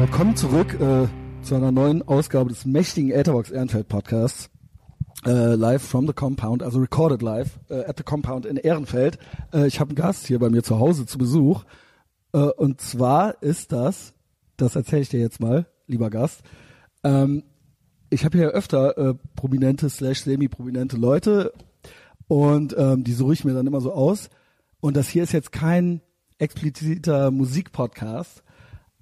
Willkommen zurück äh, zu einer neuen Ausgabe des mächtigen Etherbox Ehrenfeld Podcasts. Äh, live from the Compound, also recorded live äh, at the Compound in Ehrenfeld. Äh, ich habe einen Gast hier bei mir zu Hause zu Besuch. Äh, und zwar ist das, das erzähle ich dir jetzt mal, lieber Gast. Ähm, ich habe hier öfter äh, prominente slash semi-prominente Leute und ähm, die suche ich mir dann immer so aus. Und das hier ist jetzt kein expliziter Musikpodcast,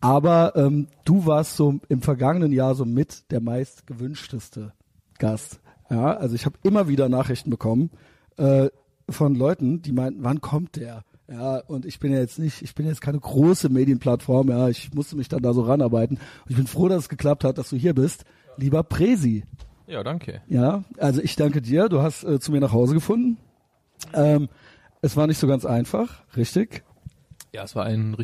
aber ähm, du warst so im vergangenen Jahr so mit der meist gewünschteste Gast. Ja, also ich habe immer wieder Nachrichten bekommen äh, von Leuten, die meinten, wann kommt der? Ja, und ich bin ja jetzt nicht, ich bin jetzt keine große Medienplattform, ja, ich musste mich dann da so ranarbeiten. Und ich bin froh, dass es geklappt hat, dass du hier bist. Lieber Presi. Ja, danke. Ja, also ich danke dir, du hast äh, zu mir nach Hause gefunden. Ähm, es war nicht so ganz einfach, richtig? Ja, es war ein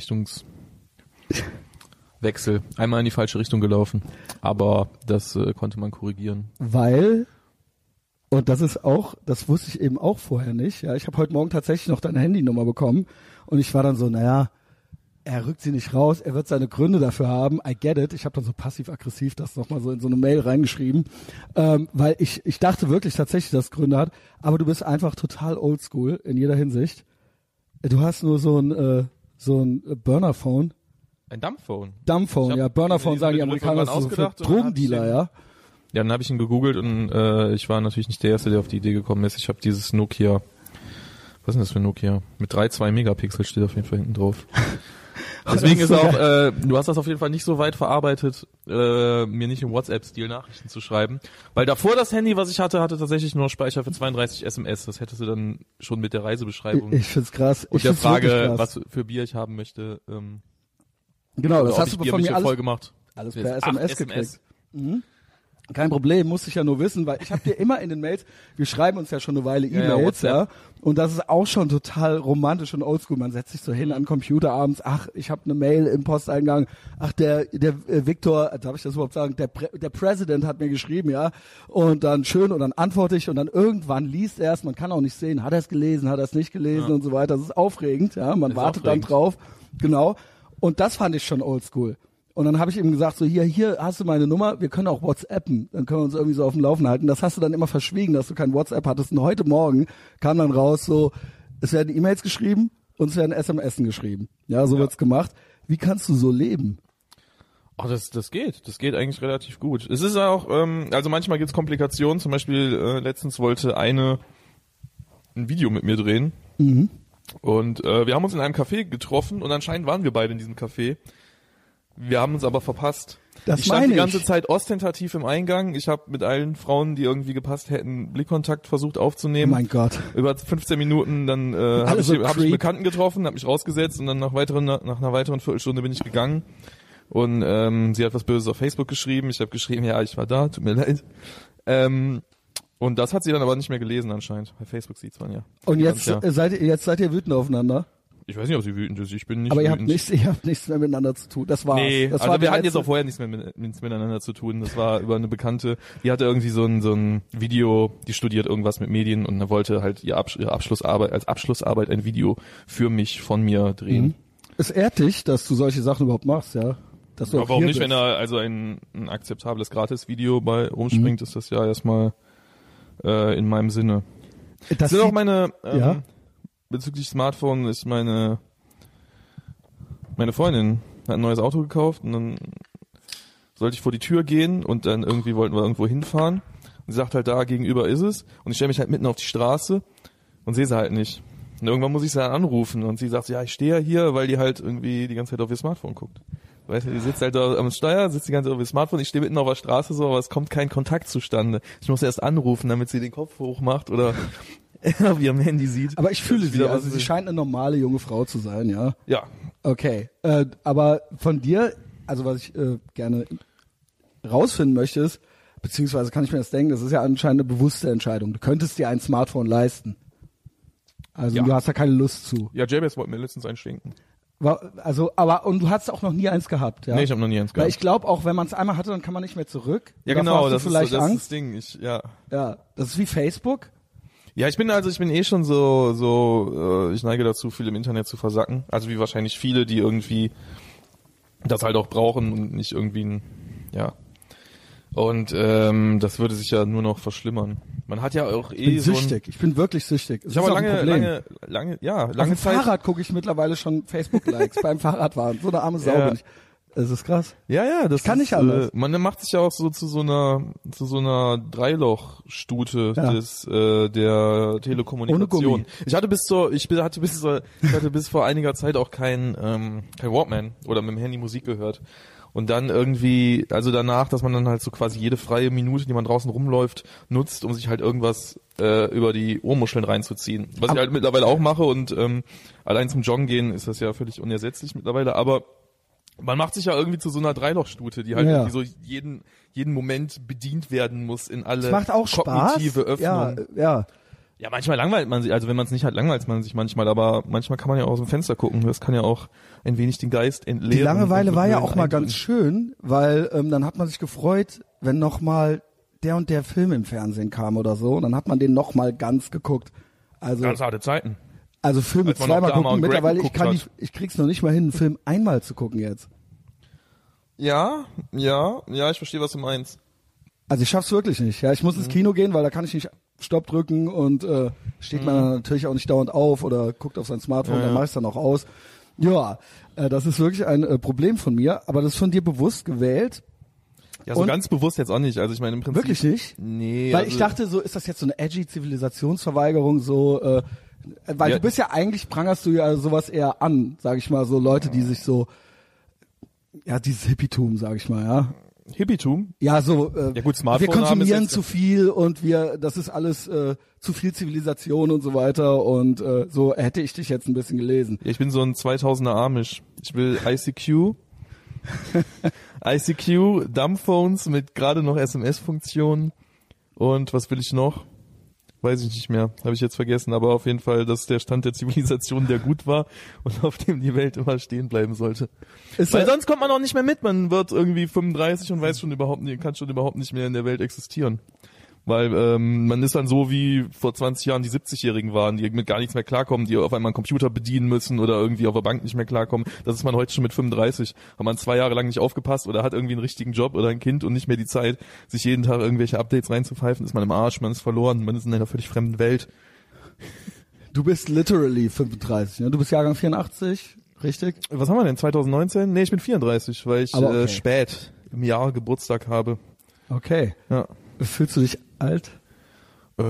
Richtungswechsel. Einmal in die falsche Richtung gelaufen. Aber das äh, konnte man korrigieren. Weil, und das ist auch, das wusste ich eben auch vorher nicht, ja, ich habe heute Morgen tatsächlich noch deine Handynummer bekommen und ich war dann so, naja, er rückt sie nicht raus, er wird seine Gründe dafür haben, I get it. Ich habe dann so passiv-aggressiv das nochmal so in so eine Mail reingeschrieben, ähm, weil ich, ich dachte wirklich tatsächlich, dass es Gründe hat, aber du bist einfach total oldschool in jeder Hinsicht. Du hast nur so ein, äh, so ein Burner-Phone, Ein Dumbphone. Dumbphone, Ich ja, Burner-Phone sagen die Amerikaner, das ist so ich Drogendealer, ja. Ja, dann habe ich ihn gegoogelt und äh, ich war natürlich nicht der Erste, der auf die Idee gekommen ist. Ich habe dieses Nokia, was ist denn das für ein Nokia? Mit 3,2 Megapixel steht auf jeden Fall hinten drauf. Deswegen ist auch, äh, du hast das auf jeden Fall nicht so weit verarbeitet, äh, mir nicht im WhatsApp-Stil Nachrichten zu schreiben. Weil davor das Handy, was ich hatte, hatte tatsächlich nur Speicher für 32 SMS. Das hättest du dann schon mit der Reisebeschreibung Ich find's krass. und ich der Frage, was für Bier ich haben möchte, ähm, Genau, das hast du von mir voll alles, gemacht. alles per SMS gekriegt. SMS. Kein Problem, musste ich ja nur wissen, weil ich habe dir immer in den Mails, wir schreiben uns ja schon eine Weile Ja, ja, E-Mails, ja, WhatsApp. und das ist auch schon total romantisch und oldschool. Man setzt sich so hin an den Computer abends, ach, ich habe eine Mail im Posteingang, ach, der der äh, Viktor, darf ich das überhaupt sagen, der Pre der President hat mir geschrieben, ja, und dann schön und dann antworte ich und dann irgendwann liest er es, man kann auch nicht sehen, hat er es gelesen, hat er es nicht gelesen und so weiter. Das ist aufregend, ja, man Ist wartet aufregend. dann drauf, genau. Und das fand ich schon oldschool. Und dann habe ich ihm gesagt, so hier, hier hast du meine Nummer, wir können auch WhatsAppen, dann können wir uns irgendwie so auf dem Laufen halten. Das hast du dann immer verschwiegen, dass du kein WhatsApp hattest. Und heute Morgen kam dann raus, so, es werden E-Mails geschrieben und es werden SMS geschrieben. Ja, so wird's gemacht. Wie kannst du so leben? Oh, das, das geht. Das geht eigentlich relativ gut. Es ist auch, ähm, also manchmal gibt's Komplikationen. Zum Beispiel äh, letztens wollte eine ein Video mit mir drehen. Und äh, wir haben uns in einem Café getroffen und anscheinend waren wir beide in diesem Café. Wir haben uns aber verpasst. Das ich stand die ganze ich. Zeit ostentativ im Eingang. Ich habe mit allen Frauen, die irgendwie gepasst hätten, Blickkontakt versucht Oh aufzunehmen. mein Gott. Über 15 Minuten, dann äh, habe ich, hab ich Bekannten getroffen, habe mich rausgesetzt und dann nach, weiteren, nach einer weiteren Viertelstunde bin ich gegangen. Und ähm, sie hat was Böses auf Facebook geschrieben. Ich habe geschrieben, ja, ich war da, tut mir leid. Ähm, und das hat sie dann aber nicht mehr gelesen anscheinend. Bei Facebook sieht's man ja. Und jetzt ja. äh, seid ihr, jetzt seid ihr wütend aufeinander. Ich weiß nicht, ob sie wütend ist. Ich bin nicht Aber ihr habt wütend. nichts, ihr habt nichts mehr miteinander zu tun. Das war's. Nee, das also war wir hatten jetzt letzte- auch vorher nichts mehr mit, nichts miteinander zu tun. Das war über eine Bekannte, die hatte irgendwie so ein, so ein Video, die studiert irgendwas mit Medien und wollte halt ihr Absch ihre Abschlussarbeit, als Abschlussarbeit ein Video für mich von mir drehen. Mhm. Es ehrt dich, dass du solche Sachen überhaupt machst, ja. Dass du Aber auch warum hier nicht, bist. wenn da also ein, ein akzeptables Gratis-Video bei rumspringt, Mhm. ist das ja erstmal äh, in meinem Sinne. das sind auch meine, ähm, Ja. bezüglich Smartphone ist meine, meine Freundin hat ein neues Auto gekauft und dann sollte ich vor die Tür gehen und dann irgendwie wollten wir irgendwo hinfahren. Und sie sagt halt, da gegenüber ist es. Und ich stelle mich halt mitten auf die Straße und sehe sie halt nicht. Und irgendwann muss ich sie dann anrufen und sie sagt, ja, ich stehe ja hier, weil die halt irgendwie die ganze Zeit auf ihr Smartphone guckt. Weißt du, die sitzt halt da am Steuer, sitzt die ganze Zeit auf ihr Smartphone, ich stehe mitten auf der Straße so, aber es kommt kein Kontakt zustande. Ich muss erst anrufen, damit sie den Kopf hochmacht oder auf ihrem Handy sieht. Aber ich fühle sie, also sie scheint eine normale junge Frau zu sein, ja. Ja, Okay, äh, aber von dir, also was ich äh, gerne rausfinden möchte ist, beziehungsweise kann ich mir das denken, das ist ja anscheinend eine bewusste Entscheidung. Du könntest dir ein Smartphone leisten. Also Ja. du hast da keine Lust zu. ja, JBS wollte mir letztens einschenken. Also, aber und du hast auch noch nie eins gehabt, ja? Nee, ich habe noch nie eins Weil gehabt. ich glaube auch, wenn man es einmal hatte, dann kann man nicht mehr zurück. ja, Davor genau, das ist, das ist Angst. das Ding. Ich, ja. Ja, das ist wie Facebook. Ja, ich bin also, ich bin eh schon so, so, äh, ich neige dazu, viel im Internet zu versacken. Also wie wahrscheinlich viele, die irgendwie das halt auch brauchen und nicht irgendwie ein, ja. Und ähm, das würde sich ja nur noch verschlimmern. Man hat ja auch Ich eh bin so süchtig. Ich bin wirklich süchtig. Es ich habe lange, lange, lange, ja, Auf lange dem Zeit. Fahrrad gucke ich mittlerweile schon Facebook-Likes beim Fahrradfahren. So eine arme Sau Ja. bin ich. Es ist krass. Ja, ja, das kann ist, nicht anders. Äh, man macht sich ja auch so zu so einer zu so einer Dreilochstute Ja. des äh, der Ohne Telekommunikation. Gummi. Ich hatte bis zur ich hatte bis zur, ich hatte bis vor einiger Zeit auch kein ähm, kein Walkman oder mit dem Handy Musik gehört. Und dann irgendwie, also danach, dass man dann halt so quasi jede freie Minute, die man draußen rumläuft, nutzt, um sich halt irgendwas äh, über die Ohrmuscheln reinzuziehen. Was ich halt mittlerweile auch mache und ähm, allein zum Joggen gehen ist das ja völlig unersetzlich mittlerweile, aber man macht sich ja irgendwie zu so einer Dreilochstute, die halt Ja. irgendwie so jeden, jeden Moment bedient werden muss in alle Es macht auch Spaß. kognitive Öffnungen. Ja, ja. Ja, manchmal langweilt man sich, also wenn man es nicht hat, langweilt man sich manchmal, aber manchmal kann man ja auch aus dem Fenster gucken. Das kann ja auch ein wenig den Geist entleeren. Die Langeweile war ja auch mal ganz schön, weil ähm, dann hat man sich gefreut, wenn noch mal der und der Film im Fernsehen kam oder so. Und dann hat man den noch mal ganz geguckt. Also, ganz harte Zeiten. also Filme zweimal gucken. Mittlerweile, ich kann nicht, ich krieg's noch nicht mal hin, einen Film einmal zu gucken jetzt. Ja, ja, ja, ich verstehe, was du meinst. Also ich schaff's wirklich nicht. Ja, ich muss Mhm. ins Kino gehen, weil da kann ich nicht Stopp drücken und äh, steht man dann natürlich auch nicht dauernd auf oder guckt auf sein Smartphone, Mhm. Ja, dann ja. mach ich's dann auch aus. Ja, äh, das ist wirklich ein äh, Problem von mir, aber das ist von dir bewusst gewählt. Ja, so Und- ganz bewusst jetzt auch nicht. Also ich meine im Prinzip. Wirklich nicht? Nee. Weil also, ich dachte, so ist das jetzt so eine edgy Zivilisationsverweigerung, so, äh, weil Ja. du bist ja eigentlich, prangerst du ja sowas eher an, sag ich mal, so Leute, die sich so, ja, dieses Hippietum, sag ich mal, ja. Hippietum. Ja, so, äh, Ja gut, wir Smartphone ist konsumieren zu viel und wir, das ist alles äh, zu viel Zivilisation und so weiter und äh, so hätte ich dich jetzt ein bisschen gelesen. Ja, ich bin so ein 2000er Amish. Ich will ICQ. ICQ, Dumbphones mit gerade noch SMS-Funktionen. Und was will ich noch? Weiß ich nicht mehr. Habe ich jetzt vergessen. Aber auf jeden Fall, das ist der Stand der Zivilisation, der gut war und auf dem die Welt immer stehen bleiben sollte. Ist Weil sonst kommt man auch nicht mehr mit. Man wird irgendwie 35 und weiß schon überhaupt nicht, kann schon überhaupt nicht mehr in der Welt existieren. Weil ähm, man ist dann so wie vor 20 Jahren die 70-Jährigen waren, die mit gar nichts mehr klarkommen, die auf einmal einen Computer bedienen müssen oder irgendwie auf der Bank nicht mehr klarkommen. Das ist man heute schon mit 35. Hat man zwei Jahre lang nicht aufgepasst oder hat irgendwie einen richtigen Job oder ein Kind und nicht mehr die Zeit, sich jeden Tag irgendwelche Updates reinzupfeifen, ist man im Arsch, man ist verloren, man ist in einer völlig fremden Welt. Du bist literally 35, ne? Du bist Jahrgang 84, richtig? Was haben wir denn? 2019? Nee, ich bin 34, weil ich Aber okay. äh, spät im Jahr Geburtstag habe. Okay. Ja. Fühlst du dich alt, Äh,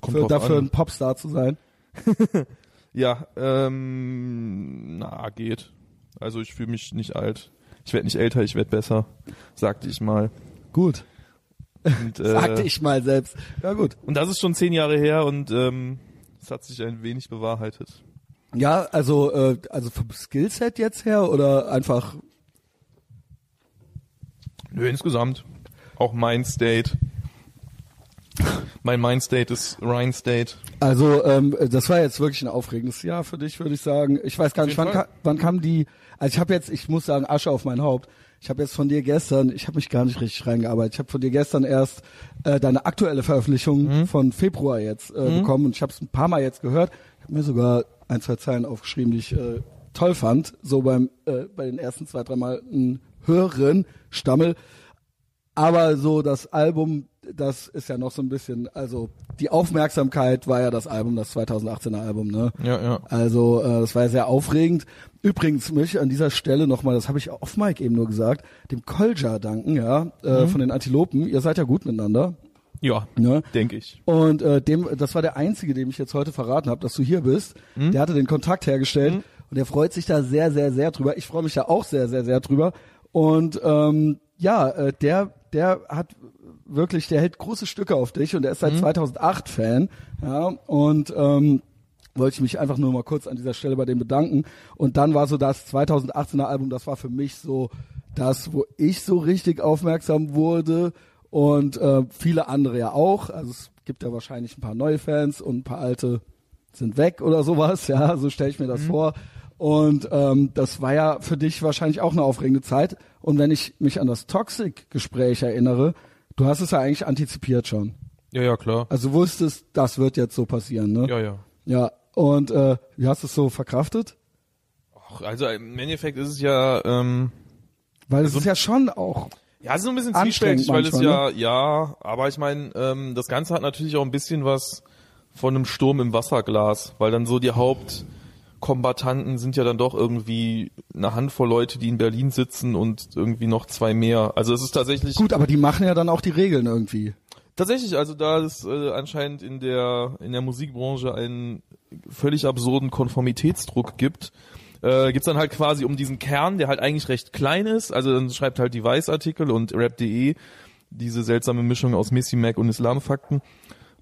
kommt für, dafür an. ein Popstar zu sein? Ja, ähm, na, geht. Also ich fühle mich nicht alt. Ich werde nicht älter, ich werde besser, sagte ich mal. Gut. Und, äh, Sagte ich mal selbst. Ja, gut. Und das ist schon zehn Jahre her und ähm, es hat sich ein wenig bewahrheitet. Ja, also, äh, also vom Skillset jetzt her oder einfach, Nö, insgesamt. Auch Mind State. Mein Mind State ist Rhine State. also, ähm, das war jetzt wirklich ein aufregendes Jahr für dich, würde ich sagen. Ich weiß gar nicht, wann, ka wann kam die, also ich habe jetzt, ich muss sagen, Asche auf mein Haupt. Ich habe jetzt von dir gestern, ich habe mich gar nicht richtig reingearbeitet. Ich habe von dir gestern erst äh, deine aktuelle Veröffentlichung Mhm. von Februar jetzt äh, bekommen und ich habe es ein paar Mal jetzt gehört. Ich habe mir sogar ein, zwei Zeilen aufgeschrieben, die ich äh, toll fand, so beim äh, bei den ersten zwei, drei Mal ein Hören Stammel. Aber so das Album, das ist ja noch so ein bisschen, also die Aufmerksamkeit war ja das Album, das 2018er Album, ne? Ja, ja. Also äh, das war ja sehr aufregend. Übrigens möchte ich an dieser Stelle nochmal, das habe ich off Mike eben nur gesagt, dem Kolja danken, ja, äh, von den Antilopen. Ihr seid ja gut miteinander. Ja, Ne? denke ich. Und äh, dem, das war der einzige, dem ich jetzt heute verraten habe, dass du hier bist. Der hatte den Kontakt hergestellt und der freut sich da sehr, sehr, sehr drüber. Ich freue mich da auch sehr, sehr, sehr drüber. Und ähm, ja, äh, der, der hat wirklich, der hält große Stücke auf dich und der ist seit 2008 Fan. Ja, und ähm, wollte ich mich einfach nur mal kurz an dieser Stelle bei dem bedanken. Und dann war so das 2018er Album, das war für mich so das, wo ich so richtig aufmerksam wurde und äh, viele andere ja auch. Also es gibt ja wahrscheinlich ein paar neue Fans und ein paar alte sind weg oder sowas. Ja, so stelle ich mir das vor. Und ähm, das war ja für dich wahrscheinlich auch eine aufregende Zeit. Und wenn ich mich an das Toxic-Gespräch erinnere, du hast es ja eigentlich antizipiert schon. Ja, ja, klar. Also du wusstest, das wird jetzt so passieren, ne? Ja, ja. Ja, und äh, wie hast du es so verkraftet? Ach, Also im Endeffekt ist es ja, ähm, Weil es ist ja schon auch Ja, es ist so ein bisschen zwiespältig, weil es ja, ja, aber ich meine, ähm, das Ganze hat natürlich auch ein bisschen was von einem Sturm im Wasserglas, weil dann so die Hauptkombatanten sind ja dann doch irgendwie eine Handvoll Leute, die in Berlin sitzen und irgendwie noch zwei mehr. Also es ist tatsächlich gut, aber die machen ja dann auch die Regeln irgendwie. Tatsächlich, also da es äh, anscheinend in der in der Musikbranche einen völlig absurden Konformitätsdruck gibt, äh, gibt's dann halt quasi um diesen Kern, der halt eigentlich recht klein ist. Also dann schreibt halt die Weiß-Artikel und Rap.de diese seltsame Mischung aus Missy Mac und Islamfakten.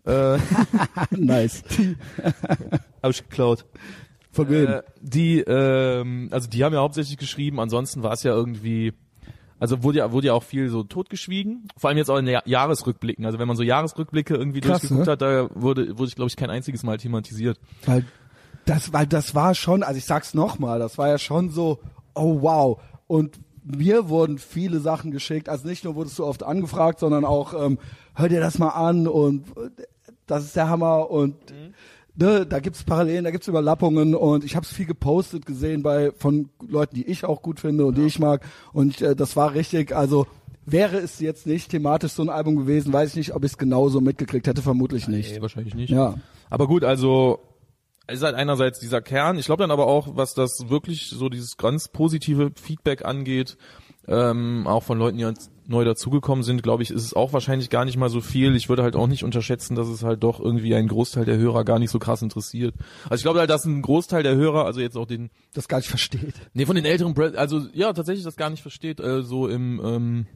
Äh, nice. hab ich geklaut. Von wem? Äh, die, ähm, also die haben ja hauptsächlich geschrieben, ansonsten war es ja irgendwie, also wurde ja, wurde ja auch viel so totgeschwiegen, vor allem jetzt auch in den Jahresrückblicken. Also wenn man so Jahresrückblicke irgendwie Krass, durchgeguckt ne? hat, da wurde, wurde ich glaube ich kein einziges Mal thematisiert. Weil das, weil das war schon, also ich sag's nochmal, das war ja schon so, oh wow. Und mir wurden viele Sachen geschickt, also nicht nur wurdest du oft angefragt, sondern auch, ähm, hör dir das mal an und äh, das ist der Hammer und ne, da gibt's Parallelen, da gibt's Überlappungen und ich habe es viel gepostet gesehen bei von Leuten, die ich auch gut finde und die ich mag und äh, das war richtig, also wäre es jetzt nicht thematisch so ein Album gewesen, weiß ich nicht, ob ich es genauso mitgekriegt hätte, vermutlich nicht. Nee, wahrscheinlich nicht. Ja. Aber gut, also es ist halt einerseits dieser Kern. Ich glaube dann aber auch, was das wirklich so dieses ganz positive Feedback angeht, ähm, auch von Leuten, die neu dazugekommen sind, glaube ich, ist es auch wahrscheinlich gar nicht mal so viel. Ich würde halt auch nicht unterschätzen, dass es halt doch irgendwie einen Großteil der Hörer gar nicht so krass interessiert. Also ich glaube halt, dass ein Großteil der Hörer, also jetzt auch den, Das gar nicht versteht. nee, von den älteren, Bre also ja, tatsächlich das gar nicht versteht, äh, so im, ähm,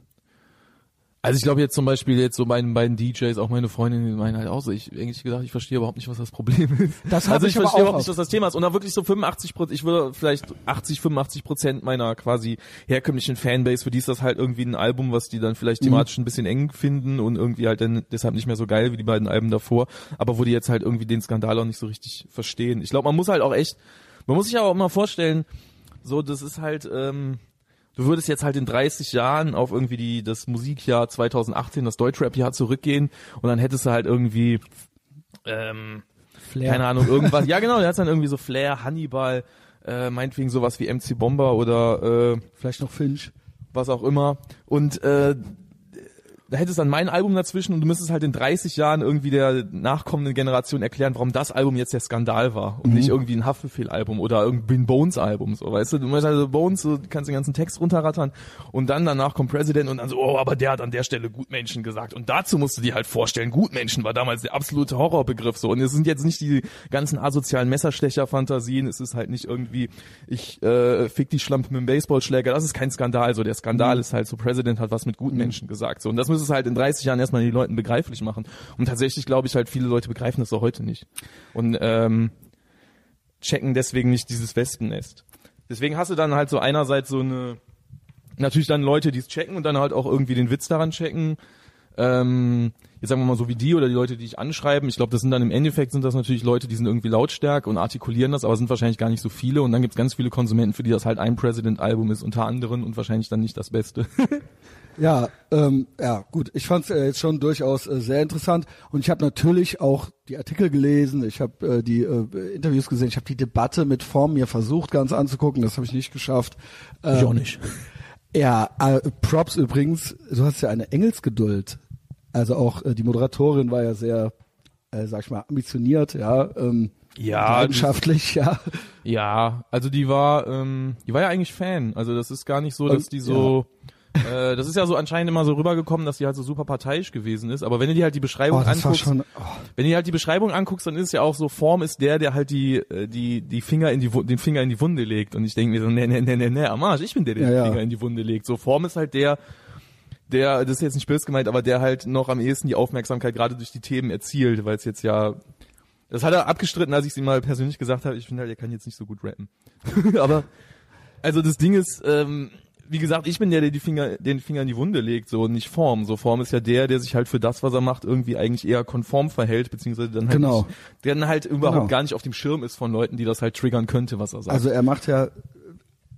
also ich glaube jetzt zum Beispiel jetzt so meinen beiden DJs, auch meine Freundin, die meinen halt auch so, ich eigentlich gedacht, ich verstehe überhaupt nicht, was das Problem ist. Das also ich ich verstehe überhaupt nicht, was das Thema ist. Und da wirklich so 85 Prozent, ich würde vielleicht 80, 85 Prozent meiner quasi herkömmlichen Fanbase, für die ist das halt irgendwie ein Album, was die dann vielleicht Mhm. thematisch ein bisschen eng finden und irgendwie halt dann deshalb nicht mehr so geil wie die beiden Alben davor, aber wo die jetzt halt irgendwie den Skandal auch nicht so richtig verstehen. Ich glaube, man muss halt auch echt, man muss sich auch immer vorstellen, so, das ist halt, ähm, du würdest jetzt halt in 30 Jahren auf irgendwie die, das Musikjahr 2018, das Deutschrap-Jahr zurückgehen und dann hättest du halt irgendwie, ähm, Flair. keine Ahnung, irgendwas. ja, genau, der hat dann irgendwie so Flair, Hannibal, äh, meinetwegen sowas wie MC Bomber oder äh, Vielleicht noch Finch. was auch immer. Und äh, da hättest dann mein Album dazwischen und du müsstest halt in 30 Jahren irgendwie der nachkommenden Generation erklären, warum das Album jetzt der Skandal war und nicht irgendwie ein Haftbefehl-Album oder irgendwie ein Bones-Album, so, weißt du? Du musst also Bones, so, du kannst den ganzen Text runterrattern und dann danach kommt President und dann so, oh, aber der hat an der Stelle Gutmenschen gesagt und dazu musst du dir halt vorstellen, Gutmenschen war damals der absolute Horrorbegriff, so. Und es sind jetzt nicht die ganzen asozialen Messerstecher-Fantasien, es ist halt nicht irgendwie, ich äh, fick die Schlampe mit dem Baseballschläger, das ist kein Skandal, so. Der Skandal ist halt so, President hat was mit Gutmenschen gesagt, so. Und das müsste es halt in 30 Jahren erstmal den Leuten begreiflich machen und tatsächlich glaube ich halt, viele Leute begreifen das auch heute nicht und ähm, checken deswegen nicht dieses Wespennest. Deswegen hast du dann halt so einerseits so eine, natürlich dann Leute, die es checken und dann halt auch irgendwie den Witz daran checken. Ähm, jetzt sagen wir mal so wie die oder die Leute, die ich anschreiben. Ich glaube, das sind dann im Endeffekt sind das natürlich Leute, die sind irgendwie lautstark und artikulieren das, aber sind wahrscheinlich gar nicht so viele. Und dann gibt es ganz viele Konsumenten, für die das halt ein President-Album ist unter anderem und wahrscheinlich dann nicht das Beste. Ja, ähm, ja, gut. Ich fand es äh, jetzt schon durchaus äh, sehr interessant und ich habe natürlich auch die Artikel gelesen, ich habe äh, die äh, Interviews gesehen, ich habe die Debatte mit Form mir versucht ganz anzugucken, das habe ich nicht geschafft. Ähm, nicht. Ja, äh, Props übrigens, du hast ja eine Engelsgeduld. Also auch äh, die Moderatorin war ja sehr, äh, sag ich mal, ambitioniert, ja, ähm, Ja, leidenschaftlich, ja. Ja, also die war, ähm, die war ja eigentlich Fan. Also das ist gar nicht so, dass Und- die so, äh, das ist ja so anscheinend immer so rübergekommen, dass die halt so super parteiisch gewesen ist. Aber wenn du dir halt die Beschreibung Oh, anguckst, schon, oh, wenn du dir halt die Beschreibung anguckst, dann ist es ja auch so, Form ist der, der halt die, äh, die, die Finger in die, den Finger in die Wunde legt. Und ich denke mir so, ne, ne, ne, ne, ne, am Arsch, ich bin der, der Ja, den ja. Finger in die Wunde legt. So, Form ist halt der, der, das ist jetzt nicht böse gemeint, aber der halt noch am ehesten die Aufmerksamkeit gerade durch die Themen erzielt, weil es jetzt ja, das hat er abgestritten, als ich es ihm mal persönlich gesagt habe, ich finde halt, er kann jetzt nicht so gut rappen. aber, also das Ding ist, ähm, wie gesagt, ich bin der, der die Finger, den Finger in die Wunde legt, so nicht Form. So Form ist ja der, der sich halt für das, was er macht, irgendwie eigentlich eher konform verhält, beziehungsweise dann halt, Genau. nicht, der dann halt überhaupt Genau. gar nicht auf dem Schirm ist von Leuten, die das halt triggern könnte, was er sagt. Also er macht ja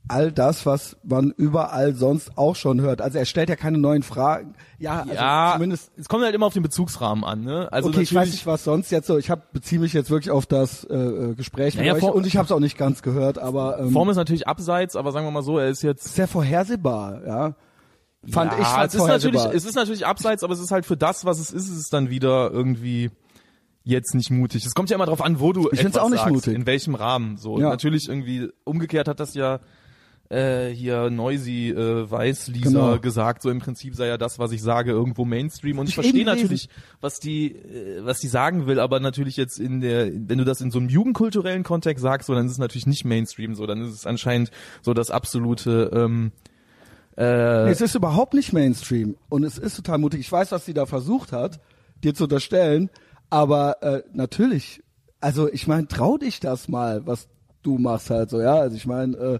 all das, was man überall sonst auch schon hört. Also er stellt ja keine neuen Fragen. Ja, also ja, zumindest. es kommt halt immer auf den Bezugsrahmen an, ne? Also okay, ich weiß nicht, was sonst jetzt so. Ich hab, beziehe mich jetzt wirklich auf das äh, äh, Gespräch mit Naja, euch vor- und ich habe es auch nicht ganz gehört, aber ähm, Form ist natürlich abseits, aber sagen wir mal so, er ist jetzt sehr vorhersehbar, ja. Fand ja, ich fand es ist natürlich, es ist natürlich abseits, aber es ist halt für das, was es ist, ist es dann wieder irgendwie jetzt nicht mutig. Es kommt ja immer drauf an, wo du Ich find's etwas auch nicht sagst, mutig. in welchem Rahmen. So Ja. natürlich irgendwie umgekehrt hat das ja äh, hier Noisy äh, Weiß Lisa Genau. gesagt, so im Prinzip sei ja das, was ich sage, irgendwo Mainstream. Und ich, Ich verstehe natürlich, was die, äh, was die sagen will, aber natürlich jetzt in der, wenn du das in so einem jugendkulturellen Kontext sagst, so dann ist es natürlich nicht Mainstream, so dann ist es anscheinend so das absolute ähm, äh, Nee, es ist überhaupt nicht Mainstream und es ist total mutig. Ich weiß, was sie da versucht hat, dir zu unterstellen, aber äh, natürlich, also ich meine, trau dich das mal, was du machst halt so, ja. Also ich meine, äh,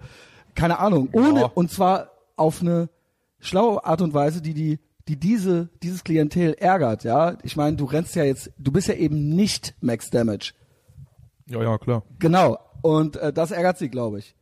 keine Ahnung, ohne Ja. und zwar auf eine schlaue Art und Weise, die die die diese dieses Klientel ärgert, ja. Ich meine, du rennst ja jetzt, du bist ja eben nicht Max Damage. ja, ja, klar. Genau. Und äh, das ärgert sie, glaube ich.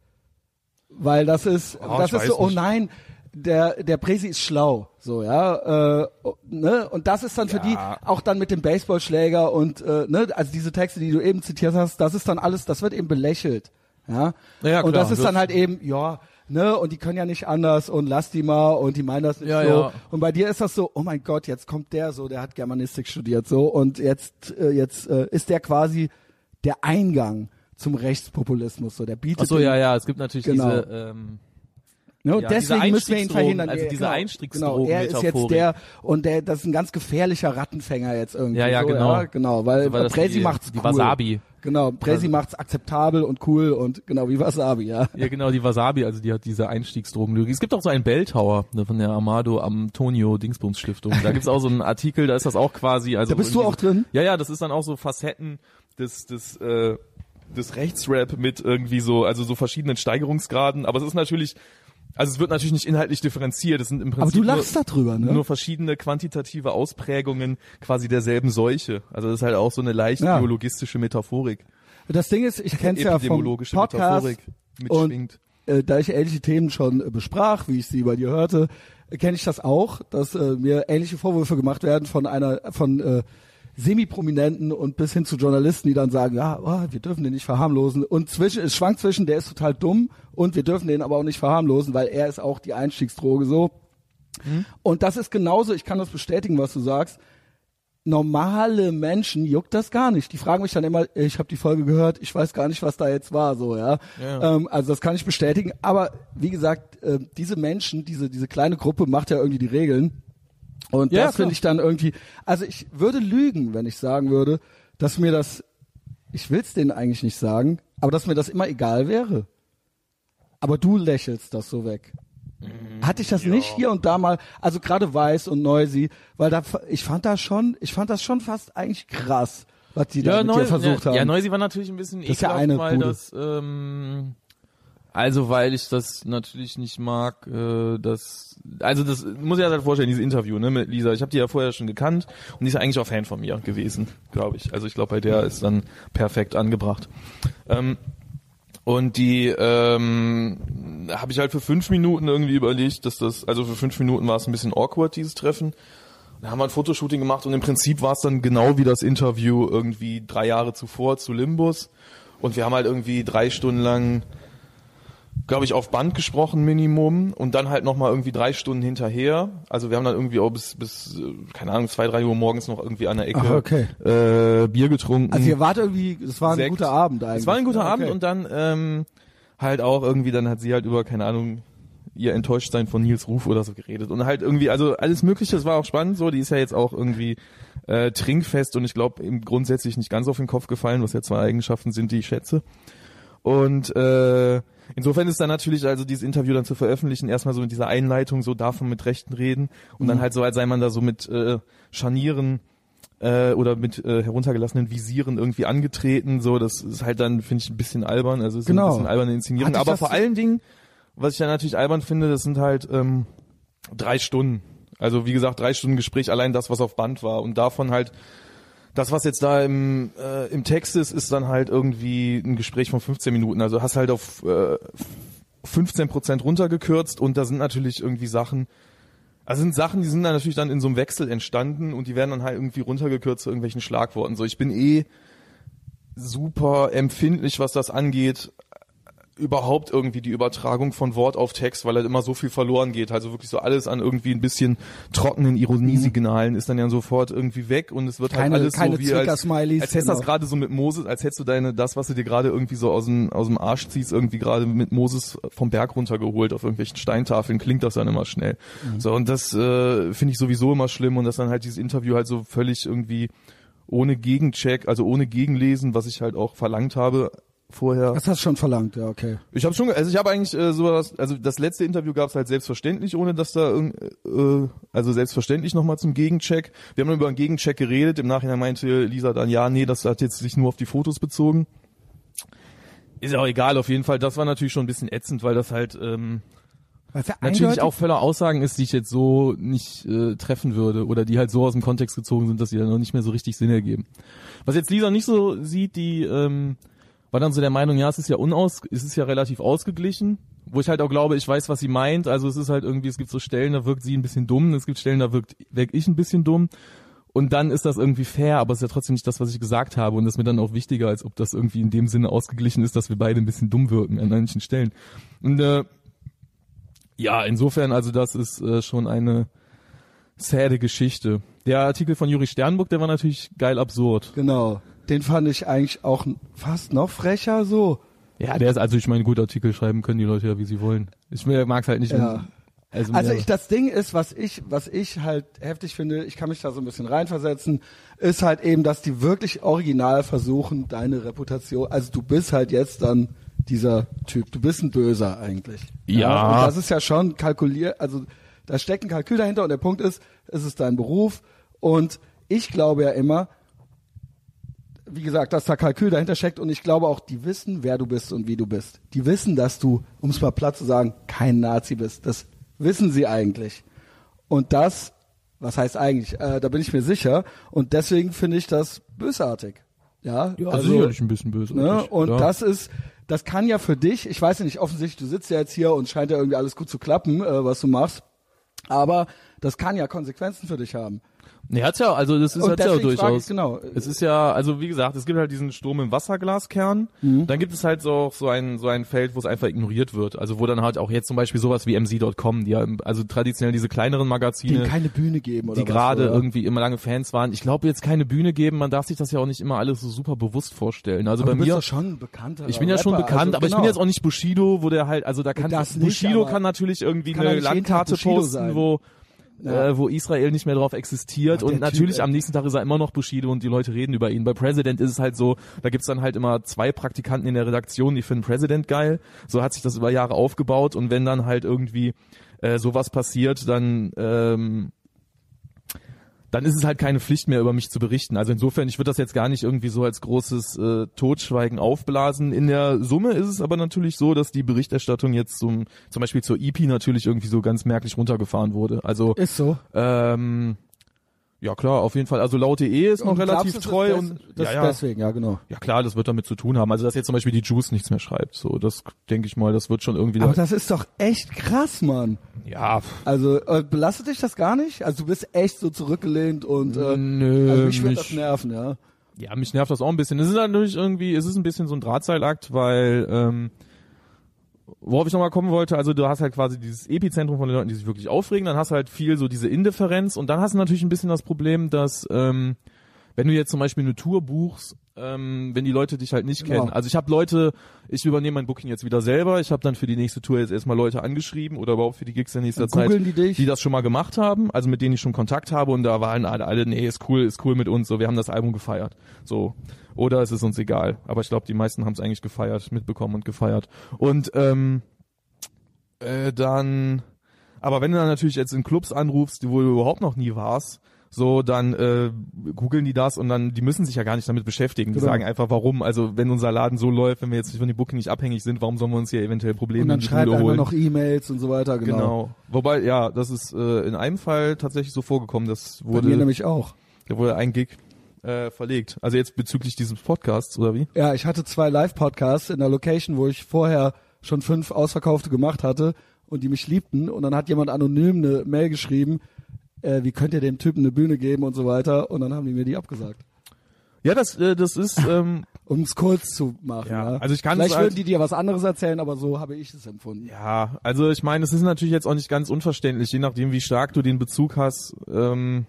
Weil das ist, Ah, das ist so, oh nein, der, der Presi ist schlau. So, ja. Äh, oh, ne? Und das ist dann für Ja. die auch dann mit dem Baseballschläger und äh, ne, also diese Texte, die du eben zitiert hast, das ist dann alles, das wird eben belächelt. Ja. Ja, und klar. das ist dann halt eben, ja, ne, und die können ja nicht anders und lass die mal und die meinen das nicht Ja, so. ja. Und bei dir ist das so, oh mein Gott, jetzt kommt der so, der hat Germanistik studiert so und jetzt äh, jetzt äh, ist der quasi der Eingang zum Rechtspopulismus so, der bietet Ach so, den- ja, ja, es gibt natürlich Genau. diese ähm, Ne, und Ja, deswegen müssen wir ihn verhindern. also diese genau, Einstiegsdrogen- Genau, er ist jetzt der und der, das ist ein ganz gefährlicher Rattenfänger jetzt irgendwie. Ja, ja, so, genau. Ja, genau, weil, Weil das Presi macht's die cool. Wasabi. Genau, Presi macht's akzeptabel und cool und genau wie Wasabi, ja. Ja, genau, die Wasabi, also die hat diese Einstiegsdrogenlüge. Es gibt auch so einen Belltower ne, von der Amado Antonio Dingsbums Stiftung. Da gibt's auch so einen Artikel, da ist das auch quasi. Also Da bist du auch drin? Ja, ja, das ist dann auch so Facetten des, des, äh, des Rechtsrap mit irgendwie so, also so verschiedenen Steigerungsgraden. Aber es ist natürlich, also es wird natürlich nicht inhaltlich differenziert. Es sind im Prinzip Aber du lachst nur, darüber, ne? nur verschiedene quantitative Ausprägungen quasi derselben Seuche. Also das ist halt auch so eine leicht Ja. biologistische Metaphorik. Das Ding ist, ich kenn's ja vom Podcast Metaphorik und mitschwingt. äh, da ich ähnliche Themen schon äh, besprach, wie ich sie bei dir hörte, äh, kenne ich das auch, dass äh, mir ähnliche Vorwürfe gemacht werden von einer von äh, Semi-Prominenten und bis hin zu Journalisten, die dann sagen, ja, oh, wir dürfen den nicht verharmlosen. Und zwischen, es schwankt zwischen, der ist total dumm und wir dürfen den aber auch nicht verharmlosen, weil er ist auch die Einstiegsdroge so. Und das ist genauso, ich kann das bestätigen, was du sagst. Normale Menschen juckt das gar nicht. Die fragen mich dann immer, ich habe die Folge gehört, ich weiß gar nicht, was da jetzt war, so ja. Ja. Ähm, also das kann ich bestätigen. Aber wie gesagt, äh, diese Menschen, diese diese kleine Gruppe macht ja irgendwie die Regeln. Und Ja, das finde ich dann irgendwie. Also ich würde lügen, wenn ich sagen würde, dass mir das, ich will's denen eigentlich nicht sagen, aber dass mir das immer egal wäre. Aber du lächelst das so weg. Hatte ich das nicht hier und da mal, also gerade Weiß und Noisy, weil da, ich fand das schon, ich fand das schon fast eigentlich krass, was die da mit dir versucht ja, haben. Ja, Noisy war natürlich ein bisschen Das ist ja ekelhaft, eine weil Bude. das, ähm, also weil ich das natürlich nicht mag, äh, das, also das muss ich halt vorstellen, dieses Interview ne, mit Lisa. Ich habe die ja vorher schon gekannt und die ist eigentlich auch Fan von mir gewesen, glaube ich. Also ich glaube, bei der ist dann perfekt angebracht. Ähm, und die ähm, habe ich halt für fünf Minuten irgendwie überlegt, dass das, also für fünf Minuten war es ein bisschen awkward, dieses Treffen. Da haben wir ein Fotoshooting gemacht und im Prinzip war es dann genau wie das Interview irgendwie drei Jahre zuvor zu Limbus. Und wir haben halt irgendwie drei Stunden lang, glaube ich, auf Band gesprochen, Minimum. Und dann halt nochmal irgendwie drei Stunden hinterher. Also wir haben dann irgendwie auch bis, bis, äh, keine Ahnung, zwei, drei Uhr morgens noch irgendwie an der Ecke Ach, okay. äh, Bier getrunken. Also ihr wart irgendwie, das war ein Sekt. guter Abend eigentlich. Es war ein guter Ja, okay. Abend und dann ähm, halt auch irgendwie, dann hat sie halt über, keine Ahnung, ihr Enttäuschtsein von Nils Ruf oder so geredet. Und halt irgendwie, also alles mögliche, das war auch spannend so, die ist ja jetzt auch irgendwie äh, trinkfest und ich glaube im grundsätzlich nicht ganz auf den Kopf gefallen, was ja zwei Eigenschaften sind, die ich schätze. Und äh, insofern ist dann natürlich, also dieses Interview dann zu veröffentlichen, erstmal so mit dieser Einleitung, so davon mit Rechten reden und dann halt so, als sei man da so mit äh, Scharnieren äh, oder mit äh, heruntergelassenen Visieren irgendwie angetreten. So, das ist halt dann, finde ich, ein bisschen albern. Also es ist Genau. ein bisschen alberne Inszenierung. Aber vor allen Dingen, was ich dann natürlich albern finde, das sind halt ähm, drei Stunden. Also wie gesagt, drei Stunden Gespräch, allein das, was auf Band war. Und davon halt, das, was jetzt da im, äh, im Text ist, ist dann halt irgendwie ein Gespräch von 15 Minuten. Also hast halt auf äh, 15 Prozent runtergekürzt und da sind natürlich irgendwie Sachen, also sind Sachen, die sind dann natürlich dann in so einem Wechsel entstanden und die werden dann halt irgendwie runtergekürzt zu irgendwelchen Schlagworten. So, ich bin eh super empfindlich, was das angeht, überhaupt irgendwie die Übertragung von Wort auf Text, weil halt immer so viel verloren geht. Also wirklich so alles an irgendwie ein bisschen trockenen Ironiesignalen ist dann ja sofort irgendwie weg und es wird Keine- halt alles so wie als, als hättest du das genau. gerade so mit Moses, als hättest du deine, das, was du dir gerade irgendwie so aus dem, aus dem Arsch ziehst, irgendwie gerade mit Moses vom Berg runtergeholt auf irgendwelchen Steintafeln, klingt das dann immer schnell. Mhm. So, und das äh, finde ich sowieso immer schlimm und dass dann halt dieses Interview halt so völlig irgendwie ohne Gegencheck, also ohne Gegenlesen, was ich halt auch verlangt habe vorher. Das hast du schon verlangt, ja, okay. Ich habe schon, also ich habe eigentlich äh, sowas, also das letzte Interview gab es halt selbstverständlich, ohne dass da irgend, äh, also selbstverständlich nochmal zum Gegencheck. Wir haben dann über einen Gegencheck geredet. Im Nachhinein meinte Lisa dann, ja, nee, das hat jetzt sich nur auf die Fotos bezogen. Ist ja auch egal, auf jeden Fall. Das war natürlich schon ein bisschen ätzend, weil das halt ähm, Was ja natürlich auch voller Aussagen ist, die ich jetzt so nicht äh, treffen würde oder die halt so aus dem Kontext gezogen sind, dass sie dann noch nicht mehr so richtig Sinn ergeben. Was jetzt Lisa nicht so sieht, die ähm, war dann so der Meinung, ja, es ist ja unaus, es ist ja relativ ausgeglichen, wo ich halt auch glaube, ich weiß, was sie meint. Also es ist halt irgendwie, es gibt so Stellen, da wirkt sie ein bisschen dumm, es gibt Stellen, da wirkt, wirkt ich ein bisschen dumm. Und dann ist das irgendwie fair, aber es ist ja trotzdem nicht das, was ich gesagt habe. Und das ist mir dann auch wichtiger, als ob das irgendwie in dem Sinne ausgeglichen ist, dass wir beide ein bisschen dumm wirken an manchen Stellen. Und äh, ja, insofern, also das ist äh, schon eine sade Geschichte. Der Artikel von Juri Sternburg, der war natürlich geil absurd. Genau. Den fand ich eigentlich auch fast noch frecher so. Ja, der ist, also ich meine, gut Artikel schreiben können die Leute ja, wie sie wollen. Ich mag es halt nicht. Ja. also Also ich, das Ding ist, was ich, was ich halt heftig finde, ich kann mich da so ein bisschen reinversetzen, ist halt eben, dass die wirklich original versuchen, deine Reputation, also du bist halt jetzt dann dieser Typ, du bist ein Böser eigentlich. Ja. und das ist ja schon kalkuliert, also da steckt ein Kalkül dahinter und der Punkt ist, es ist dein Beruf und ich glaube ja immer, wie gesagt, dass da Kalkül dahinter steckt und ich glaube auch, die wissen, wer du bist und wie du bist. Die wissen, dass du, um es mal platt zu sagen, kein Nazi bist. Das wissen sie eigentlich. Und das, was heißt eigentlich, äh, da bin ich mir sicher und deswegen finde ich das bösartig. Ja, ja, also sicherlich ein bisschen böse. Ne? Und ja. das ist, das kann ja für dich, ich weiß ja nicht, offensichtlich, du sitzt ja jetzt hier und scheint ja irgendwie alles gut zu klappen, äh, was du machst. Aber das kann ja Konsequenzen für dich haben. Nee, hat's ja, also das ist hat's ja durchaus. genau. Es ist ja, also wie gesagt, es gibt halt diesen Strom im Wasserglaskern. Mhm. Dann gibt es halt so auch so ein so ein Feld, wo es einfach ignoriert wird. Also wo dann halt auch jetzt zum Beispiel sowas wie mc.com, die ja also traditionell diese kleineren Magazine, Denen keine Bühne geben oder die gerade irgendwie immer lange Fans waren. Ich glaube jetzt keine Bühne geben. Man darf sich das ja auch nicht immer alles so super bewusst vorstellen. Also Aber bei mir schon bekannter ich bin ja schon Rapper, bekannt, also aber ich genau. bin jetzt auch nicht Bushido, wo der halt, also da kann Das nicht, Bushido aber kann natürlich irgendwie eine nicht Landkarte posten, wo Ja. äh, wo Israel nicht mehr drauf existiert Ach, und natürlich Typ, am nächsten Tag ist er immer noch Bushido und die Leute reden über ihn. Bei President ist es halt so, da gibt's dann halt immer zwei Praktikanten in der Redaktion, die finden President geil. So hat sich das über Jahre aufgebaut und wenn dann halt irgendwie äh, sowas passiert, dann ähm, dann ist es halt keine Pflicht mehr, über mich zu berichten. Also insofern, ich würde das jetzt gar nicht irgendwie so als großes äh, Totschweigen aufblasen. In der Summe ist es aber natürlich so, dass die Berichterstattung jetzt zum, zum Beispiel zur EP natürlich irgendwie so ganz merklich runtergefahren wurde. Also Ist so. ähm, ja klar, auf jeden Fall. Also laut.de ist noch relativ glaubst treu und das ja, ja. deswegen, ja genau. ja klar, das wird damit zu tun haben. Also dass jetzt zum Beispiel die Juice nichts mehr schreibt, so das denke ich mal, das wird schon irgendwie. Aber da, das ist doch echt krass, Mann. ja, Also äh, belastet dich das gar nicht? Also du bist echt so zurückgelehnt und äh, Nö, also mich würde mich- das nerven, ja. Ja, mich nervt das auch ein bisschen. Es ist natürlich irgendwie, es ist ein bisschen so ein Drahtseilakt, weil ähm, worauf ich nochmal kommen wollte, also du hast halt quasi dieses Epizentrum von den Leuten, die sich wirklich aufregen, dann hast du halt viel so diese Indifferenz und dann hast du natürlich ein bisschen das Problem, dass ähm, wenn du jetzt zum Beispiel eine Tour buchst, ähm, wenn die Leute dich halt nicht Genau. kennen. Also ich habe Leute, ich übernehme mein Booking jetzt wieder selber, ich habe dann für die nächste Tour jetzt erstmal Leute angeschrieben oder überhaupt für die Gigs der nächsten Dann Zeit, die die das schon mal gemacht haben, also mit denen ich schon Kontakt habe und da waren alle, alle nee, ist cool, ist cool mit uns, so wir haben das Album gefeiert. So. Oder es ist uns egal. Aber ich glaube, die meisten haben es eigentlich gefeiert, mitbekommen und gefeiert. Und ähm, äh, dann, aber wenn du dann natürlich jetzt in Clubs anrufst, wo du überhaupt noch nie warst, so, dann äh, googeln die das und dann, die müssen sich ja gar nicht damit beschäftigen. Die Genau. sagen einfach, warum. Also wenn unser Laden so läuft, wenn wir jetzt von den Booking nicht abhängig sind, warum sollen wir uns hier eventuell Probleme Und dann schreibt einer holen? noch E-Mails und so weiter, genau. Genau. Wobei, ja, das ist äh, in einem Fall tatsächlich so vorgekommen. Das Bei mir wurde, nämlich auch. da wurde ein Gig äh, verlegt. Also jetzt bezüglich dieses Podcasts oder wie? Ja, ich hatte zwei Live-Podcasts in der Location, wo ich vorher schon fünf Ausverkaufte gemacht hatte und die mich liebten und dann hat jemand anonym eine Mail geschrieben, äh, wie könnt ihr dem Typen eine Bühne geben und so weiter und dann haben die mir die abgesagt. Ja, das, äh, das ist, ähm, Um es kurz zu machen. Ja, Ja, also ich kann Vielleicht es halt- würden die dir was anderes erzählen, aber so habe ich es empfunden. ja, also ich meine, es ist natürlich jetzt auch nicht ganz unverständlich, je nachdem, wie stark du den Bezug hast, ähm,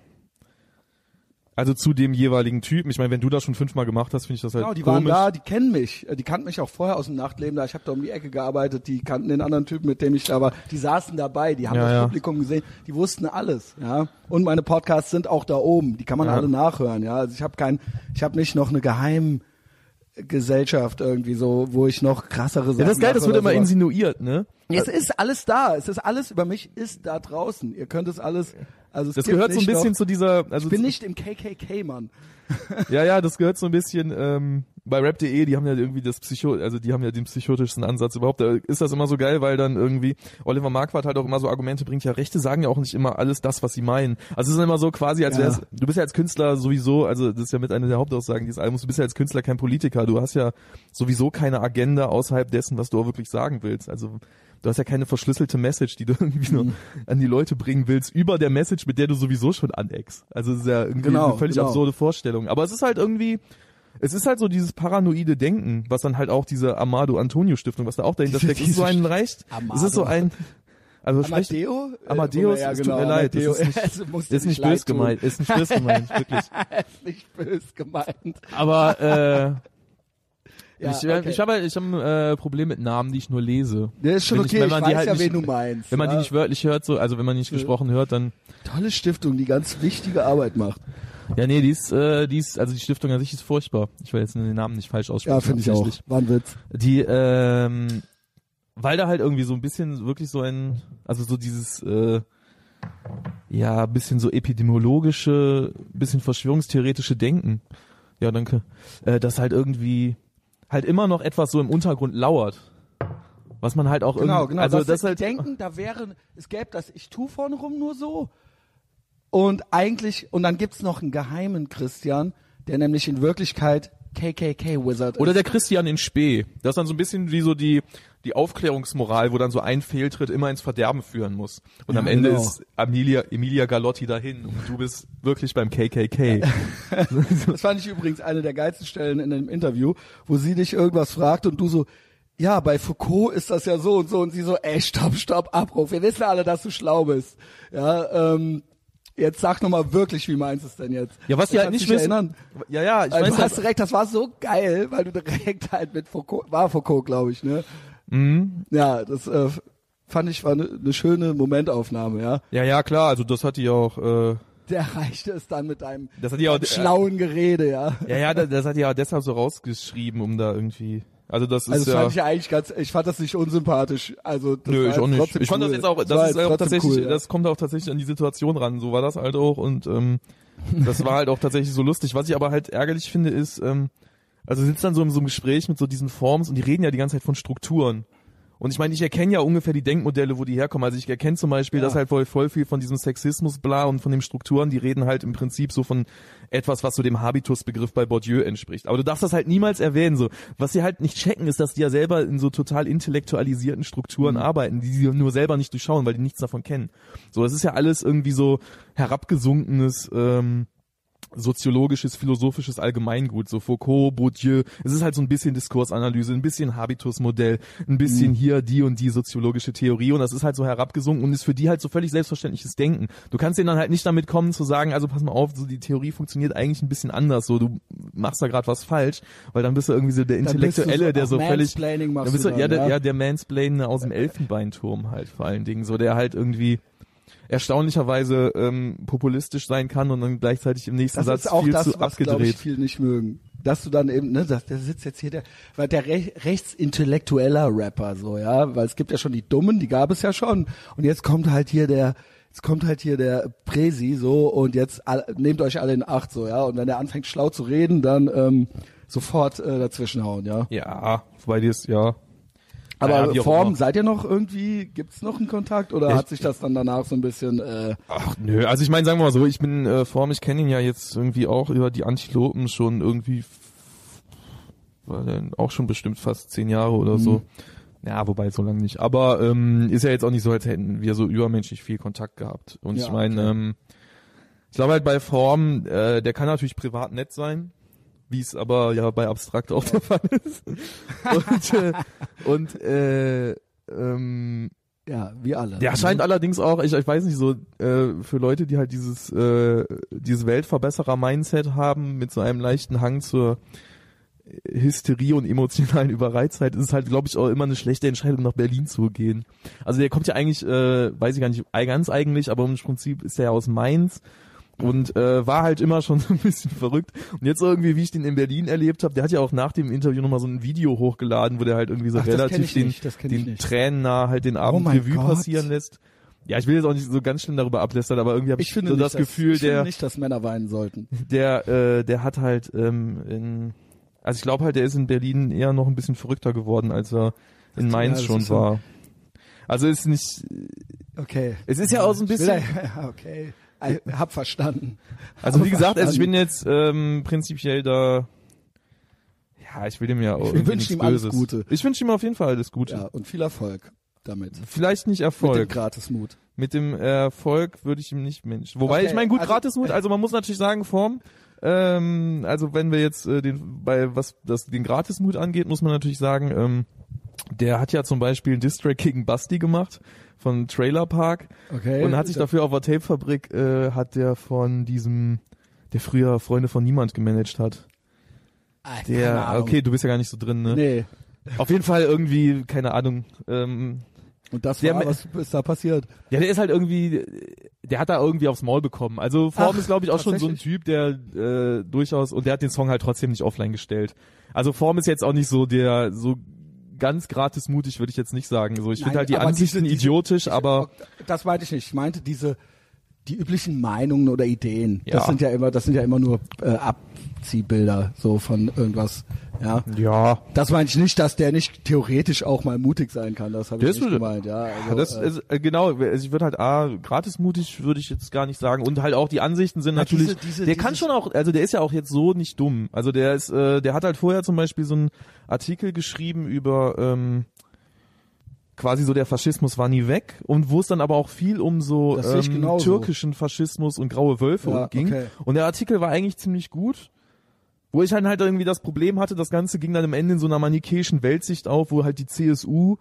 also zu dem jeweiligen Typen. Ich meine, wenn du das schon fünfmal gemacht hast, finde ich das halt Genau, die komisch. waren da, die kennen mich. Äh, Die kannten mich auch vorher aus dem Nachtleben da. Ich habe da um die Ecke gearbeitet, die kannten den anderen Typen, mit dem ich da war. Die saßen dabei, die haben Ja, das ja. Publikum gesehen, die wussten alles, ja. Und meine Podcasts sind auch da oben, die kann man Ja. alle nachhören, ja. Also ich habe kein ich habe nicht noch eine Geheimgesellschaft irgendwie so, wo ich noch krassere Sachen Ja, das ist geil, das wird immer sowas. insinuiert, ne? Es ist alles da, es ist alles über mich ist da draußen. Ihr könnt es alles also es Das gehört so ein bisschen noch, zu dieser, also Ich bin nicht im KKK, Mann. Ja, ja, das gehört so ein bisschen ähm, bei rap.de, die haben ja irgendwie das Psycho, also die haben ja den psychotischsten Ansatz überhaupt. Da ist das immer so geil, weil dann irgendwie Oliver Marquardt halt auch immer so Argumente bringt, ja, Rechte sagen ja auch nicht immer alles das, was sie meinen. Also es ist immer so quasi, als Ja. wär's, du bist ja als Künstler sowieso, also das ist ja mit einer der Hauptaussagen dieses Albums, du bist ja als Künstler kein Politiker, du hast ja sowieso keine Agenda außerhalb dessen, was du auch wirklich sagen willst. Also du hast ja keine verschlüsselte Message, die du irgendwie Mhm. nur an die Leute bringen willst, über der Message, mit der du sowieso schon aneckst. Also es ist ja irgendwie Genau, eine völlig genau. absurde Vorstellung. Aber es ist halt irgendwie, es ist halt so dieses paranoide Denken, was dann halt auch diese Amado Antonio Stiftung, was da auch dahinter steckt, ist so ein. Amado. Es ist so ein, also Amadeo? Äh, Amadeus, ja, es genau, tut mir leid, das Amadeo. ist nicht, ist nicht bös gemeint, ist nicht bös gemeint, wirklich. ist nicht bös gemeint. Aber äh, Ja, ich, okay. ich habe ich habe ein äh, Problem mit Namen, die ich nur lese. Der ist schon Wenn ich- okay, wenn ich, man die weiß halt ja, nicht- wen du meinst. Wenn man ja. die nicht wörtlich hört, so, also wenn man nicht gesprochen hört, dann Tolle Stiftung, die ganz wichtige Arbeit macht. Ja nee, die ist, äh, die ist, also die Stiftung an sich ist furchtbar. Ich will jetzt den Namen nicht falsch aussprechen. Ja, finde ich auch. War ein Witz. Die, ähm, weil da halt irgendwie so ein bisschen wirklich so ein, also so dieses, äh, ja, bisschen so epidemiologische, bisschen verschwörungstheoretische Denken. Ja, danke. Äh, das halt irgendwie halt immer noch etwas so im Untergrund lauert. Was man halt auch Genau, irgendwie, genau. also das, das halt, denken, da wäre, es gäbe das Ich tu vorne rum nur so. Und eigentlich, und dann gibt's noch einen geheimen Christian, der nämlich in Wirklichkeit KKK-Wizard Oder ist. der Christian in Spee. Das ist dann so ein bisschen wie so die, die Aufklärungsmoral, wo dann so ein Fehltritt immer ins Verderben führen muss. Und Ja, am Ende genau. ist Emilia, Emilia Galotti dahin und du bist wirklich beim KKK. Das fand ich übrigens eine der geilsten Stellen in dem Interview, wo sie dich irgendwas fragt und du so, ja, bei Foucault ist das ja so und so und sie so, ey, stopp, stopp, Abruf. Wir wissen alle, dass du schlau bist. Ja, ähm, jetzt sag noch mal wirklich, wie meinst du es denn jetzt? Ja, was die halt nicht wissen. Erinnern? Ja, ja, ich Also, weiß du hast halt, direkt, das war so geil, weil du direkt halt mit Foucault, war Foucault, glaube ich, ne? Mhm. Ja, das äh, fand ich war eine ne schöne Momentaufnahme, ja. ja, ja, klar, also das hat die auch, äh, Der erreichte es dann mit einem das hat die auch, schlauen Gerede, ja. ja, ja, das, das hat die auch deshalb so rausgeschrieben, um da irgendwie, also das ist Also das ja, fand ich ja eigentlich ganz, ich fand das nicht unsympathisch. Also das Nö, ich auch nicht. Ich fand cool. das jetzt auch, war das ist jetzt auch tatsächlich, cool, ja. das kommt auch tatsächlich an die Situation ran. So war das halt auch und ähm, das war halt auch tatsächlich so lustig. Was ich aber halt ärgerlich finde, ist, ähm, also sitzt dann so in so einem Gespräch mit so diesen Forms und die reden ja die ganze Zeit von Strukturen. Und ich meine, ich erkenne ja ungefähr die Denkmodelle, wo die herkommen. Also ich erkenne zum Beispiel, Ja. dass halt voll, voll viel von diesem Sexismus, bla, und von den Strukturen, die reden halt im Prinzip so von etwas, was so dem Habitusbegriff bei Bourdieu entspricht. Aber du darfst das halt niemals erwähnen. So, was sie halt nicht checken, ist, dass die ja selber in so total intellektualisierten Strukturen arbeiten, die sie nur selber nicht durchschauen, weil die nichts davon kennen. So, das ist ja alles irgendwie so herabgesunkenes. Ähm, soziologisches, philosophisches Allgemeingut, so Foucault, Bourdieu. Es ist halt so ein bisschen Diskursanalyse, ein bisschen Habitusmodell, ein bisschen Mhm. hier die und die soziologische Theorie und das ist halt so herabgesunken und ist für die halt so völlig selbstverständliches Denken. Du kannst denen dann halt nicht damit kommen zu sagen, also pass mal auf, so die Theorie funktioniert eigentlich ein bisschen anders, so du machst da gerade was falsch, weil dann bist du irgendwie so der Dann Intellektuelle, so- der so völlig dann bist du du, ja, dann, der, ja, der Mansplainer aus dem Elfenbeinturm halt vor allen Dingen, so der halt irgendwie erstaunlicherweise ähm, populistisch sein kann und dann gleichzeitig im nächsten Das Satz ist auch viel das, zu was glaube ich abgedreht. viel nicht mögen. Dass du dann eben, ne, das, der sitzt jetzt hier der, weil der re rechtsintellektueller Rapper so, ja, weil es gibt ja schon die Dummen, die gab es ja schon und jetzt kommt halt hier der, jetzt kommt halt hier der Presi so und jetzt all, nehmt euch alle in Acht so, ja, und wenn er anfängt schlau zu reden, dann ähm, sofort äh, dazwischenhauen, ja. Ja, wobei die ist, ja. Aber Naja, Form, seid ihr noch irgendwie, gibt's noch einen Kontakt oder Ja, hat sich das dann danach so ein bisschen äh, Ach nö, also ich meine, sagen wir mal so, ich bin äh, Form, ich kenne ihn ja jetzt irgendwie auch über die Antilopen schon irgendwie, war denn auch schon bestimmt fast zehn Jahre oder so. Ja, wobei so lange nicht. Aber ähm, ist ja jetzt auch nicht so, als hätten wir so übermenschlich viel Kontakt gehabt. Und Ja, ich meine, okay. ähm, ich glaube halt bei Form, äh, der kann natürlich privat nett sein, wie es aber ja bei Abstrakt auch der Fall ist. und äh, und äh, ähm, Ja, wie alle. der scheint allerdings auch, ich, ich weiß nicht, so äh, für Leute, die halt dieses äh, dieses Weltverbesserer-Mindset haben, mit so einem leichten Hang zur Hysterie und emotionalen Überreiztheit, ist es halt, glaube ich, auch immer eine schlechte Entscheidung, nach Berlin zu gehen. Also der kommt ja eigentlich, äh, weiß ich gar nicht, ganz eigentlich, aber im Prinzip ist er ja aus Mainz und äh, war halt immer schon so ein bisschen verrückt. Und jetzt irgendwie, wie ich den in Berlin erlebt habe, der hat ja auch nach dem Interview nochmal so ein Video hochgeladen, wo der halt irgendwie so Ach, relativ den, nicht, den. Tränen nah halt den Abend mein Revue Gott. passieren lässt. Ja, ich will jetzt auch nicht so ganz schlimm darüber ablästern, aber irgendwie habe ich, ich finde so nicht, das dass, Gefühl, ich finde der nicht, dass Männer weinen sollten. der, äh, der hat halt ähm, in, also ich glaube halt, der ist in Berlin eher noch ein bisschen verrückter geworden, als er in Mainz ja, schon war. Also ist nicht, Okay. es ist ja auch so ein bisschen, da- okay. Hab verstanden. also Hab wie gesagt, also ich bin jetzt ähm, prinzipiell da, ja, ich will ihm ja auch Ich irgendwie wünsch nichts ihm alles Böses. Gute. Ich wünsche ihm auf jeden Fall alles Gute. Ja, und viel Erfolg damit. Vielleicht nicht Mit dem Erfolg. Gratismut. Mit dem Erfolg würde ich ihm nicht Mensch. Wobei Okay, ich meine, gut, also- Gratismut, also man muss natürlich sagen, Form, ähm, also wenn wir jetzt äh, den, bei was das den Gratismut angeht, muss man natürlich sagen, ähm, der hat ja zum Beispiel einen Distrack gegen Basti gemacht von Trailer Park Okay. und hat sich dafür auf der Tapefabrik äh, hat der von diesem, der früher Freunde von niemand gemanagt hat. Ah, Der, okay, du bist ja gar nicht so drin, ne? Nee. Auf jeden Fall irgendwie, keine Ahnung, ähm, Und das Der war, was ist da passiert? Ja, der ist halt irgendwie, der hat da irgendwie aufs Maul bekommen. Also Form Ach, ist, glaube ich, auch schon so ein? Typ, der äh, durchaus, und der hat den Song halt trotzdem nicht offline gestellt. Also Form ist jetzt auch nicht so der, so ganz gratis mutig, würde ich jetzt nicht sagen. So, ich finde halt die Ansichten diese- diese- idiotisch, diese- aber Das meinte ich nicht. Ich meinte diese, die üblichen Meinungen oder Ideen. Das Ja. sind ja immer, das sind ja immer nur äh, Abziehbilder so von irgendwas. Ja. ja. Das meine ich nicht, dass der nicht theoretisch auch mal mutig sein kann. Das habe ich ist nicht gemeint. Ja, also, das äh, ist, äh, genau, also ich würde halt, ah, gratismutig würde ich jetzt gar nicht sagen. Und halt auch die Ansichten sind Ja, natürlich, diese- diese- der kann schon auch, also der ist ja auch jetzt so nicht dumm. Also der ist, äh, der hat halt vorher zum Beispiel so einen Artikel geschrieben über, ähm, quasi so der Faschismus war nie weg und wo es dann aber auch viel um so ähm, türkischen Faschismus und graue Wölfe Ja, ging. okay. Und der Artikel war eigentlich ziemlich gut. Wo ich halt halt irgendwie das Problem hatte, das Ganze ging dann am Ende in so einer manichäischen Weltsicht auf, wo halt die CSU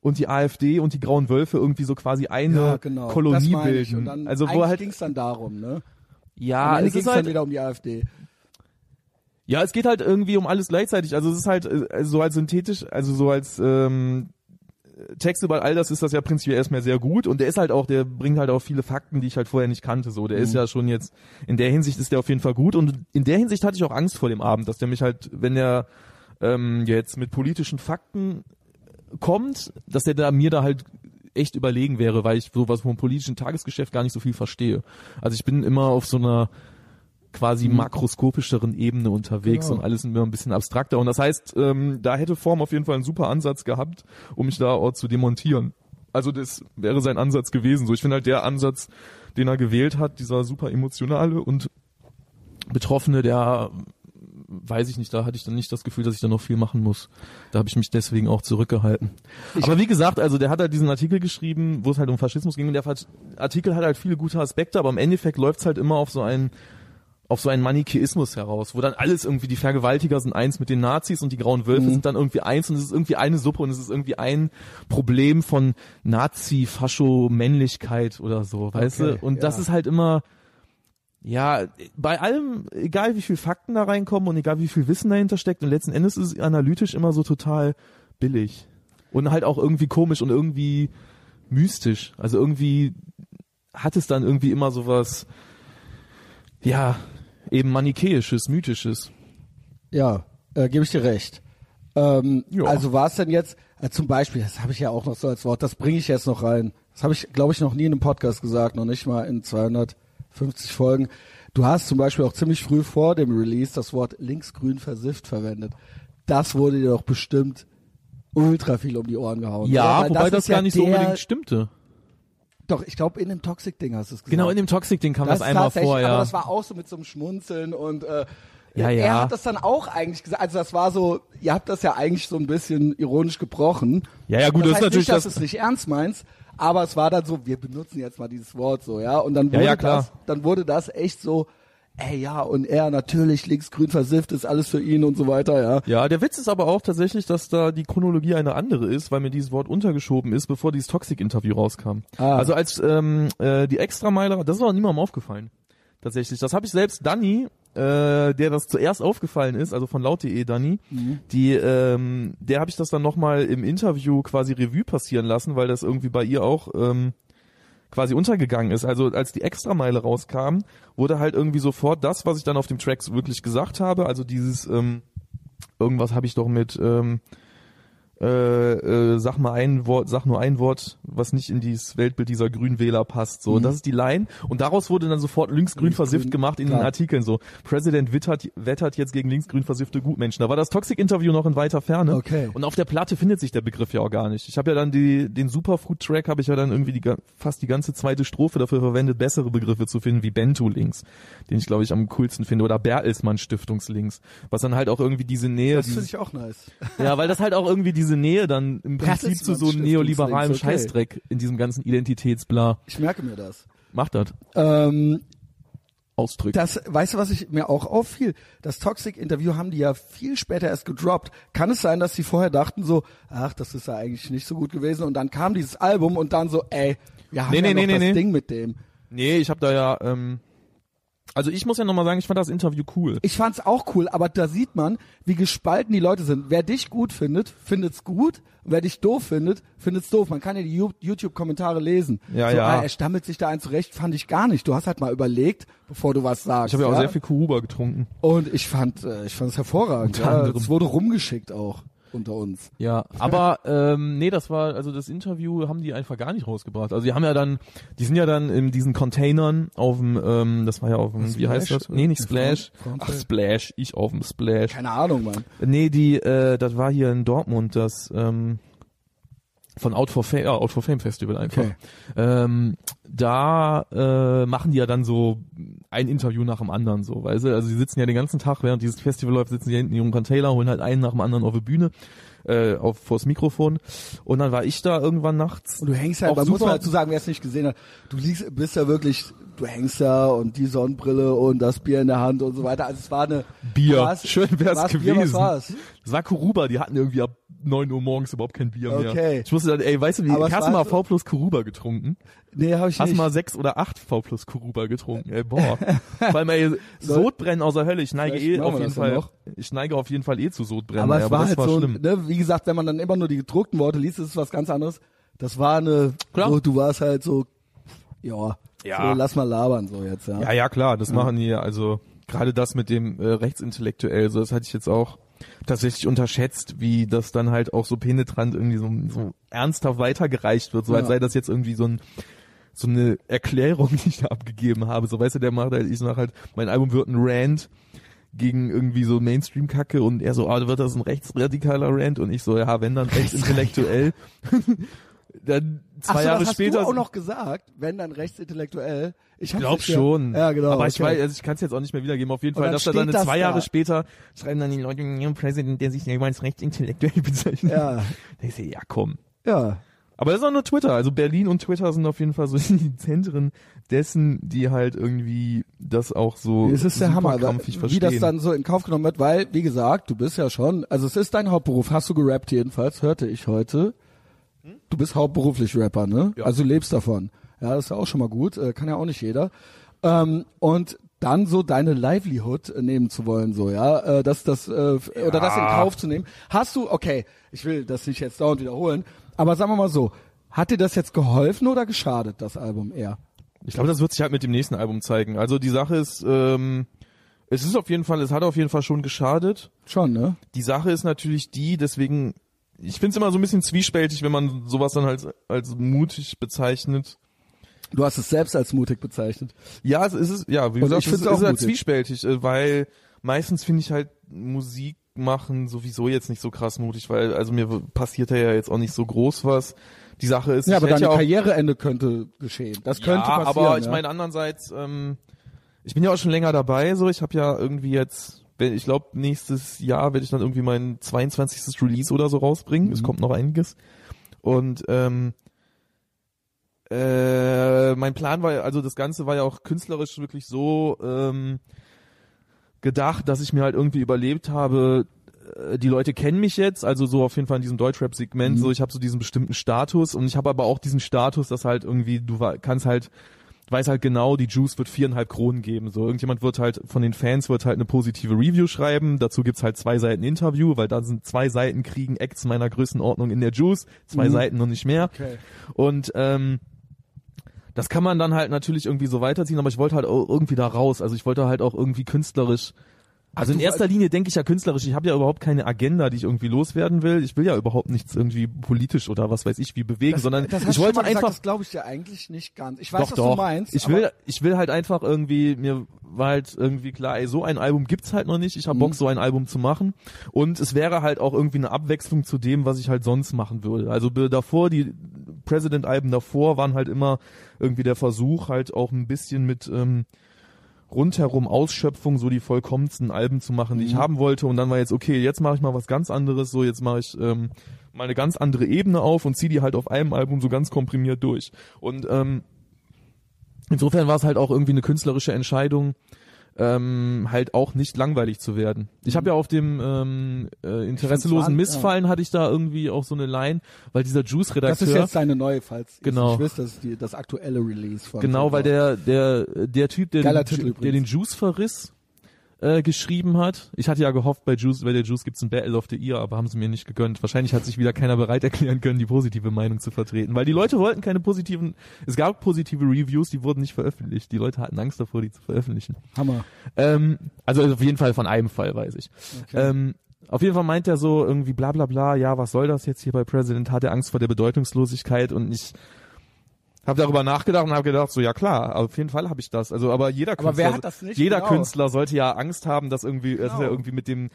und die AfD und die Grauen Wölfe irgendwie so quasi eine ja, genau. Kolonie bilden. Also wo halt ging es dann darum, ne? ja, es ging ist halt dann wieder um die AfD. Ja, es geht halt irgendwie um alles gleichzeitig. Also es ist halt äh, so als synthetisch, also so als ähm, Text über all das ist das ja prinzipiell erstmal sehr gut und der ist halt auch, der bringt halt auch viele Fakten, die ich halt vorher nicht kannte. So, der ist ja schon jetzt in der Hinsicht ist der auf jeden Fall gut und in der Hinsicht hatte ich auch Angst vor dem Abend, dass der mich halt, wenn er ähm, jetzt mit politischen Fakten kommt, dass der da mir da halt echt überlegen wäre, weil ich sowas vom politischen Tagesgeschäft gar nicht so viel verstehe. Also ich bin immer auf so einer quasi makroskopischeren Ebene unterwegs Genau. und alles immer ein bisschen abstrakter. Und das heißt, ähm, da hätte Form auf jeden Fall einen super Ansatz gehabt, um mich da auch zu demontieren. Also das wäre sein Ansatz gewesen. So, ich finde halt der Ansatz, den er gewählt hat, dieser super emotionale und Betroffene, der weiß ich nicht, da hatte ich dann nicht das Gefühl, dass ich da noch viel machen muss. Da habe ich mich deswegen auch zurückgehalten. Aber wie gesagt, also der hat halt diesen Artikel geschrieben, wo es halt um Faschismus ging und der Artikel hat halt viele gute Aspekte, aber im Endeffekt läuft's halt immer auf so einen auf so einen Manichäismus heraus, wo dann alles irgendwie, die Vergewaltiger sind eins mit den Nazis und die grauen Wölfe sind dann irgendwie eins und es ist irgendwie eine Suppe und es ist irgendwie ein Problem von Nazi-Fascho-Männlichkeit oder so, weißt Okay, du? Und das ja. ist halt immer, ja, bei allem, egal wie viel Fakten da reinkommen und egal wie viel Wissen dahinter steckt und letzten Endes ist es analytisch immer so total billig. Und halt auch irgendwie komisch und irgendwie mystisch. Also irgendwie hat es dann irgendwie immer sowas, ja, eben manichäisches, mythisches. Ja, äh, gebe ich dir recht. Ähm, Ja. Also war es denn jetzt, äh, zum Beispiel, das habe ich ja auch noch so als Wort, das bringe ich jetzt noch rein. Das habe ich, glaube ich, noch nie in einem Podcast gesagt, noch nicht mal in 250 Folgen. Du hast zum Beispiel auch ziemlich früh vor dem Release das Wort linksgrün versifft verwendet. Das wurde dir doch bestimmt ultra viel um die Ohren gehauen. Ja, wobei das, gar ja nicht so unbedingt stimmte. Doch, ich glaube, in dem Toxic-Ding hast du es gesagt. Genau, in dem Toxic-Ding kam das, einmal tatsächlich, vor, ja. Aber das war auch so mit so einem Schmunzeln und äh, Ja, er ja. hat das dann auch eigentlich gesagt. Also das war so, ihr habt das ja eigentlich so ein bisschen ironisch gebrochen. Ja, ja, gut, das ist heißt natürlich nicht, dass das- du es nicht ernst meinst, aber es war dann so, wir benutzen jetzt mal dieses Wort so, ja. Und dann Ja, wurde ja, klar. das, dann wurde das echt so, ey ja, und er natürlich linksgrün versifft ist alles für ihn und so weiter, ja. Ja, der Witz ist aber auch tatsächlich, dass da die Chronologie eine andere ist, weil mir dieses Wort untergeschoben ist, bevor dieses Toxic-Interview rauskam. Ah. Also als ähm, äh, die Extrameile, das ist auch niemandem aufgefallen. Tatsächlich. Das habe ich selbst Danny, äh, der das zuerst aufgefallen ist, also von laut.de Danny, die, ähm, der habe ich das dann nochmal im Interview quasi Revue passieren lassen, weil das irgendwie bei ihr auch ähm, quasi untergegangen ist. Also als die Extrameile rauskam, wurde halt irgendwie sofort das, was ich dann auf dem Track wirklich gesagt habe, also dieses ähm, irgendwas habe ich doch mit ähm, äh, äh, sag mal ein Wort, sag nur ein Wort, was nicht in dieses Weltbild dieser Grünwähler passt. So, und das ist die Line. Und daraus wurde dann sofort linksgrün Linksgrün, versifft gemacht in den klar. Artikeln. So, President wittert, wettert jetzt gegen linksgrün versiffte Gutmenschen. Da war das Toxic-Interview noch in weiter Ferne. Okay. Und auf der Platte findet sich der Begriff ja auch gar nicht. Ich habe ja dann die, den Superfood-Track habe ich ja dann irgendwie die, fast die ganze zweite Strophe dafür verwendet, bessere Begriffe zu finden, wie Bento-Links, den ich glaube ich am coolsten finde, oder Bertelsmann-Stiftungslinks, was dann halt auch irgendwie diese Nähe, Das finde ich auch nice. ja, weil das halt auch irgendwie diese Nähe dann im Prinzip zu so neoliberalem Stiftungslinks, okay. Scheißdreck in diesem ganzen Identitätsbla Ich merke mir das. macht das. Ähm, Ausdrückt. Das, weißt du, was ich mir auch auffiel? Das Toxic-Interview haben die ja viel später erst gedroppt. Kann es sein, dass sie vorher dachten so, ach, das ist ja eigentlich nicht so gut gewesen und dann kam dieses Album und dann so, ey, wir haben Nee, ja nee, noch nee, das. Ding mit dem. nee, ich habe da ja, ähm, also ich muss ja nochmal sagen, ich fand das Interview cool. Ich fand's auch cool, aber da sieht man, wie gespalten die Leute sind. Wer dich gut findet, findet's gut. Und wer dich doof findet, findet's doof. Man kann ja die YouTube-Kommentare lesen. Ja, so, ja. Ah, er stammelt sich da ein zurecht, fand ich gar nicht. Du hast halt mal überlegt, bevor du was sagst. Ich habe ja auch sehr viel Kuruba getrunken. Und ich fand, äh, ich fand es hervorragend. Ja, es wurde rumgeschickt auch unter uns. Ja, aber ähm, nee, das war, also das Interview haben die einfach gar nicht rausgebracht. Also die haben ja dann, die sind ja dann in diesen Containern auf dem, ähm, das war ja auf dem, wie heißt Splash? das? Nee, nicht Splash. Front- Ach. Splash, ich auf dem Splash. Keine Ahnung, Mann. Nee, die, äh, das war hier in Dortmund, das, ähm, von Out for Fame, Out for Fame Festival einfach. Okay. Ähm, da äh, machen die ja dann so ein Interview nach dem anderen so, weißt du? Also die sitzen ja den ganzen Tag, während dieses Festival läuft, sitzen die hinten in ihrem Container, holen halt einen nach dem anderen auf die Bühne, äh, auf vors Mikrofon. Und dann war ich da irgendwann nachts. Und du hängst halt, man muss mal dazu sagen, wer es nicht gesehen hat, du liegst, bist ja wirklich, du hängst da und die Sonnenbrille und das Bier in der Hand und so weiter. Also es war eine Bier. war's- Schön wär's Bier, gewesen. was war's? Das war Kuruba, die hatten irgendwie ab 9 Uhr morgens überhaupt kein Bier mehr. Okay. Ich musste dann, ey, weißt du, wie, Aber hast du war mal V plus Kuruba getrunken? Nee, hab ich Hast nicht. mal sechs oder acht V plus Kuruba getrunken? Ey, boah. Vor allem, ey, Sodbrennen außer Hölle. Ich neige Vielleicht eh auf jeden Fall, noch. ich neige auf jeden Fall eh zu Sodbrennen. aber es war das halt war so, schlimm. ne, wie gesagt, wenn man dann immer nur die gedruckten Worte liest, ist es was ganz anderes. Das war eine, Klar. so, du warst halt so, ja, Ja. So, lass mal labern so jetzt, ja. Ja, ja, klar, das machen die, also gerade das mit dem äh, Rechtsintellektuell, so das hatte ich jetzt auch tatsächlich unterschätzt, wie das dann halt auch so penetrant irgendwie so, so ernsthaft weitergereicht wird, so als Ja. sei das jetzt irgendwie so ein so eine Erklärung, die ich da abgegeben habe. So weißt du, der macht halt, ich sag halt, mein Album wird ein Rant gegen irgendwie so Mainstream-Kacke und er so, ah, wird das ein rechtsradikaler Rant? Und ich so, ja, wenn dann rechtsintellektuell. dann zwei Ach so, Jahre das hast später. du auch noch gesagt, wenn dann rechtsintellektuell. Ich hab's glaub nicht schon. Ja, genau. Aber ich okay. weiß, also ich kann es jetzt auch nicht mehr wiedergeben. Auf jeden Fall, dass er dann das zwei Jahre da. später schreiben dann die Leute, New President, der sich jemals rechtsintellektuell bezeichnet. Ja, Da ich ja, komm. ja. Aber das ist auch nur Twitter. Also Berlin und Twitter sind auf jeden Fall so die Zentren dessen, die halt irgendwie das auch so Es ist der Hammer, krampfig wie verstehen. das dann so in Kauf genommen wird, weil, wie gesagt, du bist ja schon, also es ist dein Hauptberuf, hast du gerappt jedenfalls, hörte ich heute. Du bist hauptberuflich Rapper, ne? Ja. Also du lebst davon. Ja, das ist ja auch schon mal gut, äh, kann ja auch nicht jeder. Ähm, und dann so deine Livelihood nehmen zu wollen, so, ja, äh, das, das, äh, f- oder das in Kauf zu nehmen. Hast du, okay, ich will das nicht jetzt dauernd wiederholen, aber sagen wir mal so, hat dir das jetzt geholfen oder geschadet, das Album eher? Ich glaube, das wird sich halt mit dem nächsten Album zeigen. Also die Sache ist, ähm, es ist auf jeden Fall, es hat auf jeden Fall schon geschadet. Schon, ne? Die Sache ist natürlich die, deswegen, ich finde es immer so ein bisschen zwiespältig, wenn man sowas dann als, als mutig bezeichnet. Du hast es selbst als mutig bezeichnet. Ja, es ist, ja, wie gesagt, ich es es ist halt zwiespältig, äh, weil meistens finde ich halt Musik machen sowieso jetzt nicht so krass mutig, weil, also mir passiert ja jetzt auch nicht so groß was. Die Sache ist, Ja, aber hätte dein ja auch, Karriereende könnte geschehen. Das könnte ja, passieren. aber ich ja. meine andererseits, ähm, ich bin ja auch schon länger dabei, so ich habe ja irgendwie jetzt ich glaube, nächstes Jahr werde ich dann irgendwie mein 22. Release oder so rausbringen. Es Mhm. kommt noch einiges. Und ähm, äh, mein Plan war, also das Ganze war ja auch künstlerisch wirklich so ähm, gedacht, dass ich mir halt irgendwie überlebt habe, äh, die Leute kennen mich jetzt, also so auf jeden Fall in diesem Deutschrap-Segment, Mhm. so ich habe so diesen bestimmten Status und ich habe aber auch diesen Status, dass halt irgendwie, du kannst halt, weiß halt genau, die Juice wird viereinhalb Kronen geben. So, irgendjemand wird halt von den Fans wird halt eine positive Review schreiben. Dazu gibt's halt zwei Seiten Interview, weil da sind zwei Seiten kriegen Acts meiner Größenordnung in der Juice, zwei Mhm. Seiten und nicht mehr. Okay. Und ähm, das kann man dann halt natürlich irgendwie so weiterziehen, aber ich wollte halt auch irgendwie da raus. Also ich wollte halt auch irgendwie künstlerisch. Also in erster Linie denke ich ja künstlerisch. Ich habe ja überhaupt keine Agenda, die ich irgendwie loswerden will. Ich will ja überhaupt nichts irgendwie politisch oder was weiß ich wie bewegen, sondern das ich wollte gesagt, einfach das glaube ich dir eigentlich nicht ganz. Ich weiß, doch, was doch. du meinst. ich will, ich will halt einfach irgendwie, mir war halt irgendwie klar, ey, so ein Album gibt's halt noch nicht. Ich habe Mhm. Bock, so ein Album zu machen. Und es wäre halt auch irgendwie eine Abwechslung zu dem, was ich halt sonst machen würde. Also davor, die President-Alben davor waren halt immer irgendwie der Versuch, halt auch ein bisschen mit ähm, rundherum Ausschöpfung so die vollkommensten Alben zu machen, die ich Mhm. haben wollte. Und dann war jetzt, okay, jetzt mache ich mal was ganz anderes. So, jetzt mache ich ähm, mal eine ganz andere Ebene auf und ziehe die halt auf einem Album so ganz komprimiert durch. Und ähm, insofern war es halt auch irgendwie eine künstlerische Entscheidung, ähm, halt auch nicht langweilig zu werden. Ich habe ja auf dem ähm, äh, interesselosen Mhm. Ich Missfallen hatte ich da irgendwie auch so eine Line, weil dieser Das Juice-Redakteur ist jetzt deine neue, falls Genau. nicht wisst, das ist die, das aktuelle Release von Genau, weil der der der Typ, der den, der den. Juice verriss, äh, geschrieben hat. Ich hatte ja gehofft, bei Juice, bei der Juice gibt's ein Battle of the Year, aber haben sie mir nicht gegönnt. Wahrscheinlich hat sich wieder keiner bereit erklären können, die positive Meinung zu vertreten, weil die Leute wollten keine positiven. Es gab positive Reviews, die wurden nicht veröffentlicht. Die Leute hatten Angst davor, die zu veröffentlichen. Hammer. Ähm, also auf jeden Fall von einem Fall weiß ich. Okay. Ähm, auf jeden Fall meint er so irgendwie bla bla bla, ja, was soll das jetzt hier bei President? Hat er Angst vor der Bedeutungslosigkeit und ich habe darüber nachgedacht und habe gedacht, so ja klar, auf jeden Fall habe ich das. Also aber jeder Aber Künstler, jeder Genau. Künstler sollte ja Angst haben, dass irgendwie, dass Genau. er irgendwie mit dem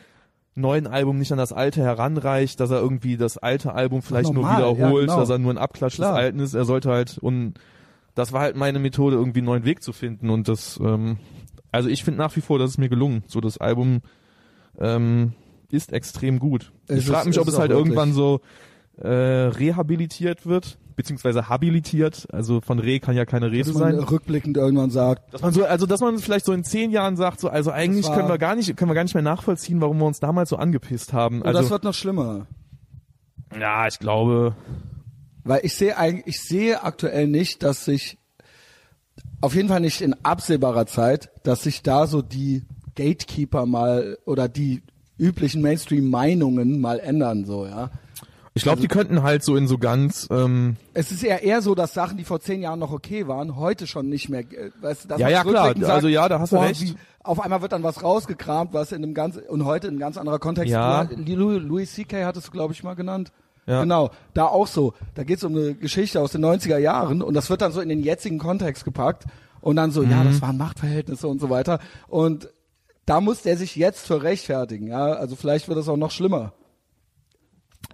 neuen Album nicht an das alte heranreicht, dass er irgendwie das alte Album vielleicht normal, nur ja, wiederholt, genau. dass er nur ein Abklatsch Klar. des alten ist. Er sollte halt und das war halt meine Methode, irgendwie einen neuen Weg zu finden und das ähm, also ich finde nach wie vor, dass es mir gelungen. So das Album ähm, ist extrem gut. Es ich frage mich, es ob ist es halt auch irgendwann wirklich- so äh, rehabilitiert wird, beziehungsweise habilitiert. Also von Reh kann ja keine Rede dass man sein. rückblickend irgendwann sagt, Dass man so, also dass man vielleicht so in zehn Jahren sagt, so, also eigentlich Das können wir gar nicht, können wir gar nicht mehr nachvollziehen, warum wir uns damals so angepisst haben. oh, das Also wird noch schlimmer. ja, ich glaube, Weil ich sehe eigentlich, ich sehe aktuell nicht, dass sich, auf jeden Fall nicht in absehbarer Zeit, dass sich da so die Gatekeeper mal oder die üblichen Mainstream-Meinungen mal ändern, so, ja. Ich glaube, Also die könnten halt so in so ganz, ähm, Es ist eher eher so, dass Sachen, die vor zehn Jahren noch okay waren, heute schon nicht mehr, äh, weißt du, dass Ja, ja, klar. rückblickend Also ja, da hast du boah, recht. Wie, auf einmal wird dann was rausgekramt, was in einem ganz, und heute in ein ganz anderer Kontext. Ja. Du- Louis, Louis C.K. hattest du, glaube ich, mal genannt. Ja. Genau, da auch so. Da geht es um eine Geschichte aus den 90er Jahren und das wird dann so in den jetzigen Kontext gepackt und dann so, ja, Mhm. das waren Machtverhältnisse und so weiter. Und da muss der sich jetzt für rechtfertigen, ja. Also vielleicht wird es auch noch schlimmer.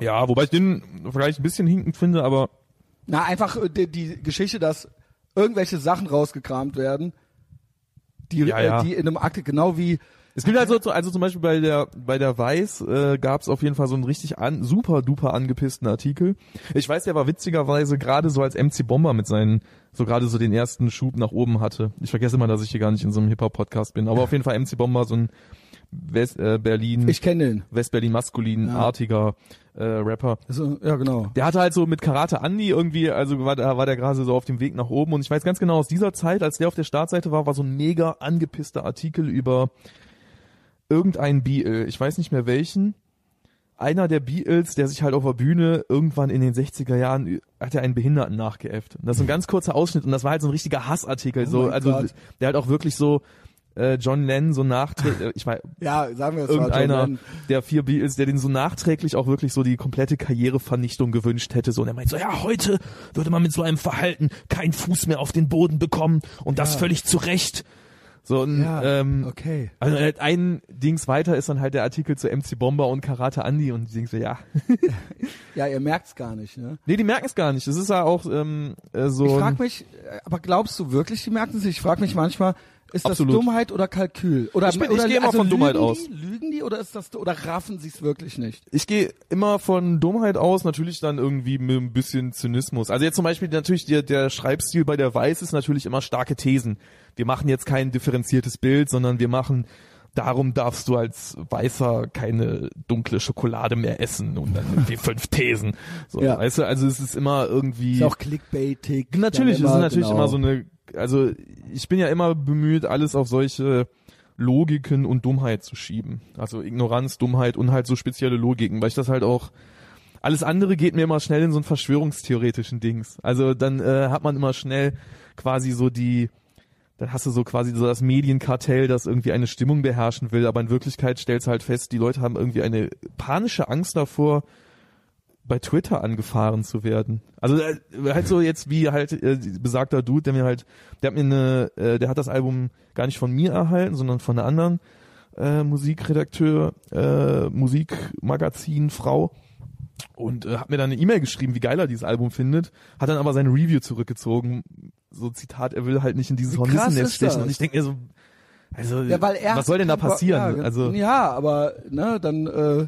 Ja, wobei ich den vielleicht ein bisschen hinkend finde, aber Na, einfach äh, die, die Geschichte, dass irgendwelche Sachen rausgekramt werden, die, Ja, ja. Äh, die in einem Akte, genau wie, Es gibt also, also zum Beispiel bei der bei der Weiß äh, gab es auf jeden Fall so einen richtig an, super duper angepissten Artikel. Ich weiß, der war witzigerweise gerade so als MC Bomber mit seinen so gerade so den ersten Schub nach oben hatte. Ich vergesse immer, dass ich hier gar nicht in so einem Hip Hop Podcast bin, aber auf jeden Fall MC Bomber so ein West äh, Berlin ich kenne den. West-Berlin maskulin Ja. artiger äh, Rapper. Also, ja, genau. Der hatte halt so mit Karate Andy irgendwie, also war, da war der gerade so auf dem Weg nach oben und ich weiß ganz genau, aus dieser Zeit, als der auf der Startseite war, war so ein mega angepisster Artikel über irgendeinen Beatle, ich weiß nicht mehr welchen, einer der Beatles, der sich halt auf der Bühne irgendwann in den 60er Jahren hat er einen Behinderten nachgeäfft. Und das ist ein ganz kurzer Ausschnitt und das war halt so ein richtiger Hassartikel, Oh so, also Gott. der halt auch wirklich so äh, John Lennon so nachträglich, ich weiß, Ja, sagen wir es irgendeiner der vier Beatles, der den so nachträglich auch wirklich so die komplette Karrierevernichtung gewünscht hätte. So, und er meint so, ja, heute würde man mit so einem Verhalten keinen Fuß mehr auf den Boden bekommen und das Ja. völlig zu Recht. So, und, Ja, ähm, okay. also äh, ein Dings weiter ist dann halt der Artikel zu MC Bomber und Karate Andy und die so, ja. Ja, ihr merkt's gar nicht, ne? Nee, die merken es gar nicht. Das ist ja auch ähm, äh, so. Ich ein- frag mich, äh, aber glaubst du wirklich, die merken sich? Ich frag mich manchmal, Ist Absolut. das Dummheit oder Kalkül? Oder, Ich bin- ich oder, gehe immer also von Dummheit lügen aus. Die, lügen die oder ist das oder raffen sie es wirklich nicht? Ich gehe immer von Dummheit aus, natürlich dann irgendwie mit ein bisschen Zynismus. Also jetzt zum Beispiel natürlich der, der Schreibstil bei der Weiß ist natürlich immer starke Thesen. Wir machen jetzt kein differenziertes Bild, sondern wir machen darum darfst du als Weißer keine dunkle Schokolade mehr essen und dann irgendwie fünf Thesen. So, Ja. weißt du, also es ist immer irgendwie Ist auch clickbaitig. Natürlich, das ist natürlich genau. immer so eine, also ich bin ja immer bemüht, alles auf solche Logiken und Dummheit zu schieben. Also Ignoranz, Dummheit und halt so spezielle Logiken, weil ich das halt auch, alles andere geht mir immer schnell in so einen verschwörungstheoretischen Dings. Also dann äh, hat man immer schnell quasi so die, dann hast du so quasi so das Medienkartell, das irgendwie eine Stimmung beherrschen will, aber in Wirklichkeit stellst du halt fest, die Leute haben irgendwie eine panische Angst davor, bei Twitter angefahren zu werden. Also äh, halt so jetzt wie halt äh, besagter Dude, der mir halt, der hat mir eine, äh, der hat das Album gar nicht von mir erhalten, sondern von einer anderen äh, Musikredakteur, äh, Musikmagazin Frau und äh, hat mir dann eine E-Mail geschrieben, wie geil er dieses Album findet, hat dann aber seine Review zurückgezogen. So Zitat, er will halt nicht in dieses Hornissennest stechen. Und ich denke mir so, also Ja, was soll denn da passieren? Ja, also ja, aber ne, dann äh,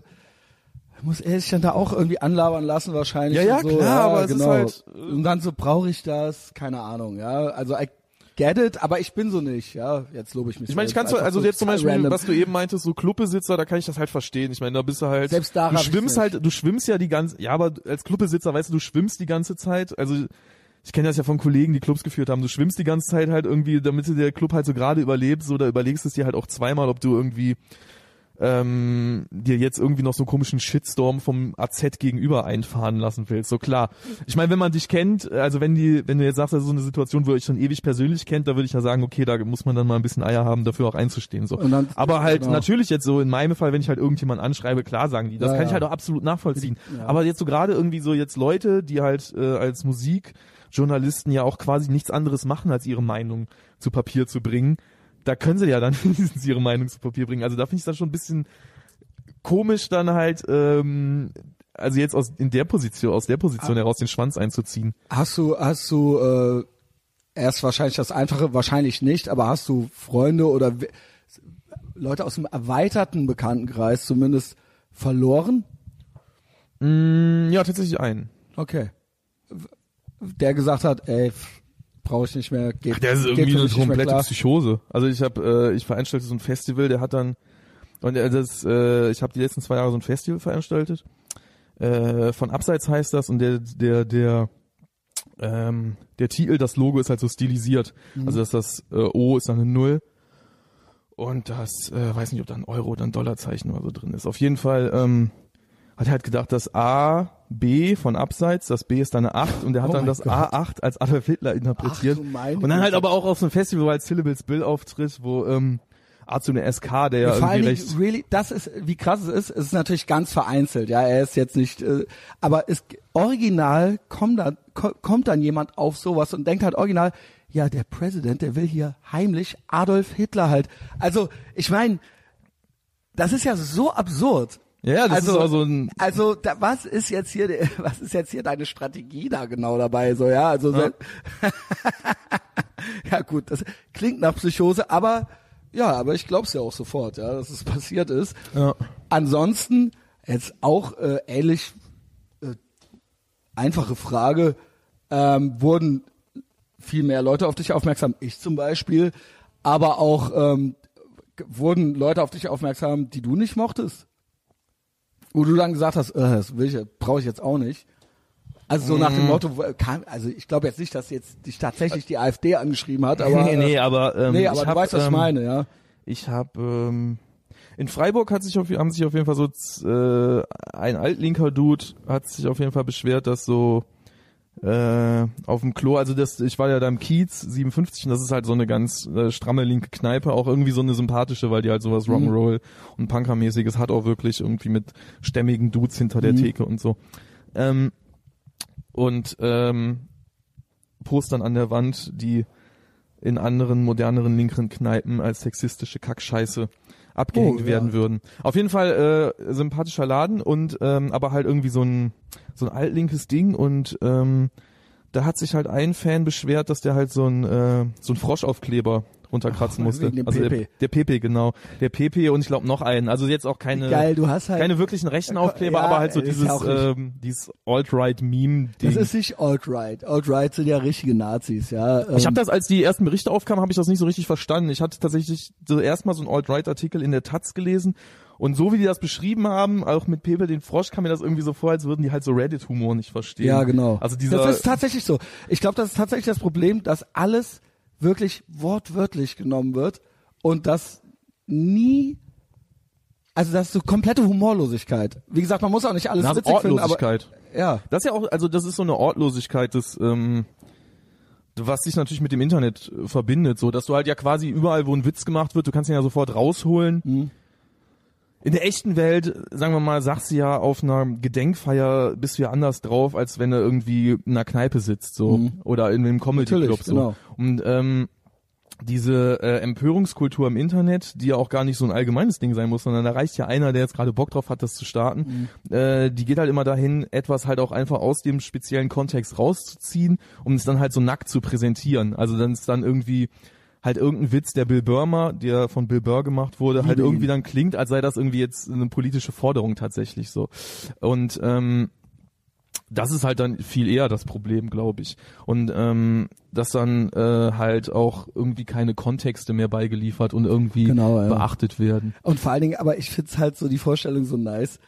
muss er sich dann da auch irgendwie anlabern lassen wahrscheinlich. Ja, ja, so. klar, ja, aber es ist genau. halt, äh, und dann so brauche ich das, keine Ahnung, ja. Also I get it, aber ich bin so nicht, ja. Jetzt lobe ich mich. Ich meine, ich kann also so jetzt zum Beispiel, random. was du eben meintest, so Clubbesitzer, da kann ich das halt verstehen. Ich meine, da bist du halt, Selbst da du schwimmst halt, du schwimmst ja die ganze, ja, aber als Clubbesitzer, weißt du, du schwimmst die ganze Zeit. Also ich kenne das ja von Kollegen, die Clubs geführt haben. Du schwimmst die ganze Zeit halt irgendwie, damit du der Club halt so gerade überlebt, so da überlegst es dir halt auch zweimal, ob du irgendwie ähm, dir jetzt irgendwie noch so einen komischen Shitstorm vom AZ gegenüber einfahren lassen willst. So klar. Ich meine, wenn man dich kennt, also wenn die, wenn du jetzt sagst, ist so eine Situation, wo ihr euch schon ewig persönlich kennt, da würde ich ja sagen, okay, da muss man dann mal ein bisschen Eier haben, dafür auch einzustehen. So. Dann- Aber halt genau. natürlich jetzt so in meinem Fall, wenn ich halt irgendjemand anschreibe, klar sagen die. Das Ja, kann ich halt auch absolut nachvollziehen. Ja. Aber jetzt so gerade irgendwie so jetzt Leute, die halt äh, als Musikjournalisten ja auch quasi nichts anderes machen, als ihre Meinung zu Papier zu bringen, da können sie ja dann wenigstens ihre Meinung zu Papier bringen. Also da finde ich das schon ein bisschen komisch dann halt, ähm, also jetzt aus in der Position, aus der Position Ah. heraus den Schwanz einzuziehen. Hast du, hast du äh, erst wahrscheinlich das Einfache, wahrscheinlich nicht, aber hast du Freunde oder Leute aus dem erweiterten Bekanntenkreis zumindest verloren? Mm, ja, tatsächlich einen. Okay. Der gesagt hat, ey, brauche ich nicht mehr, geht, Ach, der ist irgendwie eine komplette. Psychose. Also ich habe, äh, ich veranstalte so ein Festival, der hat dann und äh, das, äh, ich habe die letzten zwei Jahre so ein Festival veranstaltet. Äh, von Abseits heißt das und der, der, der, ähm, der Titel, das Logo ist halt so stilisiert. Mhm. Also dass das äh, O ist dann eine Null und das, äh, weiß nicht, ob da ein Euro oder ein Dollarzeichen oder so drin ist. Auf jeden Fall ähm, hat er halt gedacht, das A, B von Abseits, das B ist dann eine 8 und der hat Oh dann das Gott. A8 als Adolf Hitler interpretiert. Ach meine und dann halt aber auch auf so einem Festival, weil Syllables Bill auftritt, wo ähm, A zu eine SK, der ja allen irgendwie recht... really, das ist, wie krass es ist, es ist natürlich ganz vereinzelt, ja, er ist jetzt nicht, äh, aber es, original kommt dann, ko- kommt dann jemand auf sowas und denkt halt original, ja, der Präsident, der will hier heimlich Adolf Hitler halt. Also, ich meine, das ist ja so absurd. Ja, das also, ist auch so ein... also da, was ist jetzt hier, was ist jetzt hier deine Strategie da genau dabei? So ja, also Ja. so, ja gut, das klingt nach Psychose, aber ja, aber ich glaub's ja auch sofort, ja, dass es passiert ist. Ja. Ansonsten jetzt auch äh, ähnlich äh, einfache Frage: ähm, Wurden viel mehr Leute auf dich aufmerksam? Ich zum Beispiel, aber auch ähm, wurden Leute auf dich aufmerksam, die du nicht mochtest? Wo du dann gesagt hast, äh, das will ich, brauche ich jetzt auch nicht. Also so nach Mhm. dem Motto, wo- kam, also ich glaube jetzt nicht, dass jetzt dich tatsächlich die AfD angeschrieben hat, aber nee, nee, äh, aber, ähm, nee, aber du hab, weißt, was ich ähm, meine, ja. Ich habe ähm, in Freiburg hat sich auf, haben sich auf jeden Fall so äh, ein altlinker Dude hat sich auf jeden Fall beschwert, dass so äh, auf dem Klo, also das, ich war ja da im Kiez 57 und das ist halt so eine ganz äh, stramme linke Kneipe, auch irgendwie so eine sympathische, weil die halt sowas Mhm. Rock'n'Roll und Punkermäßiges hat auch wirklich irgendwie mit stämmigen Dudes hinter der Mhm. Theke und so. Ähm, und ähm, Postern an der Wand, die in anderen, moderneren, linkeren Kneipen als sexistische Kackscheiße abgehängt Oh, ja. werden würden. Auf jeden Fall äh, sympathischer Laden und ähm, aber halt irgendwie so ein so ein altlinkes Ding und ähm, da hat sich halt ein Fan beschwert, dass der halt so ein äh, so ein Froschaufkleber runterkratzen Ach, musste. also PP. Der, der PP, genau. Der PP und ich glaube noch einen. Also jetzt auch keine Geil, du hast halt. keine wirklichen rechten Aufkleber, Ja, aber halt so dieses ähm, dieses Alt-Right-Meme-Ding. das ist nicht alt-right. Alt-right sind ja richtige Nazis, ja. Ähm, Ich habe das, als die ersten Berichte aufkamen, habe ich das nicht so richtig verstanden. Ich hatte tatsächlich so erstmal so einen Alt-Right-Artikel in der Taz gelesen und so wie die das beschrieben haben, auch mit Pepe den Frosch, kam mir das irgendwie so vor, als würden die halt so Reddit-Humor nicht verstehen. Ja, genau. Also dieser, das ist tatsächlich so. Ich glaube, das ist tatsächlich das Problem, dass alles wirklich wortwörtlich genommen wird und das nie, also das ist so komplette Humorlosigkeit. Wie gesagt, man muss auch nicht alles Na, witzig finden, aber ja. Das ist ja auch, also das ist so eine Ortlosigkeit des, ähm, was sich natürlich mit dem Internet verbindet, so dass du halt ja quasi überall, wo ein Witz gemacht wird, du kannst ihn ja sofort rausholen. Mhm. In der echten Welt, sagen wir mal, sagst du ja auf einer Gedenkfeier bist du ja anders drauf, als wenn du irgendwie in einer Kneipe sitzt, so oder in einem Comedy Club Mhm. Natürlich, so. genau. Und ähm, diese äh, Empörungskultur im Internet, die ja auch gar nicht so ein allgemeines Ding sein muss, sondern da reicht ja einer, der jetzt gerade Bock drauf hat, das zu starten, äh, die geht halt immer dahin, etwas halt auch einfach aus dem speziellen Kontext rauszuziehen, um es dann halt so nackt zu präsentieren. Also dann ist dann irgendwie halt irgendein Witz, der Bill Burr, der von Bill Burr gemacht wurde, halt Liebe ihn. irgendwie dann klingt, als sei das irgendwie jetzt eine politische Forderung tatsächlich so. Und ähm, das ist halt dann viel eher das Problem, glaube ich. Und ähm, dass dann äh, halt auch irgendwie keine Kontexte mehr beigeliefert und irgendwie Genau, ja. beachtet werden. Und vor allen Dingen, aber ich find's halt so die Vorstellung so nice.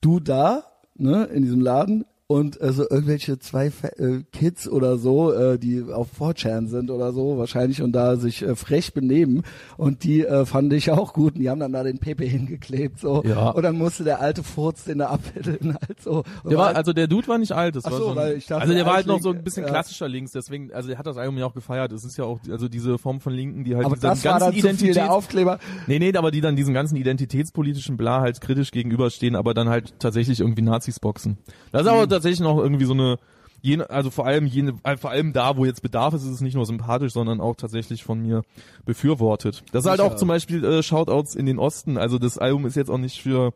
Du da, ne, in diesem Laden und äh, so irgendwelche zwei äh, Kids oder so, äh, die auf 4chan sind oder so wahrscheinlich und da sich äh, frech benehmen und die äh, fand ich auch gut und die haben dann da den Pepe hingeklebt so Ja. und dann musste der alte Furz den da abwickeln halt so. Und Der war, halt- also der Dude war nicht alt, das war so, weil ich dachte, also der war halt alt noch so ein bisschen ja. klassischer links, deswegen, also der hat das Album ja auch gefeiert. Es ist ja auch, also diese Form von Linken, die halt aber diesen das war ganzen dann zu viel der Identitäts- Aufkleber. Nee, nee, aber die dann diesen ganzen identitätspolitischen Bla halt kritisch gegenüberstehen, aber dann halt tatsächlich irgendwie Nazis boxen. Das ist Mhm. Tatsächlich noch irgendwie so eine, jene, also vor allem jene, äh, vor allem da, wo jetzt Bedarf ist, ist es nicht nur sympathisch, sondern auch tatsächlich von mir befürwortet. Das ist halt auch zum Beispiel äh, Shoutouts in den Osten. Also das Album ist jetzt auch nicht für,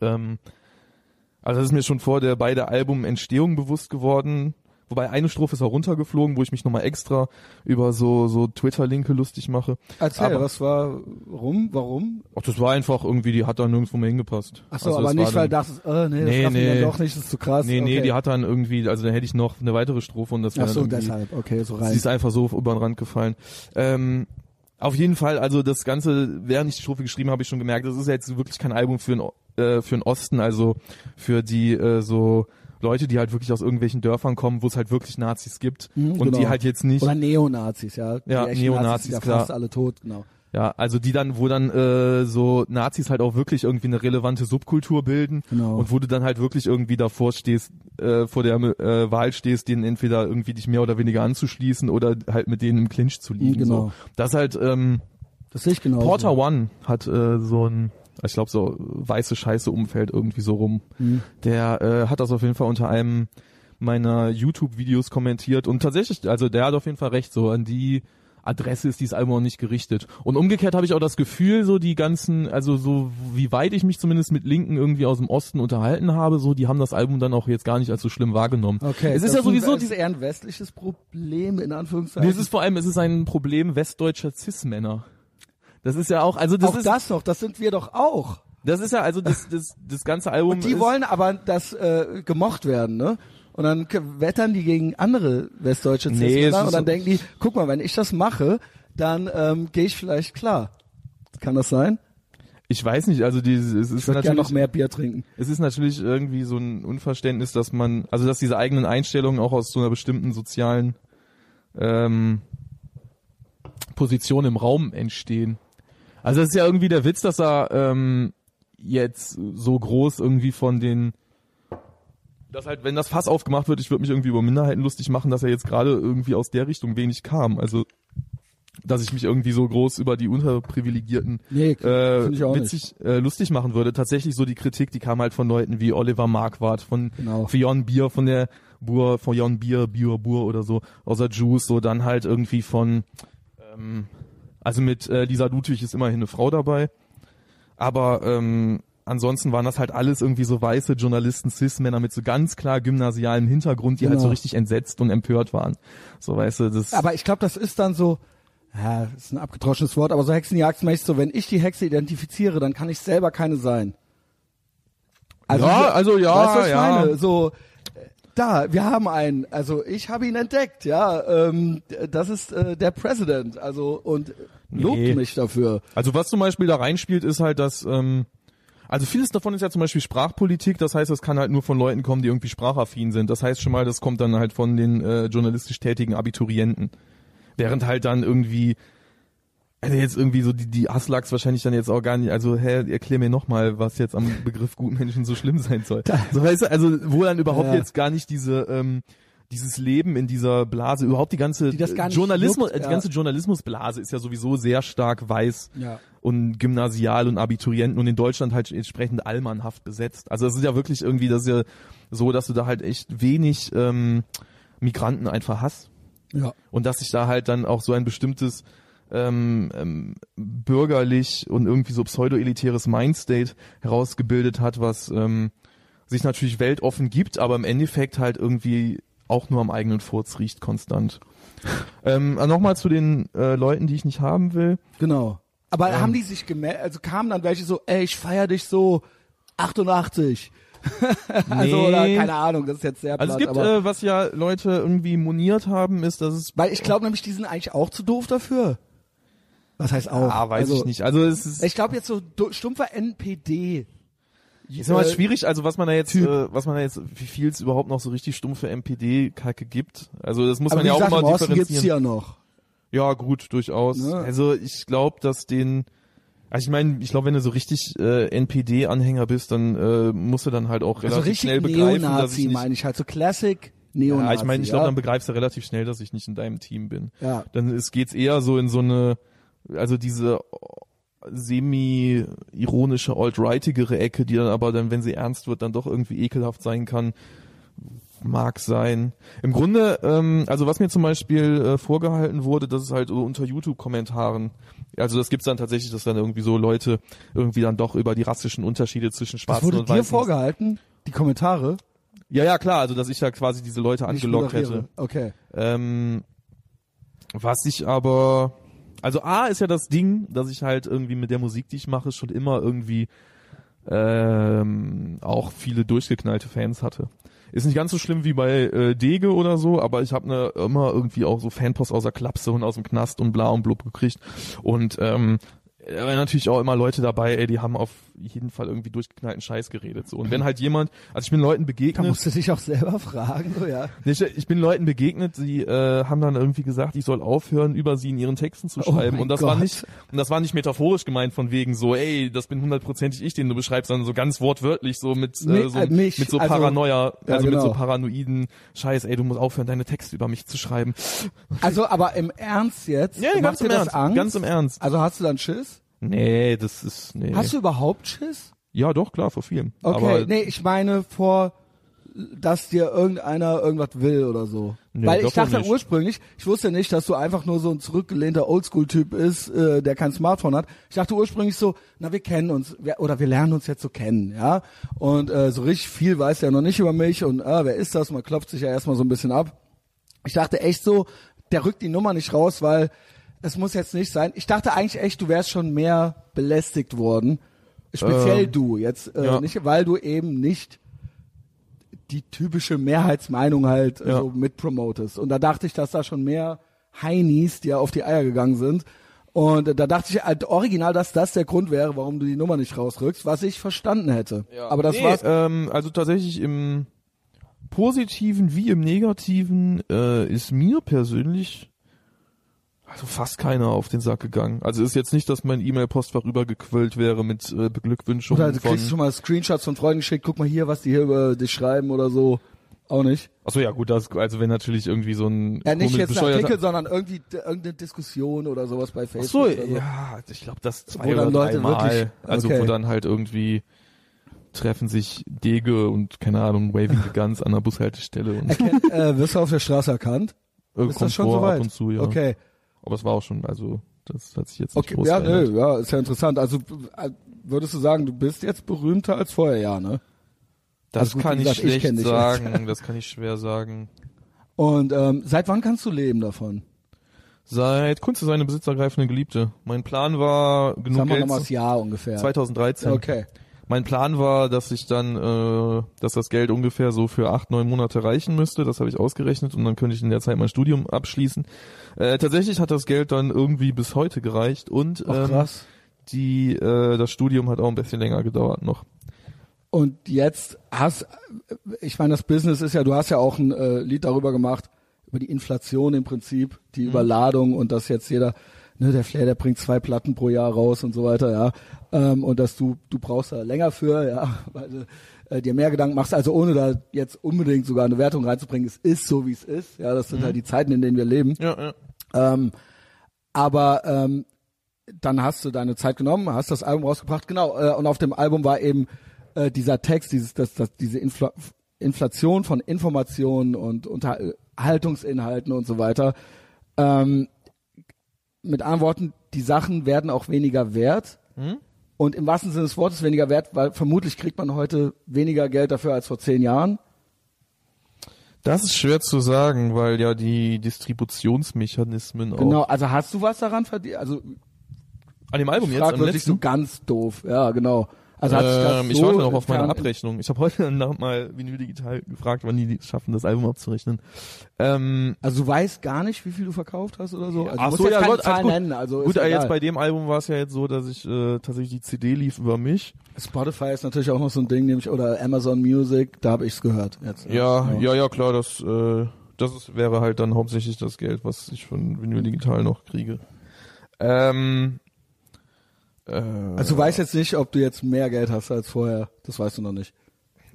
ähm, also das ist mir schon vor der bei der Albumentstehung bewusst geworden. Wobei eine Strophe ist auch runtergeflogen, wo ich mich nochmal extra über so, so Twitter-Linke lustig mache. Erzähl, Aber- was war, warum, warum? Ach, das war einfach irgendwie, die hat da nirgendwo mehr hingepasst. Ach so, Also aber das nicht, war weil dann, du dachtest, oh, nee, das Nee, nee. doch nicht, das ist zu krass. Nee, nee, okay. die hat dann irgendwie, also da hätte ich noch eine weitere Strophe und das wäre Ach so, deshalb, okay, so rein. sie ist einfach so über den Rand gefallen. Ähm, auf jeden Fall, also das Ganze, während ich die Strophe geschrieben habe, habe ich schon gemerkt, das ist ja jetzt wirklich kein Album für den, äh, für den Osten, also für die äh, so Leute, die halt wirklich aus irgendwelchen Dörfern kommen, wo es halt wirklich Nazis gibt Mhm, und genau. die halt jetzt nicht Oder Neonazis, ja. Die Ja, Neonazis, ja klar. fast alle tot, genau. Ja, also die dann, wo dann äh, so Nazis halt auch wirklich irgendwie eine relevante Subkultur bilden Genau. und wo du dann halt wirklich irgendwie davor stehst, äh, vor der äh, Wahl stehst, denen entweder irgendwie dich mehr oder weniger anzuschließen oder halt mit denen im Clinch zu liegen. Genau. So. Das halt, ähm, Das sehe ich genau. Porter One hat äh, so ein, ich glaube so weiße Scheiße Umfeld irgendwie so rum. Mhm. Der äh, hat das auf jeden Fall unter einem meiner YouTube-Videos kommentiert und tatsächlich, also der hat auf jeden Fall recht, so an die Adresse ist dieses Album auch nicht gerichtet. Und umgekehrt habe ich auch das Gefühl, so die ganzen, also so wie weit ich mich zumindest mit Linken irgendwie aus dem Osten unterhalten habe, so die haben das Album dann auch jetzt gar nicht als so schlimm wahrgenommen. Okay. Es ist ja sowieso ein, es diese ist eher ein westliches Problem, in Anführungszeichen. Nee, es ist vor allem, es ist ein Problem westdeutscher Cis-Männer. Das ist ja auch, also das auch ist, das noch, das sind wir doch auch. das ist ja, also das, das, das ganze Album Und die wollen aber, dass äh, gemocht werden, ne? Und dann wettern die gegen andere westdeutsche Nee, und dann so- denken die, guck mal, wenn ich das mache, dann ähm, gehe ich vielleicht klar. Kann das sein? ich weiß nicht, also die, es ist Ich natürlich, gerne noch mehr Bier trinken. es ist natürlich irgendwie so ein Unverständnis, dass man, also dass diese eigenen Einstellungen auch aus so einer bestimmten sozialen ähm, Position im Raum entstehen. Also es ist ja irgendwie der Witz, dass er ähm, jetzt so groß irgendwie von den dass halt, wenn das Fass aufgemacht wird, ich würde mich irgendwie über Minderheiten lustig machen, dass er jetzt gerade irgendwie aus der Richtung wenig kam. Also, dass ich mich irgendwie so groß über die Unterprivilegierten Nee, äh, witzig, äh, lustig machen würde. Tatsächlich so die Kritik, die kam halt von Leuten wie Oliver Marquardt, von Genau. Fionn Bier, von der Bur, von Jon Bier, Bier, Bur oder so, außer Juice, so dann halt irgendwie von, ähm, also mit äh, Lisa Ludwig ist immerhin eine Frau dabei, aber ähm, ansonsten waren das halt alles irgendwie so weiße Journalisten, Cis-Männer mit so ganz klar gymnasialem Hintergrund, die halt Genau. so richtig entsetzt und empört waren. So weißt du, das Aber ich glaube, das ist dann so, ja, ist ein abgedroschenes Wort, aber so hexenjagdmäßig so, wenn ich die Hexe identifiziere, dann kann ich selber keine sein. Ja, also ja, weißt was ich ja. meine? So, da, wir haben einen, also ich habe ihn entdeckt, ja, ähm, das ist äh, der President, also und lobt Nee. mich dafür. Also was zum Beispiel da reinspielt, ist halt, dass ähm, also vieles davon ist ja zum Beispiel Sprachpolitik, das heißt, das kann halt nur von Leuten kommen, die irgendwie sprachaffin sind. Das heißt schon mal, das kommt dann halt von den äh, journalistisch tätigen Abiturienten. Während halt dann irgendwie, also jetzt irgendwie so die, die Aslaks wahrscheinlich dann jetzt auch gar nicht, also hä, erklär mir nochmal, was jetzt am Begriff Gutmenschen so schlimm sein soll. So weißt du, also wo dann überhaupt Ja. jetzt gar nicht diese, ähm, dieses Leben in dieser Blase, überhaupt die ganze Die Journalismus, juckt, die ja. ganze Journalismusblase ist ja sowieso sehr stark weiß Ja. und Gymnasial und Abiturienten und in Deutschland halt entsprechend allmannhaft besetzt. Also es ist ja wirklich irgendwie, das ist ja so, dass du da halt echt wenig ähm, Migranten einfach hast Ja. und dass sich da halt dann auch so ein bestimmtes ähm, ähm, bürgerlich und irgendwie so pseudo-elitäres Mindstate herausgebildet hat, was ähm, sich natürlich weltoffen gibt, aber im Endeffekt halt irgendwie auch nur am eigenen Furz riecht konstant. ähm, Nochmal zu den äh, Leuten, die ich nicht haben will. Genau. Aber haben die sich gemeldet, also kamen dann welche so, ey, ich feier dich so 88. also Nee. oder keine Ahnung, das ist jetzt sehr Also es platt, gibt, äh, was ja Leute irgendwie moniert haben, ist, dass es weil ich glaube nämlich, die sind eigentlich auch zu doof dafür. Was heißt auch? Ah, weiß also, ich nicht. Also es ist, Ich glaube jetzt so stumpfer NPD. ist immer äh, schwierig, also was man da jetzt, Typ. äh, was man da jetzt, wie viel es überhaupt noch so richtig stumpfe MPD-Kacke gibt. Also das muss Aber man ja auch gesagt, im immer Osten gibt's differenzieren. ja noch. Ja, gut, durchaus. Ne? Also ich glaube, dass den, also ich meine, ich glaube, wenn du so richtig äh, NPD-Anhänger bist, dann äh, musst du dann halt auch relativ Also schnell begreifen, dass Neonazi ich nicht, meine ich halt so Classic Neonazi. ja, ich meine, ich ja? glaube, dann begreifst du relativ schnell, dass ich nicht in deinem Team bin. Ja. Dann es geht's eher so in so eine, also diese semi-ironische, alt-rightigere Ecke, die dann aber dann, wenn sie ernst wird, dann doch irgendwie ekelhaft sein kann. Mag sein. Im Grunde, ähm, also was mir zum Beispiel äh, vorgehalten wurde, das ist halt so unter YouTube-Kommentaren. Also das gibt's dann tatsächlich, dass dann irgendwie so Leute irgendwie dann doch über die rassischen Unterschiede zwischen Das Schwarzen wurde und dir Weißen. vorgehalten, die Kommentare. Ja, ja, klar, also dass ich da quasi diese Leute angelockt hätte. Okay. Ähm, was ich aber, also A ist ja das Ding, dass ich halt irgendwie mit der Musik, die ich mache, schon immer irgendwie ähm, auch viele durchgeknallte Fans hatte. Ist nicht ganz so schlimm wie bei äh, Dege oder so, aber ich habe ne, immer irgendwie auch so Fanpost aus der Klapse und aus dem Knast und bla und blub gekriegt. Und ähm, da waren natürlich auch immer Leute dabei, ey, die haben auf jeden Fall irgendwie durchgeknallten Scheiß geredet. So. Und wenn halt jemand, also ich bin Leuten Da begegnet, musst du dich auch selber fragen, so, ja. ich, ich bin Leuten begegnet, die äh, haben dann irgendwie gesagt, ich soll aufhören, über sie in ihren Texten zu Oh schreiben. mein und das war Gott. nicht, und das war nicht metaphorisch gemeint von wegen so, ey, das bin hundertprozentig ich, den du beschreibst, sondern so ganz wortwörtlich, so mit, Mi- äh, so, äh, mich, mit so also- Paranoia, Ja, also mit genau. so paranoiden Scheiß, ey, du musst aufhören, deine Texte über mich zu schreiben. Also, aber im Ernst jetzt? Ja, ganz im Ernst, Angst? ganz im Ernst. Also hast du dann Schiss? Nee, das ist, nee. Hast du überhaupt Schiss? ja, doch, klar, vor vielem. Okay, Aber, nee, ich meine vor, dass dir irgendeiner irgendwas will oder so. Nee, Weil ich dachte ursprünglich, ich wusste nicht, dass du einfach nur so ein zurückgelehnter Oldschool-Typ ist, äh, der kein Smartphone hat. Ich dachte ursprünglich so, na wir kennen uns, wir, oder wir lernen uns jetzt so kennen, ja. Und äh, so richtig viel weiß er noch nicht über mich und ah, wer ist das? Man klopft sich ja erstmal so ein bisschen ab. Ich dachte echt so, der rückt die Nummer nicht raus, weil es muss jetzt nicht sein. Ich dachte eigentlich echt, du wärst schon mehr belästigt worden. Speziell Ähm, du jetzt, äh, ja. nicht, weil du eben nicht die typische Mehrheitsmeinung halt äh, Ja. so mitpromotest. Und da dachte ich, dass da schon mehr Heinis dir auf die Eier gegangen sind. Und da dachte ich halt original, dass das der Grund wäre, warum du die Nummer nicht rausrückst, was ich verstanden hätte. Aber das nee, war's. Ähm, also tatsächlich im Positiven wie im Negativen äh, ist mir persönlich also fast keiner auf den Sack gegangen. Also ist jetzt nicht, dass mein E-Mail-Postfach übergequillt wäre mit äh, Beglückwünschungen Oder du von. kriegst schon mal Screenshots von Freunden geschickt, guck mal hier, was die hier über dich schreiben oder so. Auch nicht. Achso, ja gut, das, also wenn natürlich irgendwie so ein Ja, nicht jetzt ein Artikel, sondern irgendwie irgendeine Diskussion oder sowas bei Facebook. so, oder so. ja, ich glaube das zwei Wo oder Leute dreimal. wirklich- Also okay. wo dann halt irgendwie treffen sich Dege und keine Ahnung, Waving the Guns an der Bushaltestelle und Erkennt, äh, wirst du auf der Straße erkannt? äh, Ist das schon soweit? ab und zu, ja. Okay. Aber es war auch schon, also das hat sich jetzt nicht Okay, groß ja, verändert. nö, ja, ist ja interessant. Also äh, würdest du sagen, du bist jetzt berühmter als vorher, ja, ne? Das Also gut, kann ich gesagt, ich schlecht dich sagen, das kann ich schwer sagen. Und ähm, seit wann kannst du leben davon? Seit Kunst ist eine besitzergreifende Geliebte. Mein Plan war genug Sagen wir Geld. nochmal das Jahr ungefähr. 2013. Okay. Mein Plan war, dass ich dann, äh, dass das Geld ungefähr so für acht, neun Monate reichen müsste. Das habe ich ausgerechnet und dann könnte ich in der Zeit mein Studium abschließen. Äh, tatsächlich hat das Geld dann irgendwie bis heute gereicht und Ach, ähm, die, äh, das Studium hat auch ein bisschen länger gedauert noch. Und jetzt hast, ich meine, das Business ist ja, du hast ja auch ein äh, Lied darüber gemacht, über die Inflation im Prinzip, die Überladung und dass jetzt jeder, ne, der Flair, der bringt zwei Platten pro Jahr raus und so weiter, ja. Ähm, und dass du, du brauchst da länger für, ja, weil du äh, dir mehr Gedanken machst, also ohne da jetzt unbedingt sogar eine Wertung reinzubringen, es ist so, wie es ist, ja, das sind halt die Zeiten, in denen wir leben. Ja, ja. Ähm, aber ähm, dann hast du deine Zeit genommen, hast das Album rausgebracht, genau. Äh, und auf dem Album war eben äh, dieser Text, dieses, das, das, diese Infl Inflation von Informationen und Unterhaltungsinhalten und so weiter. Ähm, mit anderen Worten, die Sachen werden auch weniger wert. Und im wahrsten Sinne des Wortes weniger wert, weil vermutlich kriegt man heute weniger Geld dafür als vor zehn Jahren. Das ist schwer zu sagen, weil ja die Distributionsmechanismen Genau, auch. also hast du was daran verdient? Also An dem Album jetzt, am wirklich so letzten. ganz doof. Ja, genau. Also hat sich das Ähm, ich so warte noch auf meine Abrechnung. Ich habe heute noch mal Vinyl Digital gefragt, wann die es schaffen, das Album abzurechnen. Ähm, Also du weißt gar nicht, wie viel du verkauft hast oder so? Also du Ach musst so, ja, keine Gott, Zahlen gut. nennen. Also Gut, jetzt bei dem Album war es ja jetzt so, dass ich äh, tatsächlich die CD lief über mich. Spotify ist natürlich auch noch so ein Ding, nämlich oder Amazon Music, da habe ich es gehört. Jetzt, Ja, ja, ja, klar, das, äh, das ist, wäre halt dann hauptsächlich das Geld, was ich von Vinyl Digital noch kriege. Ähm, äh, Also du weißt jetzt nicht, ob du jetzt mehr Geld hast als vorher. Das weißt du noch nicht.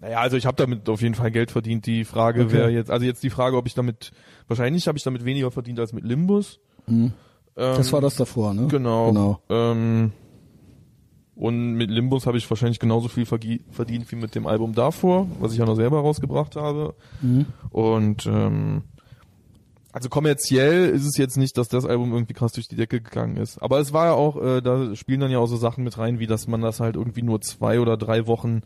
naja, also ich habe damit auf jeden Fall Geld verdient. Die Frage Okay. wäre jetzt, also jetzt die Frage, ob ich damit, wahrscheinlich habe ich damit weniger verdient als mit Limbus. Ähm, Das war das davor, ne? Genau. Genau. Ähm, und mit Limbus habe ich wahrscheinlich genauso viel verdient wie mit dem Album davor, was ich ja noch selber rausgebracht habe. Mhm. Und ähm, also kommerziell ist es jetzt nicht, dass das Album irgendwie krass durch die Decke gegangen ist. Aber es war ja auch, äh, da spielen dann ja auch so Sachen mit rein, wie dass man das halt irgendwie nur zwei oder drei Wochen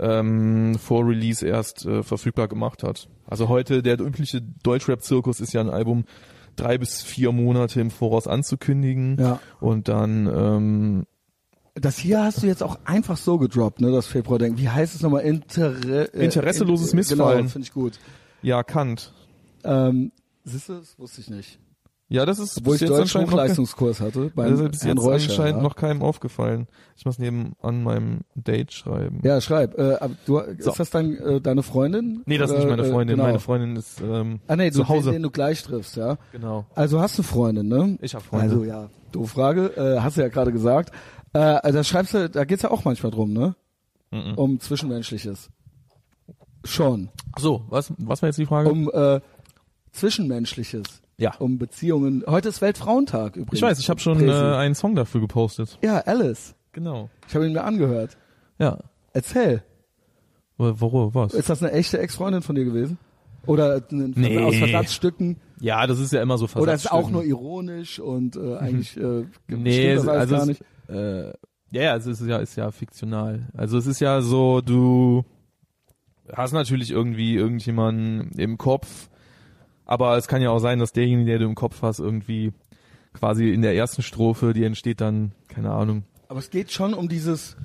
ähm, vor Release erst äh, verfügbar gemacht hat. Also heute, der übliche Deutschrap-Zirkus ist ja ein Album drei bis vier Monate im Voraus anzukündigen Ja. und dann ähm, Das hier hast du jetzt auch einfach so gedroppt, ne? Das Februar-Denken. Wie heißt es nochmal? Interre äh, Interesseloses in- Missfallen. Genau, finde ich gut. ja Kant. Ähm, siehst du, das wusste ich nicht. Ja, das ist bis ich jetzt Deutsch Hochleistungskurs hatte. Beim das ist bis jetzt Reuscher, anscheinend ja. noch keinem aufgefallen. Ich muss neben an meinem Date schreiben. Ja, schreib. Äh, du, So. Ist das dann äh, deine Freundin? Nee, das ist nicht meine äh, Freundin. genau. Meine Freundin ist ähm, Ah nee, zu du, Hause. Den, den du gleich triffst, ja. Genau. Also hast du Freundin, ne? Ich habe Freunde. Also ja, doofe Frage, äh, hast du ja gerade gesagt. Äh, also da schreibst du, da geht's ja auch manchmal drum, ne? Mhm. Um Zwischenmenschliches. Schon. So, was was war jetzt die Frage? Um äh, Zwischenmenschliches. Ja. Um Beziehungen. Heute ist Weltfrauentag übrigens. ich weiß, ich habe schon äh, einen Song dafür gepostet. Ja, Alice. Genau. Ich habe ihn mir angehört. Ja. Erzähl. Worum was? Ist das eine echte Ex-Freundin von dir gewesen? Oder ein, Nee. aus Versatzstücken? Ja, das ist ja immer so Oder ist es auch Versatzstücken. nur ironisch und äh, eigentlich äh, Nee, das also gar es, nicht? Äh, ja, ja, es ist ja ist ja fiktional. Also es ist ja so, du hast natürlich irgendwie irgendjemanden im Kopf, aber es kann ja auch sein, dass derjenige, der du im Kopf hast, irgendwie quasi in der ersten Strophe, die entsteht dann, keine Ahnung. Aber es geht schon um dieses,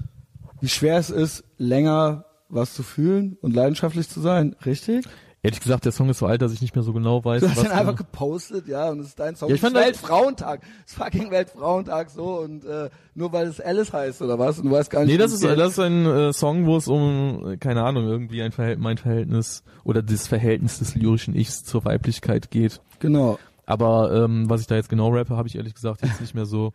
wie schwer es ist, länger was zu fühlen und leidenschaftlich zu sein, richtig? Ehrlich gesagt, der Song ist so alt, dass ich nicht mehr so genau weiß, Du hast was ihn einfach gepostet, ja, und es ist dein Song. Ja, ich fand Weltfrauentag. Es ist fucking Weltfrauentag so und äh, nur weil es Alice heißt oder was? Und du weißt gar nicht. Nee, das ist, das ist ein äh, Song, wo es um, keine Ahnung, irgendwie ein Verhält mein Verhältnis oder das Verhältnis des lyrischen Ichs zur Weiblichkeit geht. Genau. Aber ähm, was ich da jetzt genau rappe, habe ich ehrlich gesagt jetzt nicht mehr so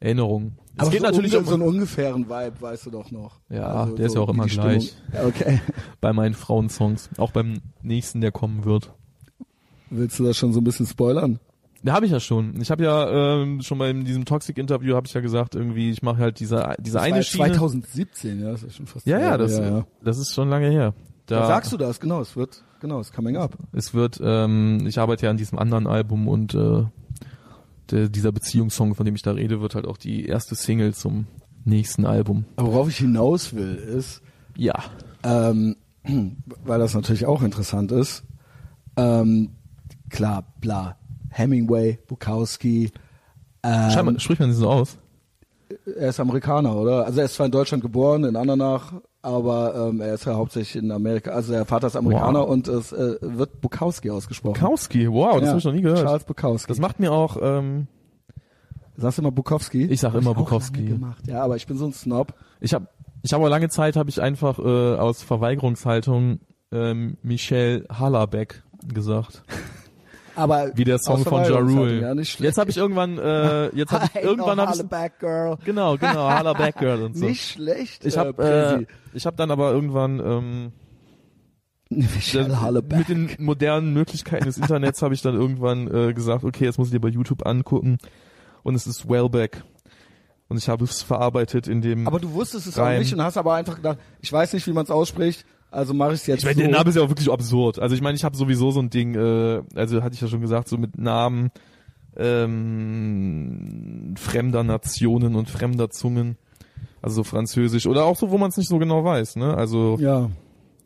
Erinnerungen. Es Aber geht so natürlich um, so einen ungefähren Vibe, weißt du doch noch. Also Ja, der ist ja auch immer Stimmung- gleich. Ja, okay. bei meinen Frauensongs, auch beim nächsten, der kommen wird. Willst du das schon so ein bisschen spoilern? Da habe ich ja schon. Ich habe ja ähm, schon bei diesem Toxic Interview habe ich ja gesagt, irgendwie ich mache halt diese diese Das eine war ja Schiene. 2017, ja, das ist schon fast ja, ja, das her, ja. das ist schon lange her. Da, Da sagst du das, genau, es wird, genau, es ist coming up. Es wird, ähm, ich arbeite ja an diesem anderen Album und äh, der, dieser Beziehungssong, von dem ich da rede, wird halt auch die erste Single zum nächsten Album. Aber worauf ich hinaus will, ist, Ja. ähm, weil das natürlich auch interessant ist, ähm, klar, bla, Hemingway, Bukowski. Scheinbar, Ähm, spricht man sie so aus? er ist Amerikaner, oder? Also er ist zwar in Deutschland geboren, in Andernach, aber ähm, er ist ja hauptsächlich in Amerika. Also der Vater ist Amerikaner Wow. und es äh, wird Bukowski ausgesprochen. Bukowski, wow, das Ja, habe ich noch nie gehört. Charles Bukowski. Das macht mir auch, ähm, Sagst du immer Bukowski? Ich sag Hab immer auch Bukowski. Gemacht. Ja, aber ich bin so ein Snob. ich habe ich habe lange Zeit habe ich einfach äh, aus Verweigerungshaltung ähm, Michelle Hallerbeck gesagt, Aber wie der Song von Ja Verweigerungshaltung, Rule. Ja, nicht schlecht. jetzt habe ich irgendwann äh, jetzt hab ich, irgendwann know habe ich Girl. genau genau Hallerbeck Girl und so. Nicht schlecht. ich habe äh, äh, ich habe dann aber irgendwann ähm, dann mit den modernen Möglichkeiten des Internets habe ich dann irgendwann äh, gesagt, okay, jetzt muss ich dir bei YouTube angucken und es ist Wellbeck und ich habe es verarbeitet in dem Aber du wusstest es auch Reim. nicht und hast aber einfach gedacht, ich weiß nicht, wie man es ausspricht, also mache ich es jetzt Ich meine, so. der Name ist ja auch wirklich absurd. Also ich meine, ich habe sowieso so ein Ding, äh, also hatte ich ja schon gesagt, so mit Namen ähm, fremder Nationen und fremder Zungen, also so französisch oder auch so, wo man es nicht so genau weiß. Ne? Also ja.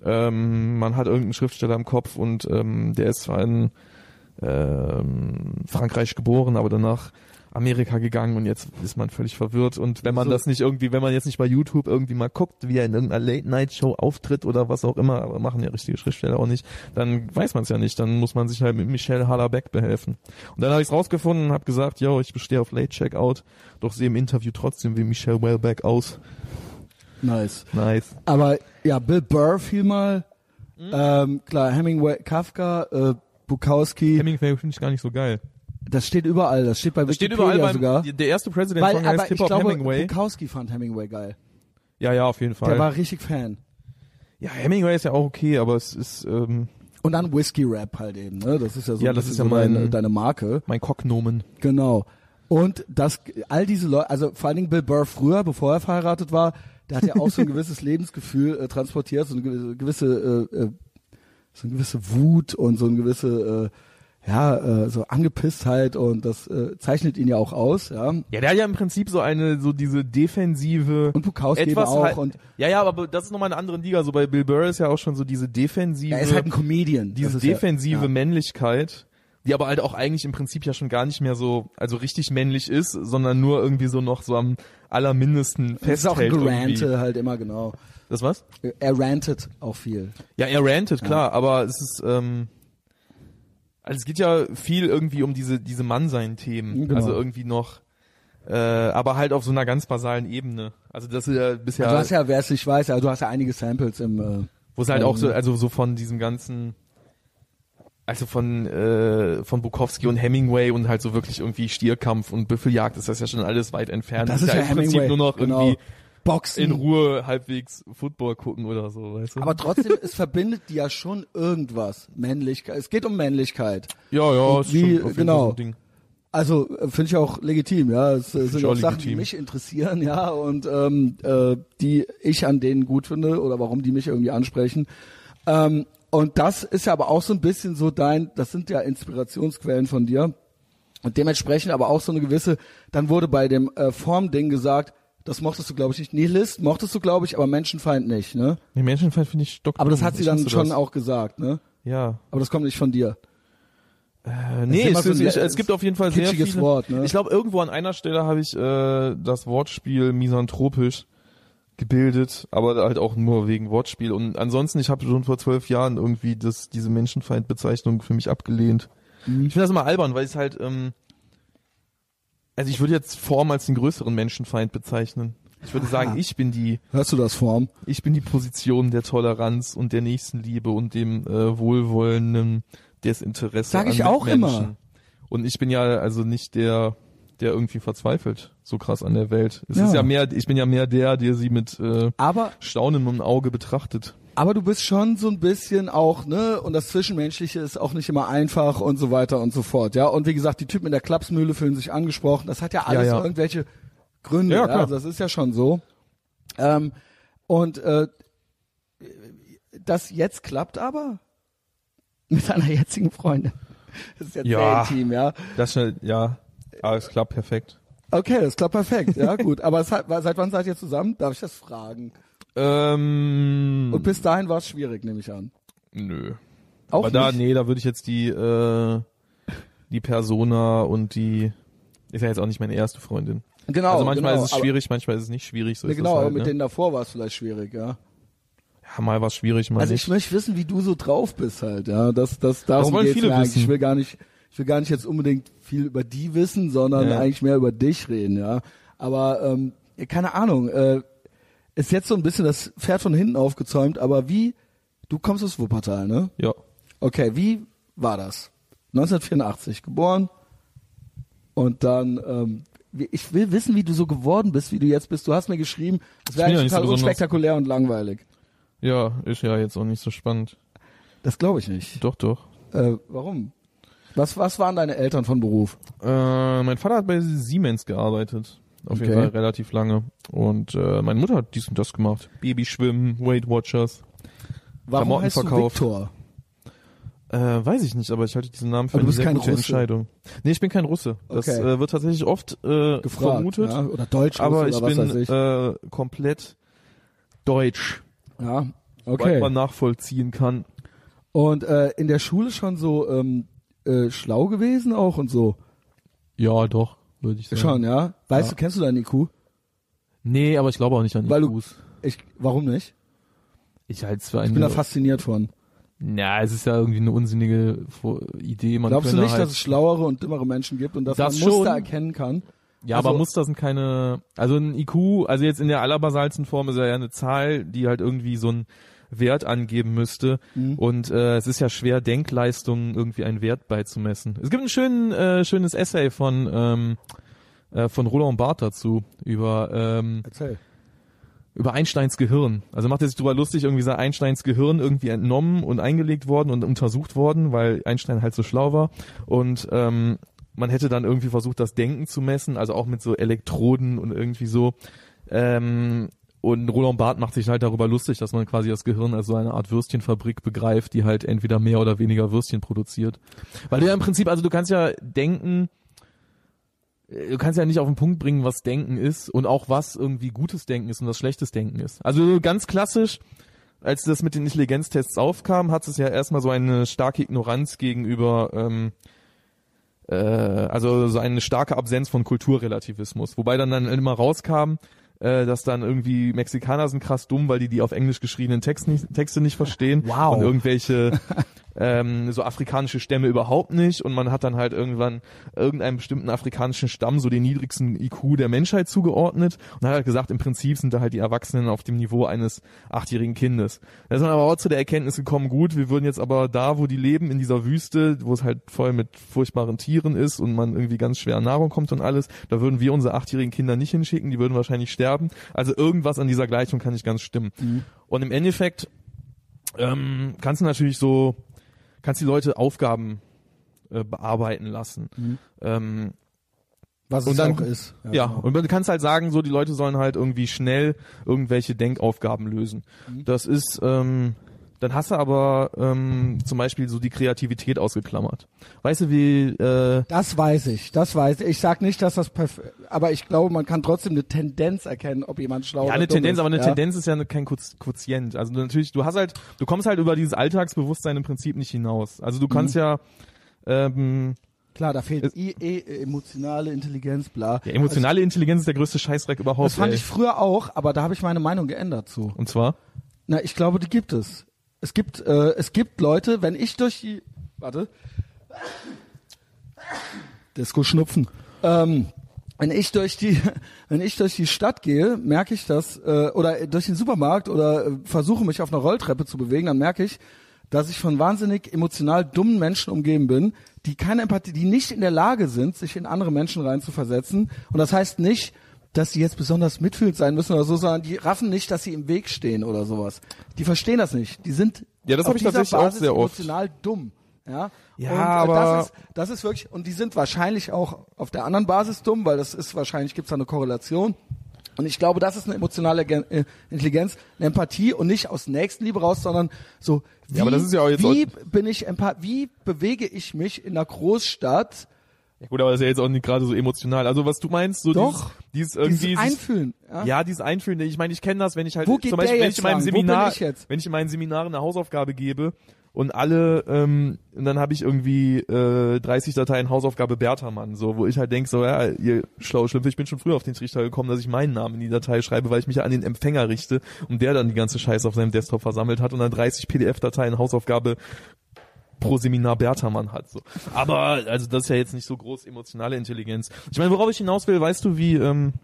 ähm, man hat irgendeinen Schriftsteller im Kopf und ähm, der ist zwar in ähm, Frankreich geboren, aber danach Amerika gegangen und jetzt ist man völlig verwirrt und wenn man So. das nicht irgendwie, wenn man jetzt nicht bei YouTube irgendwie mal guckt, wie er in irgendeiner Late-Night-Show auftritt oder was auch immer, aber machen ja richtige Schriftsteller auch nicht, dann weiß man es ja nicht, dann muss man sich halt mit Michelle Hallerbeck behelfen. Und dann habe ich es rausgefunden und habe gesagt, yo, ich bestehe auf Late Checkout, doch sehe im Interview trotzdem wie Michelle Wellbeck aus. Nice. Nice. Aber ja, Bill Burr fiel mal. Mhm. Ähm, klar, Hemingway, Kafka, äh, Bukowski. Hemingway finde ich gar nicht so geil. Das steht überall. Das steht bei Das steht Wikipedia überall sogar. beim, der erste President Weil, Song heißt Hip Hop Hemingway. Bukowski fand Hemingway geil. Ja, ja, auf jeden Fall. Der war richtig Fan. ja, Hemingway ist ja auch okay, aber es ist ähm, Und dann Whisky Rap halt eben, ne? Das ist ja so, Ja, das ist ja so mein- deine, deine Marke. mein Cocknomen. Genau. Und das, all diese Leute, also vor allen Dingen Bill Burr früher, bevor er verheiratet war, der hat ja auch so ein gewisses Lebensgefühl äh, transportiert, so eine gewisse, gewisse äh, äh, so eine gewisse Wut und so eine gewisse, äh, ja, äh, so Angepisstheit und das äh, zeichnet ihn ja auch aus, ja. Ja, der hat ja im Prinzip so eine, so diese defensive. Und Bukowski etwas auch halt, und ja, ja, aber das ist nochmal eine andere Liga. So bei Bill Burr ist ja auch schon so diese defensive, er ist halt ein Comedian. diese ist ja- defensive ja. Männlichkeit, die aber halt auch eigentlich im Prinzip ja schon gar nicht mehr so, also richtig männlich ist, sondern nur irgendwie so noch so am allermindesten Das ist auch ein festhält. irgendwie. Gerante halt immer, genau. Das was? Er rantet auch viel. Ja, er rantet, klar, aber es ist, ähm, also es geht ja viel irgendwie um diese, diese Mannsein-Themen. Genau. Also irgendwie noch, äh, aber halt auf so einer ganz basalen Ebene. Also das ist ja bisher, Du hast ja, wer es nicht weiß, ja, du hast ja einige Samples im, äh, wo es halt auch so, also so von diesem ganzen, also von, äh, von Bukowski und Hemingway und halt so wirklich irgendwie Stierkampf und Büffeljagd ist das ja schon alles weit entfernt. das ist ja, im Prinzip Hemingway. nur noch genau. irgendwie Boxen. in Ruhe halbwegs Football gucken oder so, weißt du? Aber trotzdem, es verbindet die ja schon irgendwas. Männlichkeit. Es geht um Männlichkeit. ja, ja, Und ist wie- schon auf genau. so ein Ding. Also äh, finde ich auch legitim, ja. Es äh, sind auch auch Sachen, die legitim. mich interessieren, ja, und ähm, äh, die ich an denen gut finde oder warum die mich irgendwie ansprechen. Ähm, und das ist ja aber auch so ein bisschen so dein, das sind ja Inspirationsquellen von dir. Und dementsprechend aber auch so eine gewisse, dann wurde bei dem äh, Formding gesagt, das mochtest du, glaube ich, nicht. Nihilist mochtest du, glaube ich, aber Menschenfeind nicht, ne? Nee, Menschenfeind finde ich stock. Aber das hat sie dann schon das. auch gesagt, ne? Ja. Aber das kommt nicht von dir. Äh, nee, es, so ein ich, es gibt auf jeden Fall sehr viele. Wort, ne? Ich glaube, irgendwo an einer Stelle habe ich äh, das Wortspiel misanthropisch gebildet, aber halt auch nur wegen Wortspiel. Und ansonsten, ich habe schon vor zwölf Jahren irgendwie das, diese Menschenfeindbezeichnung für mich abgelehnt. Mhm. Ich finde das immer albern, weil es halt, ähm, also ich würde jetzt Form als den größeren Menschenfeind bezeichnen. Ich würde sagen, ich bin die, Hörst du das Form? ich bin die Position der Toleranz und der Nächstenliebe und dem äh, wohlwollenden Desinteresse Sag ich auch Mitmenschen. immer. Und ich bin ja also nicht der, der irgendwie verzweifelt so krass an der Welt. Es Ja. ist ja mehr, ich bin ja mehr der, der sie mit äh, Aber staunendem Auge betrachtet. Aber du bist schon so ein bisschen auch, ne, und das Zwischenmenschliche ist auch nicht immer einfach und so weiter und so fort, ja. Und wie gesagt, die Typen in der Klapsmühle fühlen sich angesprochen. Das hat ja alles Ja, ja. irgendwelche Gründe, Ja. Also das ist ja schon so. Ähm, und äh, das jetzt klappt aber mit deiner jetzigen Freundin. Das ist jetzt Ja. sehr intim, ja. Das schnell, ja, alles klappt perfekt. Okay, das klappt perfekt, ja, gut. Aber es hat, seit wann seid ihr zusammen? Darf ich das fragen? Ähm, Und bis dahin war es schwierig, nehme ich an. nö. Auch Aber da, nicht? nee, da würde ich jetzt die, äh, die Persona und die ist ja jetzt auch nicht meine erste Freundin. Genau. also manchmal genau, ist es aber- schwierig, manchmal ist es nicht schwierig. So ist genau, das aber halt, mit ne? denen davor war es vielleicht schwierig, ja. ja, mal war es schwierig, mal Also nicht. ich möchte wissen, wie du so drauf bist halt, ja. Das, das, darum wollen geht's viele wissen. Ich will gar nicht, ich will gar nicht jetzt unbedingt viel über die wissen, sondern Ja. eigentlich mehr über dich reden, ja. Aber ähm, keine Ahnung, äh, ist jetzt so ein bisschen das Pferd von hinten aufgezäumt, aber wie, du kommst aus Wuppertal, ne? ja. Okay, wie war das? 1984 geboren und dann, ähm, ich will wissen, wie du so geworden bist, wie du jetzt bist. Du hast mir geschrieben, das wäre eigentlich so total besonders- unspektakulär und langweilig. Ja, ist ja jetzt auch nicht so spannend. Das glaube ich nicht. Doch, doch. Äh, warum? Was, was waren deine Eltern von Beruf? Äh, mein Vater hat bei Siemens gearbeitet. Auf jeden Okay. Fall relativ lange. Und äh, meine Mutter hat dies und das gemacht. Babyschwimmen, Weight Watchers. Warum heißt du verkauft. Viktor? Äh, weiß ich nicht, aber ich halte diesen Namen für Aber du eine sehr kein gute Russe. Entscheidung. Nee, ich bin kein Russe. Das Okay. äh, wird tatsächlich oft äh, Gefragt, vermutet. ja? Oder Deutsch aber ich bin ich. Äh, komplett deutsch, ja, weil okay. man nachvollziehen kann. Und äh, in der Schule schon so ähm, äh, schlau gewesen auch und so. Ja, doch, würde ich sagen. Schon, ja. Weißt Ja. du, kennst du deinen IQ? Nee, aber ich glaube auch nicht an Weil du- IQs. Ich, warum nicht? Ich halte es für Ich bin da fasziniert von. Ja, es ist ja irgendwie eine unsinnige Idee. Man Glaubst du nicht, halt dass es schlauere und dümmere Menschen gibt und dass Das man Muster schon. erkennen kann? Ja, Also- aber Muster sind keine, also ein IQ, also jetzt in der allerbasalsten Form ist ja eine Zahl, die halt irgendwie so einen Wert angeben müsste. Mhm. Und äh, es ist ja schwer, Denkleistungen irgendwie einen Wert beizumessen. Es gibt ein schön, äh, schönes Essay von ähm, äh, von Roland Barthes dazu über ähm, Erzähl. über Einsteins Gehirn. Also macht er sich drüber lustig, irgendwie sei Einsteins Gehirn irgendwie entnommen und eingelegt worden und untersucht worden, weil Einstein halt so schlau war. Und ähm, man hätte dann irgendwie versucht, das Denken zu messen, also auch mit so Elektroden und irgendwie so. Ähm, und Roland Barthes macht sich halt darüber lustig, dass man quasi das Gehirn als so eine Art Würstchenfabrik begreift, die halt entweder mehr oder weniger Würstchen produziert. Weil du ja im Prinzip, also du kannst ja denken, du kannst ja nicht auf den Punkt bringen, was Denken ist und auch was irgendwie gutes Denken ist und was schlechtes Denken ist. Also ganz klassisch, als das mit den Intelligenztests aufkam, hat es ja erstmal so eine starke Ignoranz gegenüber, ähm, äh, also so eine starke Absenz von Kulturrelativismus, wobei dann dann immer rauskam, äh, dass dann irgendwie Mexikaner sind krass dumm, weil die die auf Englisch geschriebenen Text nicht, Texte nicht verstehen Wow. und irgendwelche ähm, so afrikanische Stämme überhaupt nicht und man hat dann halt irgendwann irgendeinem bestimmten afrikanischen Stamm so den niedrigsten IQ der Menschheit zugeordnet und hat halt gesagt, im Prinzip sind da halt die Erwachsenen auf dem Niveau eines achtjährigen Kindes. Da ist man aber auch zu der Erkenntnis gekommen, gut, wir würden jetzt aber da, wo die leben, in dieser Wüste, wo es halt voll mit furchtbaren Tieren ist und man irgendwie ganz schwer an Nahrung kommt und alles, da würden wir unsere achtjährigen Kinder nicht hinschicken, die würden wahrscheinlich sterben. Also irgendwas an dieser Gleichung kann nicht ganz stimmen. Und im Endeffekt ähm, kannst du natürlich so, kannst die Leute Aufgaben äh, bearbeiten lassen. Ähm, Was Und es dann- auch ist. ja, genau. und du kannst halt sagen, so die Leute sollen halt irgendwie schnell irgendwelche Denkaufgaben lösen. Das ist, ähm, dann hast du aber ähm, zum Beispiel so die Kreativität ausgeklammert. Weißt du, wie äh, Das weiß ich, das weiß ich. Ich sag nicht, dass das perfekt, aber ich glaube, man kann trotzdem eine Tendenz erkennen, ob jemand schlau ja, oder eine Tendenz, ist. aber eine ja? Tendenz ist ja kein Quotient. Also du natürlich, du hast halt, du kommst halt über dieses Alltagsbewusstsein im Prinzip nicht hinaus. Also du kannst Mhm. ja ähm, Klar, da fehlt I, e, emotionale Intelligenz, bla. ja, emotionale Intelligenz ist der größte Scheißdreck überhaupt. Das fand ey. ich früher auch, aber da habe ich meine Meinung geändert zu. Und zwar? Na, ich glaube, die gibt es. Es gibt, äh, es gibt Leute, wenn ich durch die, warte, Disco Schnupfen. Ähm, wenn ich durch die, wenn ich durch die Stadt gehe, merke ich das, äh, oder durch den Supermarkt oder äh, versuche mich auf einer Rolltreppe zu bewegen, dann merke ich, dass ich von wahnsinnig emotional dummen Menschen umgeben bin, die keine Empathie, die nicht in der Lage sind, sich in andere Menschen reinzuversetzen. Und das heißt nicht, dass sie jetzt besonders mitfühlend sein müssen oder so, sondern die raffen nicht, dass sie im Weg stehen oder sowas. Die verstehen das nicht. Die sind Ja, das auf hab ich dieser tatsächlich auch Basis sehr oft. emotional dumm. Ja, Ja, und, äh, aber- das ist, das ist wirklich, und die sind wahrscheinlich auch auf der anderen Basis dumm, weil das ist wahrscheinlich, gibt es da eine Korrelation. Und ich glaube, das ist eine emotionale Gen- äh, Intelligenz, eine Empathie und nicht aus Nächstenliebe raus, sondern so, wie, Ja, aber das ist ja auch jetzt wie bin ich empath, wie bewege ich mich in einer Großstadt, Ja gut, aber das ist ja jetzt auch nicht gerade so emotional. Also was du meinst, so Doch. dieses, dieses irgendwie dieses Einfühlen. Ja? Ja, dieses Einfühlen. Ich meine, ich kenne das, wenn ich halt Wo geht zum Beispiel, wenn ich in meinem Seminar, ich wenn ich in meinen Seminaren eine Hausaufgabe gebe und alle ähm, und dann habe ich irgendwie äh, 30 Dateien Hausaufgabe Bertermann, so wo ich halt denk so ja ihr schlaue Schlümpfe, ich bin schon früher auf den Trichter gekommen, dass ich meinen Namen in die Datei schreibe, weil ich mich ja an den Empfänger richte und der dann die ganze Scheiße auf seinem Desktop versammelt hat und dann 30 PDF-Dateien Hausaufgabe pro Seminar Bertermann hat. So. Aber also das ist ja jetzt nicht so groß emotionale Intelligenz. Ich meine, worauf ich hinaus will, weißt du, wie ähm,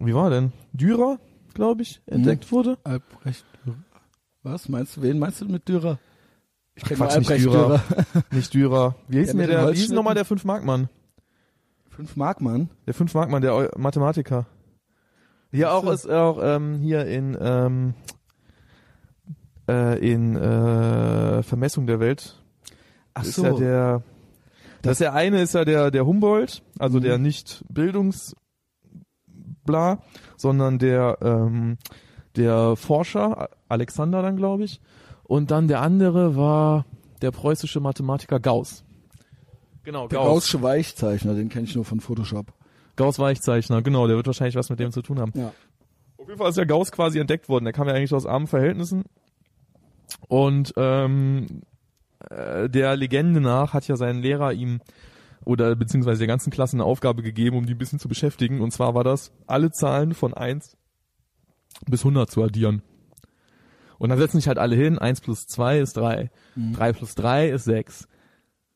wie war denn Dürer, glaube ich, entdeckt wurde? Albrecht Dürer. Was meinst du? Wen meinst du mit Dürer? Ich kenn Quatsch, nur nicht Albrecht Dürer. Nicht Dürer. Wie hieß denn mit der, wie hieß nochmal der 5 Markmann? Fünf Mark, Mann. Der 5 Markmann, der Mathematiker. Hier auch ist auch ähm, hier in ähm, äh, in äh, Vermessung der Welt Ach ist so. ja der das, Das- der eine ist ja der der Humboldt, also Mhm. der nicht Bildungs bla, sondern der ähm, der Forscher Alexander dann glaube ich und dann der andere war der preußische Mathematiker Gauss. Genau, der Gauss. Gaußsche Weichzeichner, den kenne ich nur von Photoshop. Gauss Weichzeichner, genau, der wird wahrscheinlich was mit dem zu tun haben. Ja. Auf jeden Fall ist ja Gauss quasi entdeckt worden. Der kam ja eigentlich aus armen Verhältnissen. Und ähm, äh, der Legende nach hat ja sein Lehrer ihm oder beziehungsweise der ganzen Klasse eine Aufgabe gegeben, um die ein bisschen zu beschäftigen. Und zwar war das, alle Zahlen von 1 bis 100 zu addieren. Und dann setzen sich halt alle hin, 1 plus 2 ist 3, 3 plus 3 ist 6,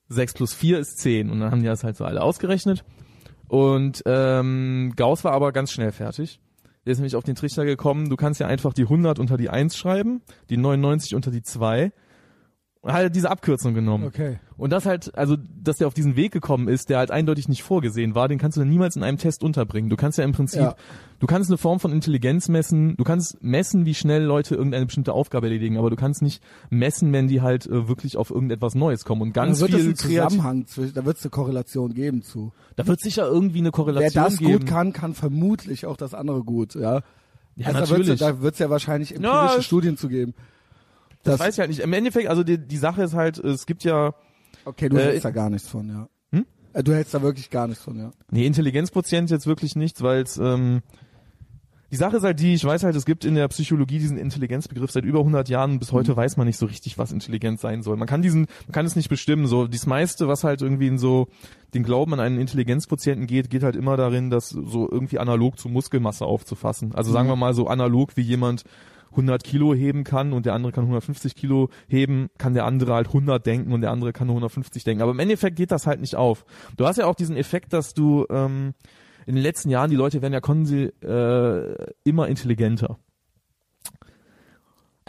6 plus 4 ist 10. Und dann haben die das halt so alle ausgerechnet. Und ähm, Gauss war aber ganz schnell fertig. Der ist nämlich auf den Trichter gekommen, du kannst ja einfach die 100 unter die 1 schreiben, die 99 unter die 2 und halt diese Abkürzung genommen. Okay. Und das halt, also, dass der auf diesen Weg gekommen ist, der halt eindeutig nicht vorgesehen war, den kannst du dann niemals in einem Test unterbringen. Du kannst ja im Prinzip, Ja. du kannst eine Form von Intelligenz messen, du kannst messen, wie schnell Leute irgendeine bestimmte Aufgabe erledigen, aber du kannst nicht messen, wenn die halt äh, wirklich auf irgendetwas Neues kommen. Und ganz da wird viel einen Zusammenhang zwischen, da wird es eine Korrelation geben zu. da wird sicher irgendwie eine Wer Korrelation das geben. gut kann, kann vermutlich auch das andere gut, ja. Ja, also natürlich. Da wird es ja wahrscheinlich empirische Ja, Studien zu geben. Das Das, weiß ich halt nicht. Im Endeffekt, also die, die Sache ist halt, es gibt ja, okay, du äh, hältst da gar nichts von, ja. Hm? Äh, Du hältst da wirklich gar nichts von, ja. nee, Intelligenzquotient jetzt wirklich nichts, weil es, ähm, die Sache ist halt die, ich weiß halt, es gibt in der Psychologie diesen Intelligenzbegriff seit über 100 Jahren. Bis heute weiß man nicht so richtig, was Intelligenz sein soll. Man kann diesen, man kann es nicht bestimmen. So, das meiste, was halt irgendwie in so den Glauben an einen Intelligenzquotienten geht, geht halt immer darin, das so irgendwie analog zu Muskelmasse aufzufassen. Also sagen wir mal so analog, wie jemand 100 Kilo heben kann und der andere kann 150 Kilo heben, kann der andere halt 100 denken und der andere kann nur 150 denken. Aber im Endeffekt geht das halt nicht auf. Du hast ja auch diesen Effekt, dass du ähm, in den letzten Jahren, die Leute werden ja konse äh, immer intelligenter.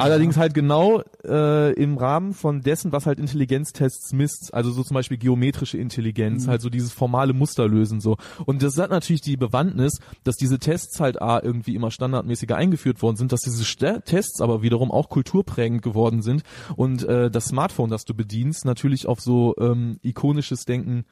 Allerdings halt genau äh, im Rahmen von dessen, was halt Intelligenztests misst, also so zum Beispiel geometrische Intelligenz, halt so dieses formale Musterlösen so. Und das hat natürlich die Bewandtnis, dass diese Tests halt A, irgendwie immer standardmäßiger eingeführt worden sind, dass diese St Tests aber wiederum auch kulturprägend geworden sind und äh, das Smartphone, das du bedienst, natürlich auf so ähm, ikonisches Denken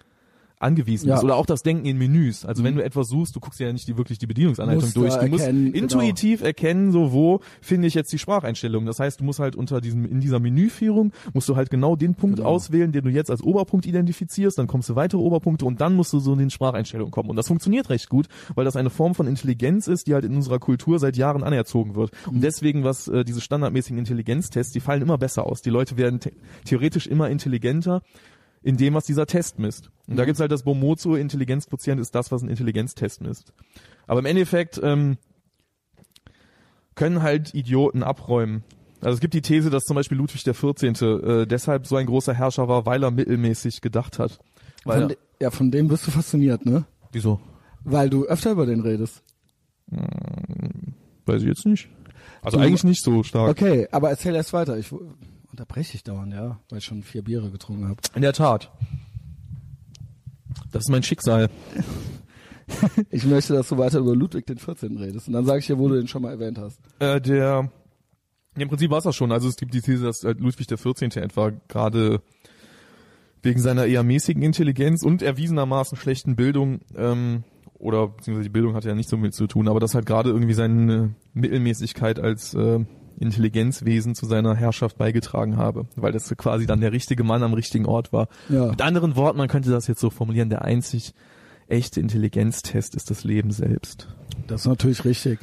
angewiesen Ja. ist. Oder auch das Denken in Menüs. Also wenn du etwas suchst, du guckst ja nicht die, wirklich die Bedienungsanleitung Muster durch. Du musst erkennen, genau. intuitiv erkennen, so wo finde ich jetzt die Spracheinstellung. Das heißt, du musst halt unter diesem, in dieser Menüführung, musst du halt genau den Punkt Genau. auswählen, den du jetzt als Oberpunkt identifizierst, dann kommst du weitere Oberpunkte und dann musst du so in den Spracheinstellungen kommen. Und das funktioniert recht gut, weil das eine Form von Intelligenz ist, die halt in unserer Kultur seit Jahren anerzogen wird. Mhm. Und deswegen, was äh, diese standardmäßigen Intelligenztests, die fallen immer besser aus. Die Leute werden the theoretisch immer intelligenter in dem, was dieser Test misst. Und da gibt's halt das Bomozo, Intelligenzquotient ist das, was ein Intelligenztest misst. Aber im Endeffekt ähm, können halt Idioten abräumen. Also es gibt die These, dass zum Beispiel Ludwig der 14. Äh, deshalb so ein großer Herrscher war, weil er mittelmäßig gedacht hat. Weil Von, de ja, von dem bist du fasziniert, ne? wieso? Weil du öfter über den redest. Weiß ich jetzt nicht. Also Du- eigentlich nicht so stark. Okay, aber erzähl erst weiter. Ich unterbreche dich dauernd, ja, weil ich schon vier Biere getrunken habe. In der Tat. Das ist mein Schicksal. Ich möchte, dass du weiter über Ludwig den 14. redest. Und dann sage ich dir, wo du den schon mal erwähnt hast. Äh, der im Prinzip war es das schon. Also es gibt die These, dass äh, Ludwig der 14. etwa gerade wegen seiner eher mäßigen Intelligenz und erwiesenermaßen schlechten Bildung ähm, oder beziehungsweise die Bildung hatte ja nicht so mit zu tun, aber dass halt gerade irgendwie seine Mittelmäßigkeit als äh, Intelligenzwesen zu seiner Herrschaft beigetragen habe, weil das quasi dann der richtige Mann am richtigen Ort war. Ja. Mit anderen Worten, man könnte das jetzt so formulieren, der einzig echte Intelligenztest ist das Leben selbst. Das ist natürlich richtig.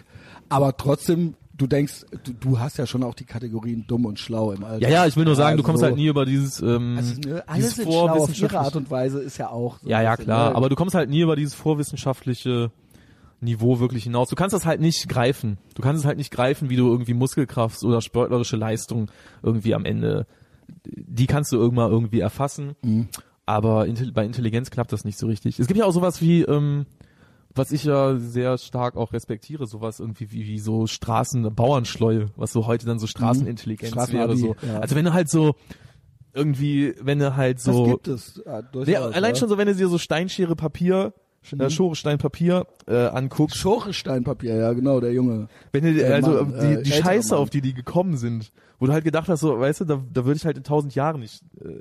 Aber trotzdem du denkst, du, du hast ja schon auch die Kategorien dumm und schlau im Alter. Ja, ja, ich will nur sagen, du kommst Also- halt nie über dieses, ähm, Also, ne, alles dieses schlau auf ihre vorwissenschaftliche- Art und Weise ist ja auch so Ja, ja, klar. Aber du kommst halt nie über dieses vorwissenschaftliche Niveau wirklich hinaus. Du kannst das halt nicht greifen. Du kannst es halt nicht greifen, wie du irgendwie Muskelkraft oder sportlerische Leistung irgendwie am Ende, die kannst du irgendwann irgendwie erfassen. Mhm. Aber bei Intelligenz klappt das nicht so richtig. Es gibt ja auch sowas wie, ähm, was ich ja sehr stark auch respektiere, sowas irgendwie wie, wie so Straßenbauernschleue, was so heute dann so Straßenintelligenz Mhm. Wäre. So. ja. Also wenn du halt so irgendwie, wenn du halt so das gibt es ja, durchaus. ja, allein ja. schon so, wenn du dir so Steinschere Papier, Mhm. äh, Schorestein Papier äh, anguckst, Schoresteinpapier, ja genau, der Junge. wenn du Äh, also Mann, die, äh, die Scheiße, Mann. auf die die gekommen sind, wo du halt gedacht hast, so, weißt du, da, da würde ich halt in tausend Jahren nicht äh,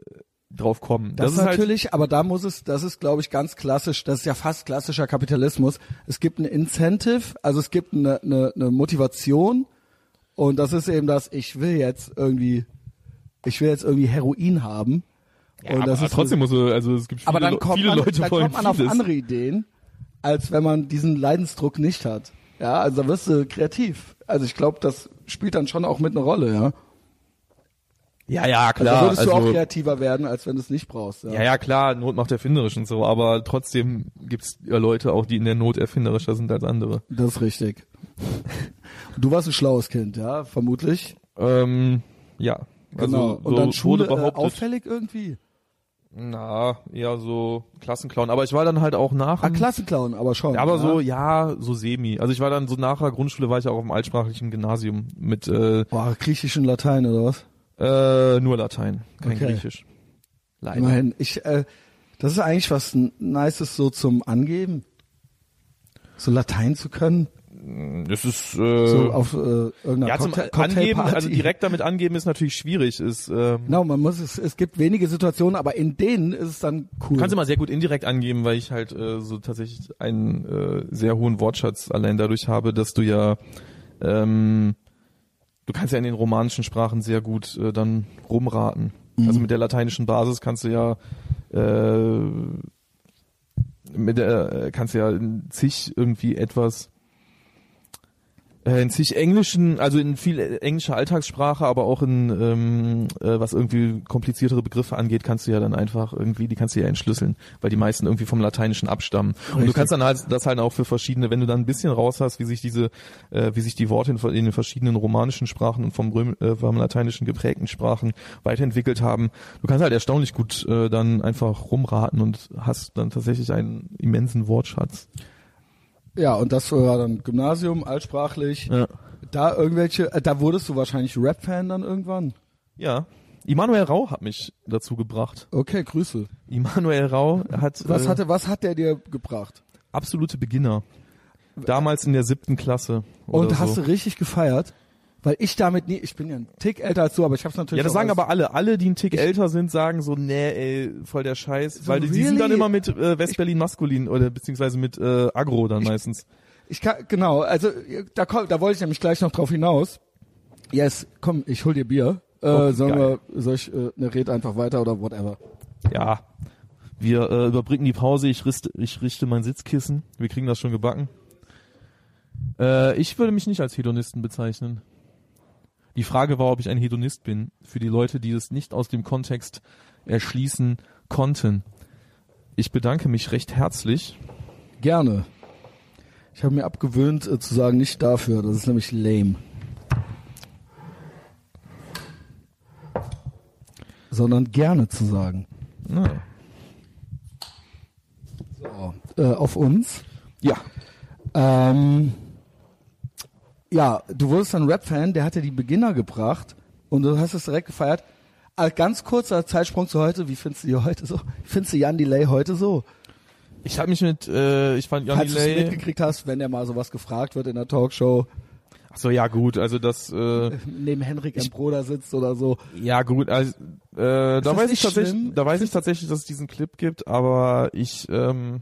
drauf kommen. Das, ist ist halt, natürlich, aber da muss es, das ist glaube ich ganz klassisch, das ist ja fast klassischer Kapitalismus. Es gibt ein Incentive, also es gibt eine, eine, eine Motivation und das ist eben das, ich will jetzt irgendwie, ich will jetzt irgendwie Heroin haben. Ja, und das aber ist trotzdem muss also es gibt viele, aber dann kommt viele man, Leute dann kommt man auf vieles. andere Ideen, als wenn man diesen Leidensdruck nicht hat. Ja, also da wirst du kreativ. Also ich glaube, das spielt dann schon auch mit eine Rolle, ja. Ja, ja, Also klar. da würdest du auch also, kreativer werden, als wenn du es nicht brauchst. Ja. ja, ja, klar, Not macht erfinderisch und so, aber trotzdem gibt's ja Leute auch, die in der Not erfinderischer sind als andere. Das ist richtig. Du warst ein schlaues Kind, ja, vermutlich. Ähm, ja. Also, Genau. Und so dann Schule wurde äh, auffällig irgendwie. Na, eher so Klassenclown. Aber ich war dann halt auch nach. Ah, Klassenclown, aber schon. Ja, aber ja. so, ja, so semi. Also ich war dann so nach der Grundschule war ich auch auf dem altsprachlichen Gymnasium mit äh, Boah, Griechisch und Latein oder was? äh, nur Latein, kein Okay. Griechisch. Leider. Immerhin. Ich, äh, das ist eigentlich was Nices so zum Angeben. So Latein zu können. Das ist äh, So auf äh, irgendeiner ja zum Cocktail Angeben, also direkt damit angeben ist natürlich schwierig. Ist ähm, Genau, man muss es, es gibt wenige Situationen, aber in denen ist es dann cool. Du kannst immer sehr gut indirekt angeben, weil ich halt äh, so tatsächlich einen äh, sehr hohen Wortschatz allein dadurch habe, dass du ja ähm, du kannst ja in den romanischen Sprachen sehr gut äh, dann rumraten. Also mit der lateinischen Basis kannst du ja äh, mit der äh, kannst du ja zig irgendwie etwas äh, in zig englischen, also in viel äh, englischer Alltagssprache, aber auch in ähm, äh, was irgendwie kompliziertere Begriffe angeht, kannst du ja dann einfach irgendwie, die kannst du ja entschlüsseln, weil die meisten irgendwie vom Lateinischen abstammen. Und du Richtig. kannst dann halt das halt auch für verschiedene, wenn du dann ein bisschen raus hast, wie sich diese, äh, wie sich die Worte in, in den verschiedenen romanischen Sprachen und vom, Röm, äh, vom Lateinischen geprägten Sprachen weiterentwickelt haben, du kannst halt erstaunlich gut äh, dann einfach rumraten und hast dann tatsächlich einen immensen Wortschatz. Ja, und das war dann Gymnasium, altsprachlich. Ja. Da irgendwelche, äh, da wurdest du wahrscheinlich Rap-Fan dann irgendwann. Ja. Immanuel Rau hat mich dazu gebracht. Okay, Grüße. Immanuel Rau hat Was äh, hatte, was hat der dir gebracht? absolute Beginner. Damals in der siebten Klasse. Und hast so. du richtig gefeiert? Weil ich damit nie, ich bin ja ein Tick älter als du, aber ich hab's natürlich Ja, das sagen aber alle. Alle, die ein Tick älter sind, sagen so, nee, ey, voll der Scheiß. So Weil die, die sind dann really? immer mit äh, Westberlin maskulin oder beziehungsweise mit äh, Agro dann meistens. Ich kann, genau, also da, da wollte ich nämlich gleich noch drauf hinaus. Yes, komm, ich hol dir Bier. Äh, Oh, sollen wir, soll ich, äh, ne, red einfach weiter oder whatever. Ja. Wir äh, überbrücken die Pause, ich richte, ich richte mein Sitzkissen. Wir kriegen das schon gebacken. Äh, ich würde mich nicht als Hedonisten bezeichnen. Die Frage war, ob ich ein Hedonist bin. Für die Leute, die es nicht aus dem Kontext erschließen konnten. Ich bedanke mich recht herzlich. Gerne. Ich habe mir abgewöhnt äh, zu sagen, nicht dafür. Das ist nämlich lame. Sondern gerne zu sagen. Ah. So, äh, auf uns. Ja. Ähm, ja, du wurdest ein Rap-Fan, der hatte die Beginner gebracht und du hast es direkt gefeiert. Äh, ganz kurzer Zeitsprung zu heute. Wie findest du die heute so? Wie findest du Jan Delay heute so? Ich habe mich mit, äh, ich fand Jan Falls du es Delay. mitgekriegt hast, wenn er mal sowas gefragt wird in der Talkshow, Achso, ja gut, also das, äh, neben Henrik M. Broder sitzt oder so. ja gut, also, äh, da weiß ich tatsächlich, schlimm? da weiß ich tatsächlich, dass es diesen Clip gibt, aber ich, ähm,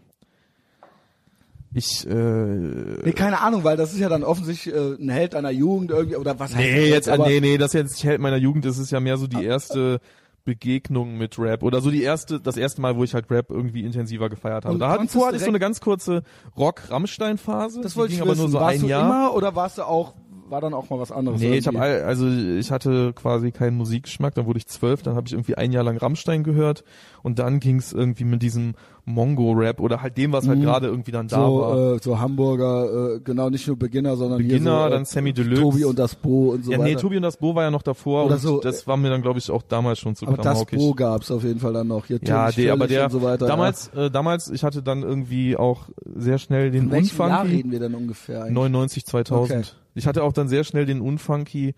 ich, äh, Nee, keine Ahnung, weil das ist ja dann offensichtlich äh, ein Held einer Jugend irgendwie oder was heißt nee, das jetzt, nee, nee, das jetzt nicht Held meiner Jugend, das ist ja mehr so die erste Begegnung mit Rap oder so die erste, das erste Mal, wo ich halt Rap irgendwie intensiver gefeiert habe. Und Da hatten konntest vorher hatte ich so eine ganz kurze Rock-Rammstein-Phase. Das die wollte ging ich aber wissen. nur so warst ein du Jahr. immer oder warst du auch war dann auch mal was anderes? Nee, ich habe irgendwie? also ich hatte quasi keinen Musikgeschmack, dann wurde ich zwölf, dann habe ich irgendwie ein Jahr lang Rammstein gehört und dann ging's irgendwie mit diesem Mongo-Rap oder halt dem, was halt Mhm. gerade irgendwie dann da war. so, äh, so Hamburger, äh, genau, nicht nur Beginner, sondern Beginner, so, äh, dann Sammy Deluxe. Tobi und das Bo und so ja, weiter. nee, Tobi und das Bo war ja noch davor Oder und so, das war mir dann glaube ich auch damals schon zu aber das. Bo gab's auf jeden Fall dann noch. Hier ja, der, aber der und so weiter. damals äh, damals ich hatte dann irgendwie auch sehr schnell ja. den welchem Jahr Unfunky reden wir denn ungefähr eigentlich? 99 2000. Okay. Ich hatte auch dann sehr schnell den Unfunky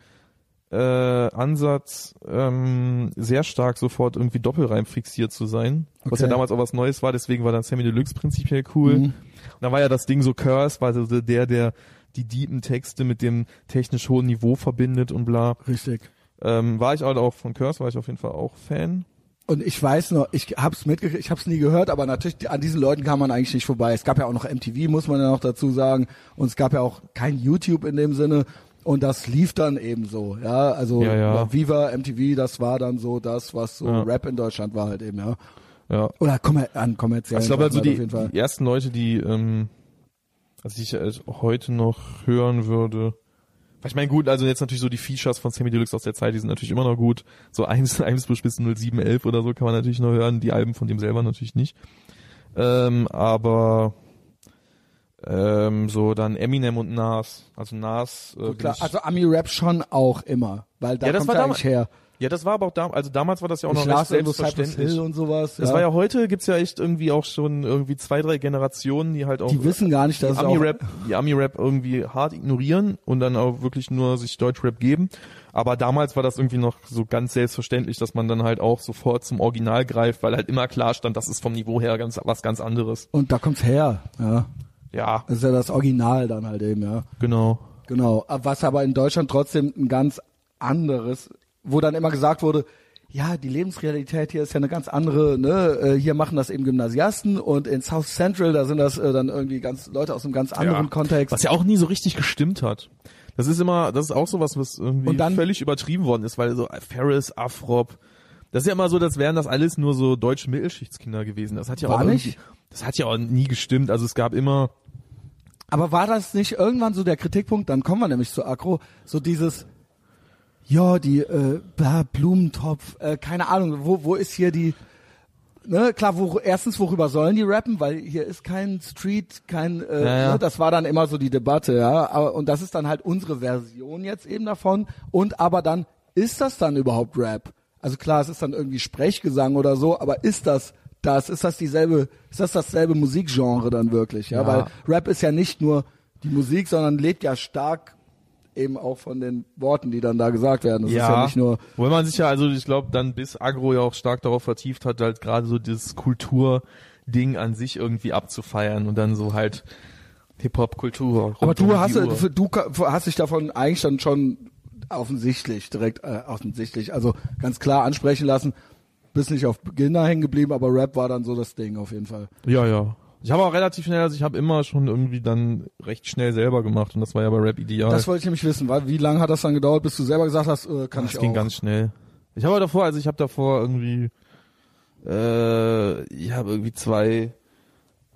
äh, Ansatz, ähm, sehr stark sofort irgendwie Doppelreim fixiert zu sein, was ja Okay. damals auch was Neues war, deswegen war dann Sammy Deluxe prinzipiell cool. Mhm. Und dann war ja das Ding so Curse, war so der, der die deepen Texte mit dem technisch hohen Niveau verbindet und bla. Richtig. Ähm, war ich halt auch von Curse, war ich auf jeden Fall auch Fan. Und ich weiß noch, ich hab's mitgekriegt, ich hab's nie gehört, aber natürlich an diesen Leuten kam man eigentlich nicht vorbei. Es gab ja auch noch MTV, muss man ja noch dazu sagen, und es gab ja auch kein YouTube in dem Sinne. Und das lief dann eben so, ja. Also Ja, ja. Viva, MTV, das war dann so das, was so Ja. Rap in Deutschland war halt eben, ja. Ja. Oder kommer an kommerziellen Also ich glaube also die, die ersten Leute, die ähm, also ich äh, heute noch hören würde. Ich meine, gut, also jetzt natürlich so die Features von Sammy Deluxe aus der Zeit, die sind natürlich immer noch gut. So 1, 1 bis 0711 oder so kann man natürlich noch hören. Die Alben von dem selber natürlich nicht. Ähm, aber ähm, so dann Eminem und Nas. Also Nas. Äh, klar, also Ami-Rap schon auch immer, weil da Ja, das kommt war damals- eigentlich her. ja, das war aber auch da, also damals war das ja auch Ich noch recht selbstverständlich. Hill und sowas. Das ja. war ja heute, gibt's ja echt irgendwie auch schon irgendwie zwei, drei Generationen, die halt auch die wissen gar nicht, dass die Ami-Rap, die Ami-Rap irgendwie hart ignorieren und dann auch wirklich nur sich Deutsch-Rap geben. Aber damals war das irgendwie noch so ganz selbstverständlich, dass man dann halt auch sofort zum Original greift, weil halt immer klar stand, das ist vom Niveau her ganz was ganz anderes. und da kommt's her, ja. Ja, Das ist ja das Original dann halt eben, ja. genau. Genau. Was aber in Deutschland trotzdem ein ganz anderes, wo dann immer gesagt wurde, ja, die Lebensrealität hier ist ja eine ganz andere, ne? Äh, Hier machen das eben Gymnasiasten und in South Central, da sind das äh, dann irgendwie ganz Leute aus einem ganz anderen Ja. Kontext. Was ja auch nie so richtig gestimmt hat. Das ist immer, das ist auch sowas, was irgendwie Und dann- völlig übertrieben worden ist, weil so Ferris, Afrop, das ist ja immer so, das wären das alles nur so deutsche Mittelschichtskinder gewesen. Das hat ja auch nicht? Das hat ja auch nie gestimmt. Also es gab immer, Aber war das nicht irgendwann so der Kritikpunkt, dann kommen wir nämlich zu Akro, so dieses, ja, die äh, Blumentopf, äh, keine Ahnung, wo, wo ist hier die, ne, klar, wo, erstens, worüber sollen die rappen, weil hier ist kein Street, kein, äh, Ja, ja. Ne, das war dann immer so die Debatte, ja, aber, und das ist dann halt unsere Version jetzt eben davon, und aber dann, ist das dann überhaupt Rap? Also klar, es ist dann irgendwie Sprechgesang oder so, aber ist das das, ist das dieselbe, ist das dasselbe Musikgenre dann wirklich, ja, Ja. weil Rap ist ja nicht nur die Musik, sondern lebt ja stark eben auch von den Worten, die dann da gesagt werden. Das ist ja nicht nur, Weil man sich ja, also ich glaube, dann bis Agro ja auch stark darauf vertieft hat, halt gerade so dieses Kulturding an sich irgendwie abzufeiern und dann so halt Hip-Hop-Kultur. aber du hast, Uhr. du hast dich davon eigentlich dann schon offensichtlich, direkt äh, offensichtlich, also ganz klar ansprechen lassen, bist nicht auf Beginner hängen geblieben, aber Rap war dann so das Ding auf jeden Fall. Ja, ja. Ich habe auch relativ schnell, also ich habe immer schon irgendwie dann recht schnell selber gemacht und das war ja bei Rap ideal. Das wollte ich nämlich wissen, weil wie lange hat das dann gedauert, bis du selber gesagt hast, äh, kann das ich ging auch. ganz schnell. Ich habe davor, also ich habe davor irgendwie, äh, ich habe irgendwie zwei,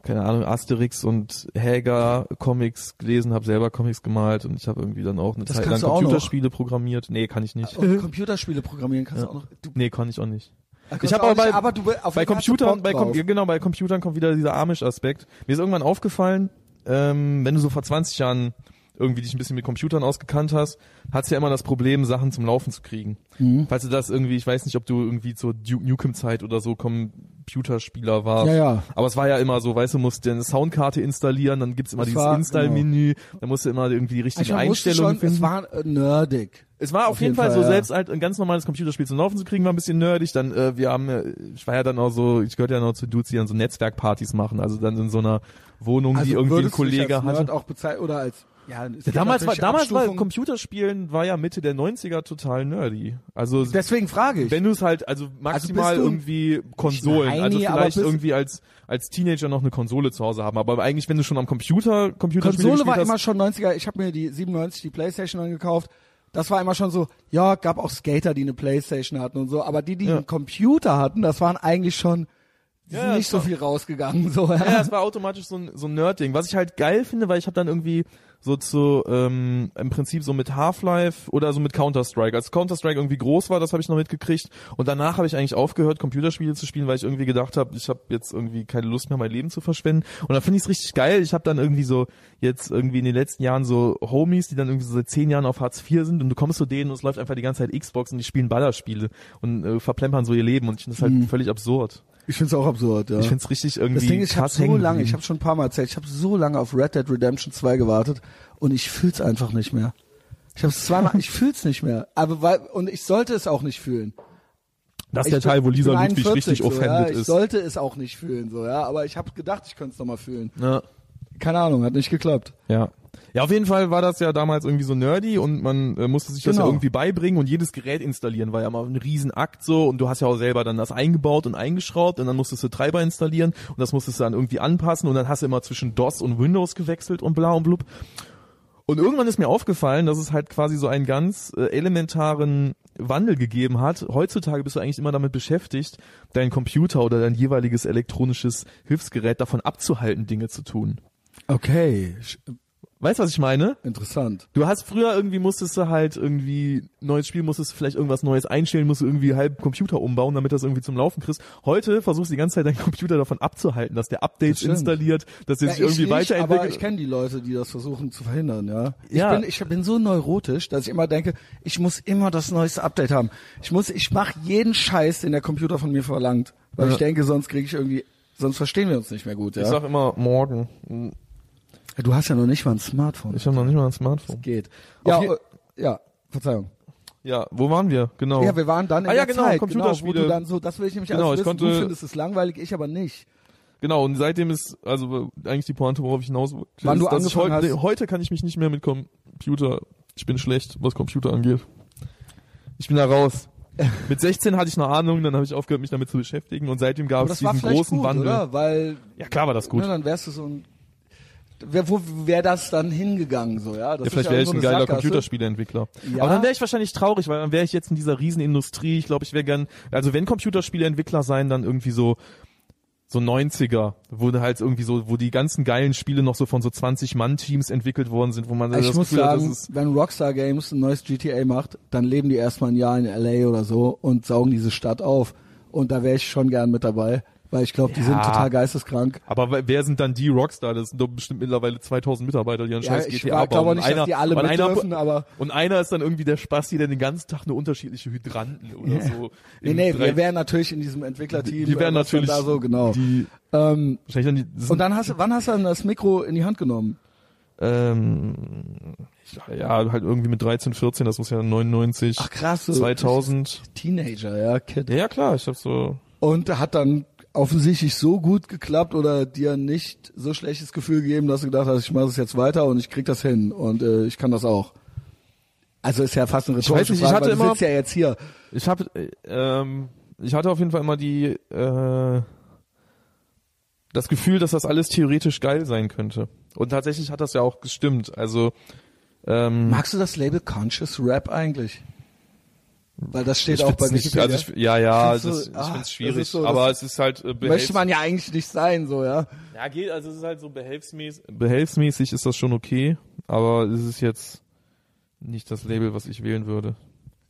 keine Ahnung, Asterix und Häger Comics gelesen, habe selber Comics gemalt und ich habe irgendwie dann auch eine Das Zeit lang. Computerspiele programmiert. Nee, kann ich nicht. Und Computerspiele programmieren kannst du auch noch. Du, Nee, kann ich auch nicht. Ich habe auch aber bei, nicht, aber du, bei Computern, bei Com genau, bei Computern kommt wieder dieser Amish-Aspekt. Mir ist irgendwann aufgefallen, ähm, wenn du so vor 20 Jahren irgendwie dich ein bisschen mit Computern ausgekannt hast, hat's ja immer das Problem, Sachen zum Laufen zu kriegen. Mhm. Falls du das irgendwie, ich weiß nicht, ob du irgendwie zur Duke Nukem Zeit oder so Computerspieler warst. Ja, ja. Aber es war ja immer so, weißt du, musst dir eine Soundkarte installieren, dann gibt's immer Es dieses Install-Menü, dann musst du immer irgendwie die richtigen Ich wusste Einstellungen schon, finden. es war äh, nerdig. Es war auf, Auf jeden jeden Fall, Fall, so ja. selbst halt ein ganz normales Computerspiel zum Laufen zu kriegen, war ein bisschen nerdig. Dann, äh, wir haben, ich war ja dann auch so, ich gehörte ja noch zu Dudes, die dann so Netzwerkpartys machen, also dann in so einer Wohnung, die irgendwie ein Also Kollege als Nerd hatte. auch bezeichnen oder als ja, Damals war, damals war. Computerspielen war ja Mitte der 90er total nerdy. Also Deswegen frage ich. wenn du es halt, also maximal bist du- irgendwie Konsolen, also Heini, aber vielleicht irgendwie als als Teenager noch eine Konsole zu Hause haben, aber eigentlich wenn du schon am Computer Computerspiele Konsole war gespielt immer hast, schon 90er. Ich habe mir die 97 die Playstation angekauft. Das war immer schon so, ja, gab auch Skater, die eine Playstation hatten und so, aber die, die Ja. einen Computer hatten, das waren eigentlich schon die Ja, sind nicht so das war- viel rausgegangen. So, ja. Ja, es war automatisch so ein, so ein Nerd-Ding, was ich halt geil finde, weil ich habe dann irgendwie so zu, ähm, im Prinzip so mit Half-Life oder so mit Counter-Strike. Als Counter-Strike irgendwie groß war, das habe ich noch mitgekriegt. Und danach habe ich eigentlich aufgehört, Computerspiele zu spielen, weil ich irgendwie gedacht habe, ich habe jetzt irgendwie keine Lust mehr, mein Leben zu verschwenden. Und dann finde ich es richtig geil. Ich habe dann irgendwie so jetzt irgendwie in den letzten Jahren so Homies, die dann irgendwie so seit zehn Jahren auf Hartz IV sind und du kommst zu denen und es läuft einfach die ganze Zeit Xbox und die spielen Ballerspiele und äh, verplempern so ihr Leben. Und ich finde das halt völlig absurd. Ich find's auch absurd, ja. Ich finde es richtig irgendwie das Ding ist, ich habe so lange, ich habe schon ein paar Mal erzählt, ich habe so lange auf Red Dead Redemption 2 gewartet und ich fühl's einfach nicht mehr. Ich habe es zweimal, ich fühl's nicht mehr. Aber weil und ich sollte es auch nicht fühlen. Das ist Ich der Teil, wo Lisa Ludwig 41 richtig so, ja, offended Ich ist. sollte es auch nicht fühlen, so ja. Aber ich habe gedacht, ich könnte es noch mal fühlen. Ja. Keine Ahnung, hat nicht geklappt. Ja. Ja, auf jeden Fall war das ja damals irgendwie so nerdy und man äh, musste sich das ja Genau. irgendwie beibringen und jedes Gerät installieren war ja mal ein Riesenakt so und du hast ja auch selber dann das eingebaut und eingeschraubt und dann musstest du Treiber installieren und das musstest du dann irgendwie anpassen und dann hast du immer zwischen DOS und Windows gewechselt und bla und blub. Und irgendwann ist mir aufgefallen, dass es halt quasi so einen ganz äh, elementaren Wandel gegeben hat. Heutzutage bist du eigentlich immer damit beschäftigt, deinen Computer oder dein jeweiliges elektronisches Hilfsgerät davon abzuhalten, Dinge zu tun. Okay, Weißt du, was ich meine? interessant. Du hast früher irgendwie musstest du halt irgendwie neues Spiel, musstest du vielleicht irgendwas Neues einstellen, musst du irgendwie halb Computer umbauen, damit das irgendwie zum Laufen kriegst. Heute versuchst du die ganze Zeit deinen Computer davon abzuhalten, dass der Updates Das installiert, dass der Ja, sich irgendwie ich nicht, aber weiterentwickelt. ich kenne die Leute, die das versuchen zu verhindern, ja. Ich, Ja. bin, ich bin so neurotisch, dass ich immer denke, ich muss immer das neueste Update haben. Ich muss, ich mache jeden Scheiß, den der Computer von mir verlangt, weil Ja. ich denke, sonst kriege ich irgendwie, sonst verstehen wir uns nicht mehr gut, ja. Ich sag immer morgen. Du hast ja noch nicht mal ein Smartphone. Ich habe noch nicht mal ein Smartphone. Geht. Auf Ja, äh, ja, Verzeihung. Ja, wo waren wir? Genau. Ja, wir waren dann in Ah, ja, der genau, Zeit, Computerspiele. Genau, wo du dann so, das will ich nämlich Genau, alles ich wissen. konnte- du findest es langweilig, ich aber nicht. Genau, und seitdem ist, also eigentlich die Pointe, worauf ich hinaus wollte, Wann ist, du dass angefangen heute, hast- heute kann ich mich nicht mehr mit Computer, ich bin schlecht, was Computer angeht. Ich bin da raus. Mit 16 hatte ich eine Ahnung, dann habe ich aufgehört, mich damit zu beschäftigen und seitdem gab es das diesen großen gut, Wandel. oder? Weil, Ja, klar war das gut. ne, dann wärst du so ein, wer, wo wäre das dann hingegangen, so, ja? Das ja, vielleicht wäre ich ein geiler Sackgasse. Computerspieleentwickler. Ja. Aber dann wäre ich wahrscheinlich traurig, weil dann wäre ich jetzt in dieser riesen Industrie. Ich glaube, ich wäre gern, also wenn Computerspieleentwickler sein, dann irgendwie so so 90er, wo halt irgendwie so, wo die ganzen geilen Spiele noch so von so 20 Mann-Teams entwickelt worden sind, wo man Ich das muss Gefühl hat, sagen, ist wenn Rockstar Games ein neues GTA macht, dann leben die erstmal ein Jahr in LA oder so und saugen diese Stadt auf. Und da wäre ich schon gern mit dabei, weil ich glaube, die Ja. sind total geisteskrank. Aber wer- sind dann die Rockstar? Das sind doch bestimmt mittlerweile 2000 Mitarbeiter, die an Ja, scheiß ich GTA bauen. nicht, dass die alle und einer, dürfen, aber und einer ist dann irgendwie der Spasti, der den ganzen Tag nur unterschiedliche Hydranten oder Ja. so. nee, nee, wir wären natürlich in diesem Entwicklerteam. die wären natürlich da so genau. die, Ähm, wahrscheinlich dann die, und dann hast du, wann hast du dann das Mikro in die Hand genommen? ähm, ja, halt irgendwie mit 13, 14, das muss ja 99, Ach krass, so 2000. Teenager, ja, Kid. Ja, ja, klar, ich hab so, Und hat dann offensichtlich so gut geklappt oder dir nicht so schlechtes Gefühl gegeben, dass du gedacht hast, ich mache es jetzt weiter und ich krieg das hin und äh, ich kann das auch. Also ist ja fast eine weiß rhetorische nicht, ich Frage, hatte weil du immer- sitzt ja jetzt hier. ich hab, äh, ähm, ich hatte auf jeden Fall immer die, äh, das Gefühl, dass das alles theoretisch geil sein könnte. Und tatsächlich hat das ja auch gestimmt. Also, ähm, Magst du das Label Conscious Rap eigentlich? Weil das steht ich auch bei nicht, Wikipedia. also ich, ja, ja, es ich ah, find's das schwierig, ist so, aber das- es ist halt äh, Möchte man ja eigentlich nicht sein, so, ja. Ja, geht, also es ist halt so behelfsmäßig, behelfsmäßig ist das schon okay, aber es ist jetzt nicht das Label, was ich wählen würde.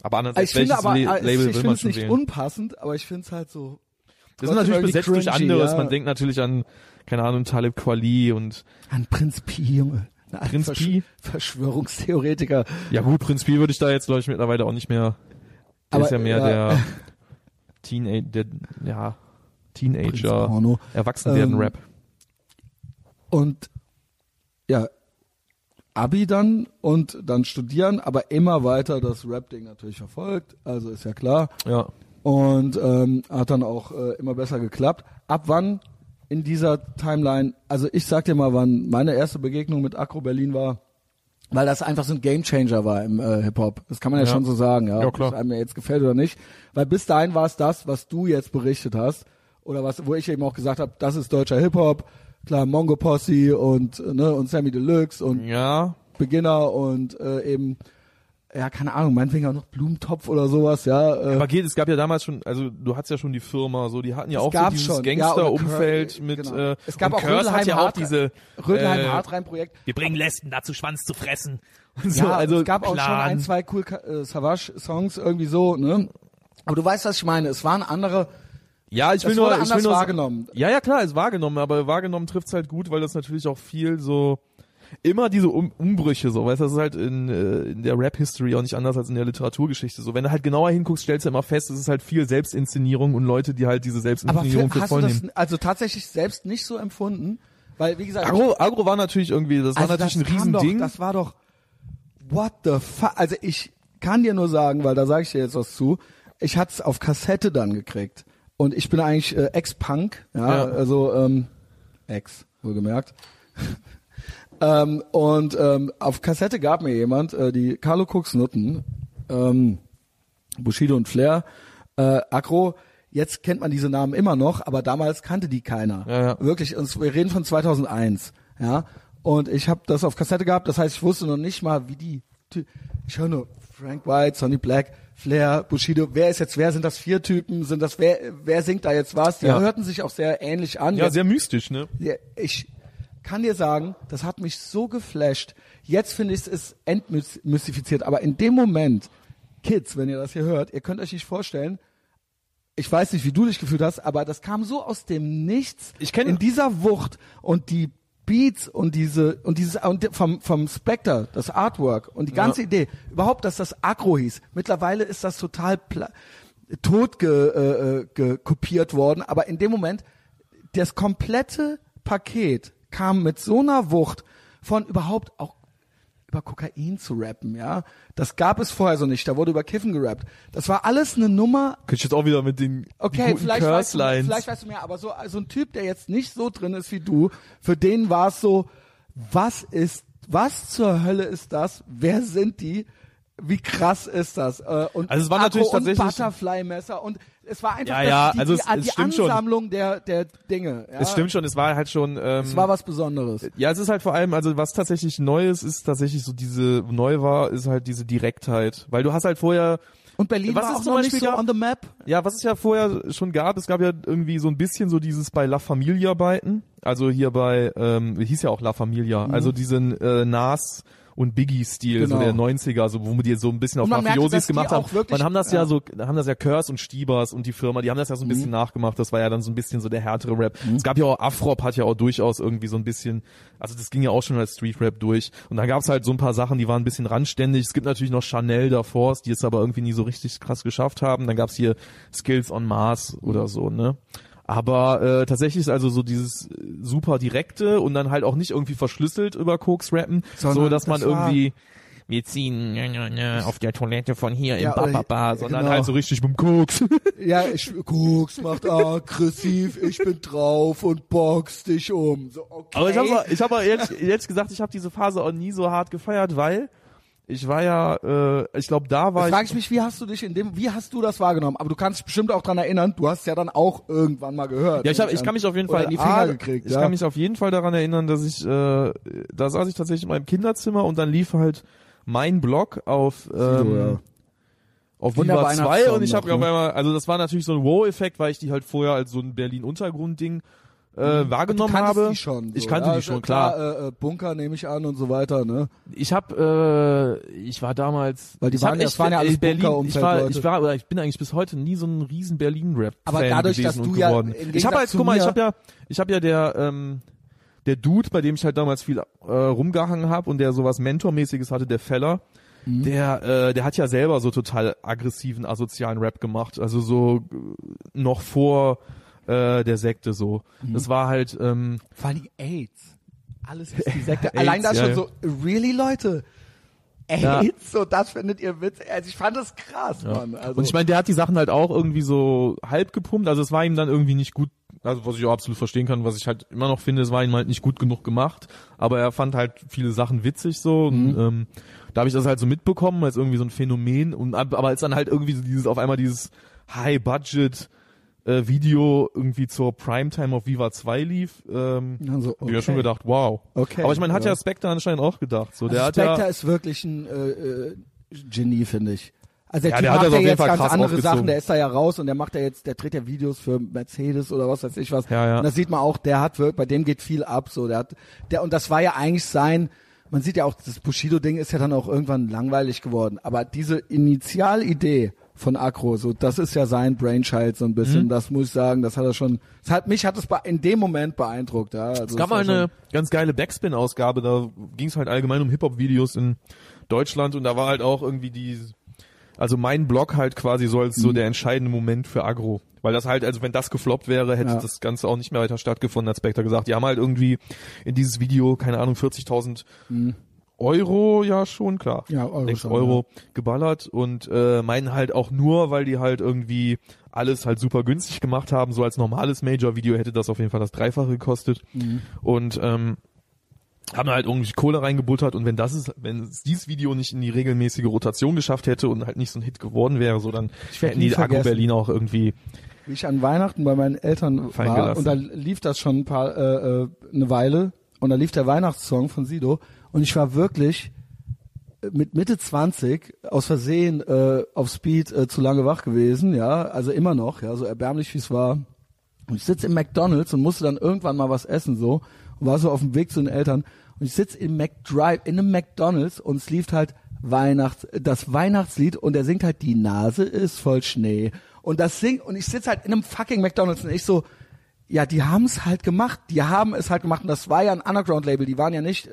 Aber andererseits, Ich finde welches aber, Le äh, Label ich will finde man es schon nicht wählen? unpassend, aber ich finde es halt so. Das ist natürlich besetzt durch cringy, anderes. ja. Man denkt natürlich an, keine Ahnung, Talib Kweli und An Prinz Pi, Junge. Prinz Versch Pi? Verschwörungstheoretiker. ja gut, Prinz Pi würde ich da jetzt glaube ich mittlerweile auch nicht mehr. Der Aber, ist ja mehr ja. der Teenager, der ja Teenager, Prinzporno. Erwachsenwerden Ähm, Rap. Und ja, Abi dann und dann studieren, aber immer weiter das Rap-Ding natürlich verfolgt, also ist ja klar. Ja. Und ähm, hat dann auch äh, immer besser geklappt. Ab wann in dieser Timeline, also ich sag dir mal, wann meine erste Begegnung mit Akro Berlin war, weil das einfach so ein Gamechanger war im äh, Hip-Hop. Das kann man ja, Ja. schon so sagen, ja. Ja, klar. Ob es einem jetzt gefällt oder nicht. Weil bis dahin war es das, was du jetzt berichtet hast. Oder was, wo ich eben auch gesagt habe, das ist deutscher Hip-Hop. Klar, Mongo Posse und, ne, und Sammy Deluxe und Ja, Beginner und äh, eben ja, keine Ahnung, meinetwegen auch noch Blumentopf oder sowas, ja. Äh, Aber geht, es gab ja damals schon, also du hattest ja schon die Firma, so die hatten ja Es auch so dieses ja, Gangster-Umfeld Cur- mit genau. äh, Es gab auch Curse hat ja auch diese Rödelheim äh, Hartrein-Projekt. Wir bringen Lesben dazu, Schwanz zu fressen. Und so, Ja, also es gab auch schon Plan. ein, zwei cool äh, Savage-Songs irgendwie so, ne? Aber du weißt, was ich meine. Es waren andere, Ja, ich Das will nur, wurde ich will nur wahrgenommen. Ja, ja, klar, ist wahrgenommen, aber wahrgenommen trifft's halt gut, weil das natürlich auch viel so immer diese um Umbrüche so, weißt du, das ist halt in, äh, in der Rap-History auch nicht anders als in der Literaturgeschichte so. Wenn du halt genauer hinguckst, stellst du immer fest, es ist halt viel Selbstinszenierung und Leute, die halt diese Selbstinszenierung für voll nehmen. also tatsächlich selbst nicht so empfunden? Weil, wie gesagt, Agro, Agro war natürlich irgendwie, das war also natürlich das ein Riesending. Doch, das war doch, what the fuck? Also ich kann dir nur sagen, weil da sage ich dir jetzt was zu, ich hatte es auf Kassette dann gekriegt. Und ich bin eigentlich äh, Ex-Punk, ja, Ja. also ähm, Ex, wohlgemerkt. Ähm, und ähm, auf Kassette gab mir jemand äh, die Carlo Cooks Nutten, ähm, Bushido und Flair, äh, Akro. Jetzt kennt man diese Namen immer noch, aber damals kannte die keiner. Ja, ja. Wirklich, und wir reden von 2001, ja. Und ich habe das auf Kassette gehabt, das heißt, ich wusste noch nicht mal, wie die. Ich höre nur Frank White, Sonny Black, Flair, Bushido. Wer ist jetzt wer? Sind das vier Typen? Sind das wer? Wer singt da jetzt was? Die Ja. hörten sich auch sehr ähnlich an. ja, Jetzt- sehr mystisch, ne? ja, ich kann dir sagen, das hat mich so geflasht. Jetzt finde ich es entmystifiziert, aber in dem Moment, Kids, wenn ihr das hier hört, ihr könnt euch nicht vorstellen, ich weiß nicht, wie du dich gefühlt hast, aber das kam so aus dem Nichts Ich kenn- in dieser Wucht und die Beats und diese und dieses und vom vom Spectre, das Artwork und die ganze Ja. Idee, überhaupt, dass das Agro hieß. Mittlerweile ist das total tot ge, äh, äh, ge kopiert worden, aber in dem Moment das komplette Paket kam mit so einer Wucht von überhaupt auch über Kokain zu rappen, ja. Das gab es vorher so nicht. Da wurde über Kiffen gerappt. Das war alles eine Nummer. Könnte ich jetzt auch wieder mit den Okay, vielleicht weißt, du, vielleicht weißt du mehr, aber so, so ein Typ, der jetzt nicht so drin ist wie du, für den war es so, was ist, was zur Hölle ist das? Wer sind die? Wie krass ist das? Äh, Und Also es war natürlich und tatsächlich- Butterfly-Messer und es war einfach Ja, ja, die, also die, es- die, es die stimmt schon. Ansammlung der, der Dinge. Ja? Es stimmt schon, es war halt schon. Ähm, Es war was Besonderes. Ja, es ist halt vor allem, also was tatsächlich neu ist, ist tatsächlich so diese, neu war, ist halt diese Direktheit. Weil du hast halt vorher, Und Berlin Was war es auch zum noch nicht Beispiel so gab- on the map. ja, was es ja vorher schon gab, es gab ja irgendwie so ein bisschen so dieses bei La Familia Arbeiten. Also hier bei, ähm, hieß ja auch La Familia, also diesen äh, Nas und Biggie-Stil, so Mhm. Genau. der 90er, so wo die so ein bisschen auf Mafiosis gemacht haben. wirklich- Man haben das ja, ja. Mhm. so, haben das ja Curse und Stiebers und die Firma, die haben das ja so ein bisschen nachgemacht. Das war ja dann so ein bisschen so der härtere Rap. Es gab ja auch Afrop hat ja auch durchaus irgendwie so ein bisschen, also das ging ja auch schon als Street Rap durch. Und dann gab's halt so ein paar Sachen, die waren ein bisschen randständig. Es gibt natürlich noch Chanel davor, die es aber irgendwie nie so richtig krass geschafft haben. Dann gab's hier Skills on Mars oder so, ne? Aber äh, tatsächlich ist also so dieses äh, super direkte und dann halt auch nicht irgendwie verschlüsselt über Koks rappen, Sondern so dass man das war- irgendwie wir ziehen nö, nö, nö, auf der Toilette von hier Ja, im Bababa, sondern genau. halt so richtig mit dem Koks. Ja, ich, Koks macht aggressiv, ich bin drauf und box dich um. So, okay. Aber ich habe ich hab aber jetzt, jetzt gesagt, ich habe diese Phase auch nie so hart gefeiert, weil ich war ja, äh, ich glaube, da war Jetzt ich. frage ich mich, wie hast du dich in dem, wie hast du das wahrgenommen? Aber du kannst dich bestimmt auch dran erinnern, du hast ja dann auch irgendwann mal gehört. Ja, ich, hab, ich kann mich auf jeden Fall in die Finger ah, gekriegt. Ich ja. kann mich auf jeden Fall daran erinnern, dass ich, äh, da saß ich tatsächlich in meinem Kinderzimmer und dann lief halt mein Blog auf ähm, ja. auf Viva 2 Weihnachtssong und ich habe noch, auf ne? einmal, also das war natürlich so ein Wow-Effekt, weil ich die halt vorher als so ein Berlin-Untergrund-Ding äh, du wahrgenommen kanntest habe. die schon. So. ich kannte ja, die schon, ist klar. Äh, äh, Bunker nehme ich an und so weiter, ne? Ich habe, äh, ich war damals, Weil die ich waren echt, es waren ja alles äh, Berlin, ich war, Leute. ich war, oder ich bin eigentlich bis heute nie so ein riesen Berlin-Rap Aber dadurch, gewesen dass du ja ich habe halt, guck mal, ich habe ja, ich habe ja der, ähm, der Dude, bei dem ich halt damals viel äh, rumgehangen habe und der sowas Mentormäßiges hatte, der Feller. Mhm. Der, äh, der hat ja selber so total aggressiven, asozialen Rap gemacht. Also so äh, noch vor äh, der Sekte so. Mhm. Das war halt, ähm, Vor allem AIDS. Alles ist die Sekte. AIDS, Allein das ja, schon ja. so, really, Leute? AIDS, Ja. so das findet ihr witzig. Also ich fand das krass, Mann. Also, Und ich meine, der hat die Sachen halt auch irgendwie so halb gepumpt. Also es war ihm dann irgendwie nicht gut, also was ich auch absolut verstehen kann, was ich halt immer noch finde, es war ihm halt nicht gut genug gemacht. Aber er fand halt viele Sachen witzig so. Und Mhm. ähm, da habe ich das halt so mitbekommen als irgendwie so ein Phänomen. Und ab- aber als dann halt irgendwie so dieses auf einmal dieses High-Budget äh, Video irgendwie zur Primetime auf Viva 2 lief, ähm, Also, ich ja schon okay. gedacht, wow. Okay, Aber ich meine, hat ja. ja Spectre anscheinend auch gedacht. So, der also hat Spectre ja, ist wirklich ein, äh, äh, Genie, finde ich. Also der, Ja, Typ der hat ja jetzt ganz andere. Sachen, der ist da ja raus und der macht ja jetzt, der dreht ja Videos für Mercedes oder was weiß ich was. Ja, ja. Und das sieht man auch, der hat wirklich, bei dem geht viel ab, so, der hat, der, und das war ja eigentlich sein, man sieht ja auch, das Bushido-Ding ist ja dann auch irgendwann langweilig geworden, aber diese Initialidee von Akro, so, das ist ja sein Brainchild so ein bisschen, Mhm. das muss ich sagen, das hat er schon, das hat, mich hat es in dem Moment beeindruckt, ja. Also Es gab mal eine ganz geile Backspin-Ausgabe, da ging es halt allgemein um Hip-Hop-Videos in Deutschland und da war halt auch irgendwie die, also mein Blog halt quasi so als Mhm. so der entscheidende Moment für Agro. Weil das halt, also wenn das gefloppt wäre, hätte Ja. das Ganze auch nicht mehr weiter stattgefunden, hat Spectre gesagt. Die haben halt irgendwie in dieses Video, keine Ahnung, 40.000 Euro, ja schon, klar. Ja, Euro schon, Euro geballert und äh, meinen halt auch nur, weil die halt irgendwie alles halt super günstig gemacht haben. So als normales Major-Video hätte das auf jeden Fall das Dreifache gekostet. Mhm. Und ähm, haben halt irgendwie Kohle reingebuttert und wenn das ist, wenn es dieses Video nicht in die regelmäßige Rotation geschafft hätte und halt nicht so ein Hit geworden wäre, so dann hätten die Akku. Berlin auch irgendwie wie ich an Weihnachten bei meinen Eltern war und da lief das schon ein paar äh, äh, eine Weile und da lief der Weihnachtssong von Sido und ich war wirklich äh, mit Mitte 20 aus Versehen äh, auf Speed äh, zu lange wach gewesen, ja, also immer noch, ja, so erbärmlich wie es war. Und ich sitze im McDonald's und musste dann irgendwann mal was essen so und war so auf dem Weg zu den Eltern. Und ich sitze im McDrive in einem McDonald's und es lief halt Weihnachts das Weihnachtslied und er singt halt die Nase ist voll Schnee und das singt und ich sitze halt in einem fucking McDonald's und ich so ja, die haben es halt gemacht, die haben es halt gemacht. Und das war ja ein Underground Label, die waren ja nicht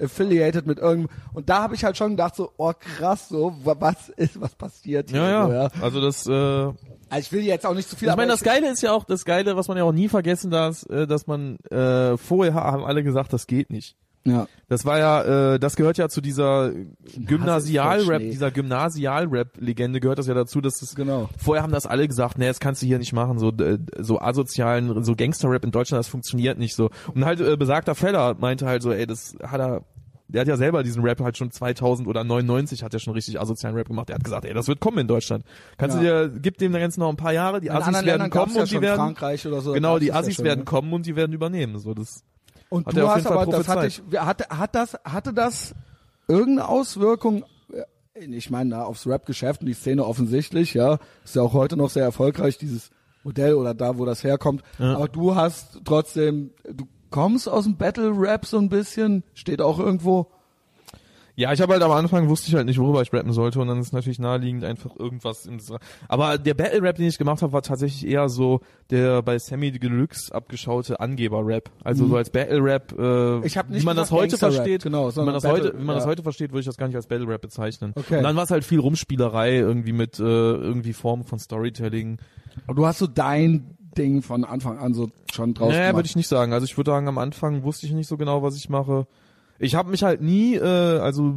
affiliated mit irgendeinem und da habe ich halt schon gedacht so oh krass so wa- was ist was passiert hier ja, so, ja. Also das, äh, Also ich will jetzt auch nicht zu viel ich meine, das Geile ist ja auch, das Geile, was man ja auch nie vergessen darf, äh, dass man äh, vorher haben alle gesagt, das geht nicht. Ja Das war ja, äh, das gehört ja zu dieser Gymnasial-Rap, dieser Gymnasial-Rap-Legende gehört das ja dazu, dass es Genau. vorher haben das alle gesagt, nee, das kannst du hier nicht machen, so äh, so asozialen, so Gangster-Rap in Deutschland, das funktioniert nicht so. Und halt äh, besagter Feller meinte halt so, ey, das hat er der hat ja selber diesen Rap halt schon 2000 oder 99 hat er schon richtig asozialen Rap gemacht. Der hat gesagt, ey, das wird kommen in Deutschland. Kannst Ja. du dir, gib dem Ganzen noch ein paar Jahre, die In Assis werden Ländern kommen ja und die schon werden, so. genau, die das ja Assis schon, werden ne? kommen und die werden übernehmen. So, das, Und Hat du hast aber, das hatte ich, hat, hat das, hatte das irgendeine Auswirkung, äh, ich meine, aufs Rap-Geschäft und die Szene offensichtlich, ja, ist ja auch heute noch sehr erfolgreich, dieses Modell oder da, wo das herkommt. Aber du hast trotzdem, du kommst aus dem Battle-Rap so ein bisschen, steht auch irgendwo. Ja, ich habe halt am Anfang wusste ich halt nicht, worüber ich rappen sollte und dann ist natürlich naheliegend einfach irgendwas dieser. Aber der Battle Rap, den ich gemacht habe, war tatsächlich eher so der bei Sammy Deluxe abgeschaute Angeber-Rap. Also so als Battle Rap, äh, Mhm. Ich hab nicht wie man das heute versteht, genau, wie man das Battle, heute, wie man das ja. heute versteht, würde ich das gar nicht als Battle Rap bezeichnen. Okay. Und dann war es halt viel Rumspielerei irgendwie mit äh, irgendwie Formen von Storytelling. Aber du hast so dein Ding von Anfang an so schon draus Naja, würde ich nicht sagen. Also ich würde sagen, am Anfang wusste ich nicht so genau, was ich mache. Ich habe mich halt nie, äh, also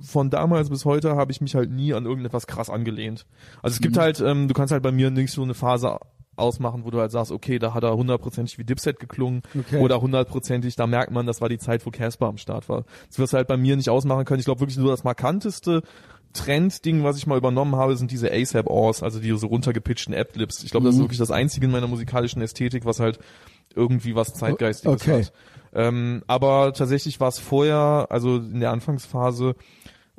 von damals bis heute habe ich mich halt nie an irgendetwas krass angelehnt. Also es gibt Mhm. halt, ähm, du kannst halt bei mir nicht so eine Phase ausmachen, wo du halt sagst, okay, da hat er hundertprozentig wie Dipset geklungen Okay. oder hundertprozentig, da merkt man, das war die Zeit, wo Casper am Start war. Das wirst du halt bei mir nicht ausmachen können. Ich glaube wirklich nur das markanteste Trendding, was ich mal übernommen habe, sind diese ASAP-Ors, also die so runtergepitchten App-Lips. Ich glaube, Mhm. das ist wirklich das einzige in meiner musikalischen Ästhetik, was halt irgendwie was Zeitgeistiges Okay. hat. Ähm, aber tatsächlich war es vorher, also in der Anfangsphase,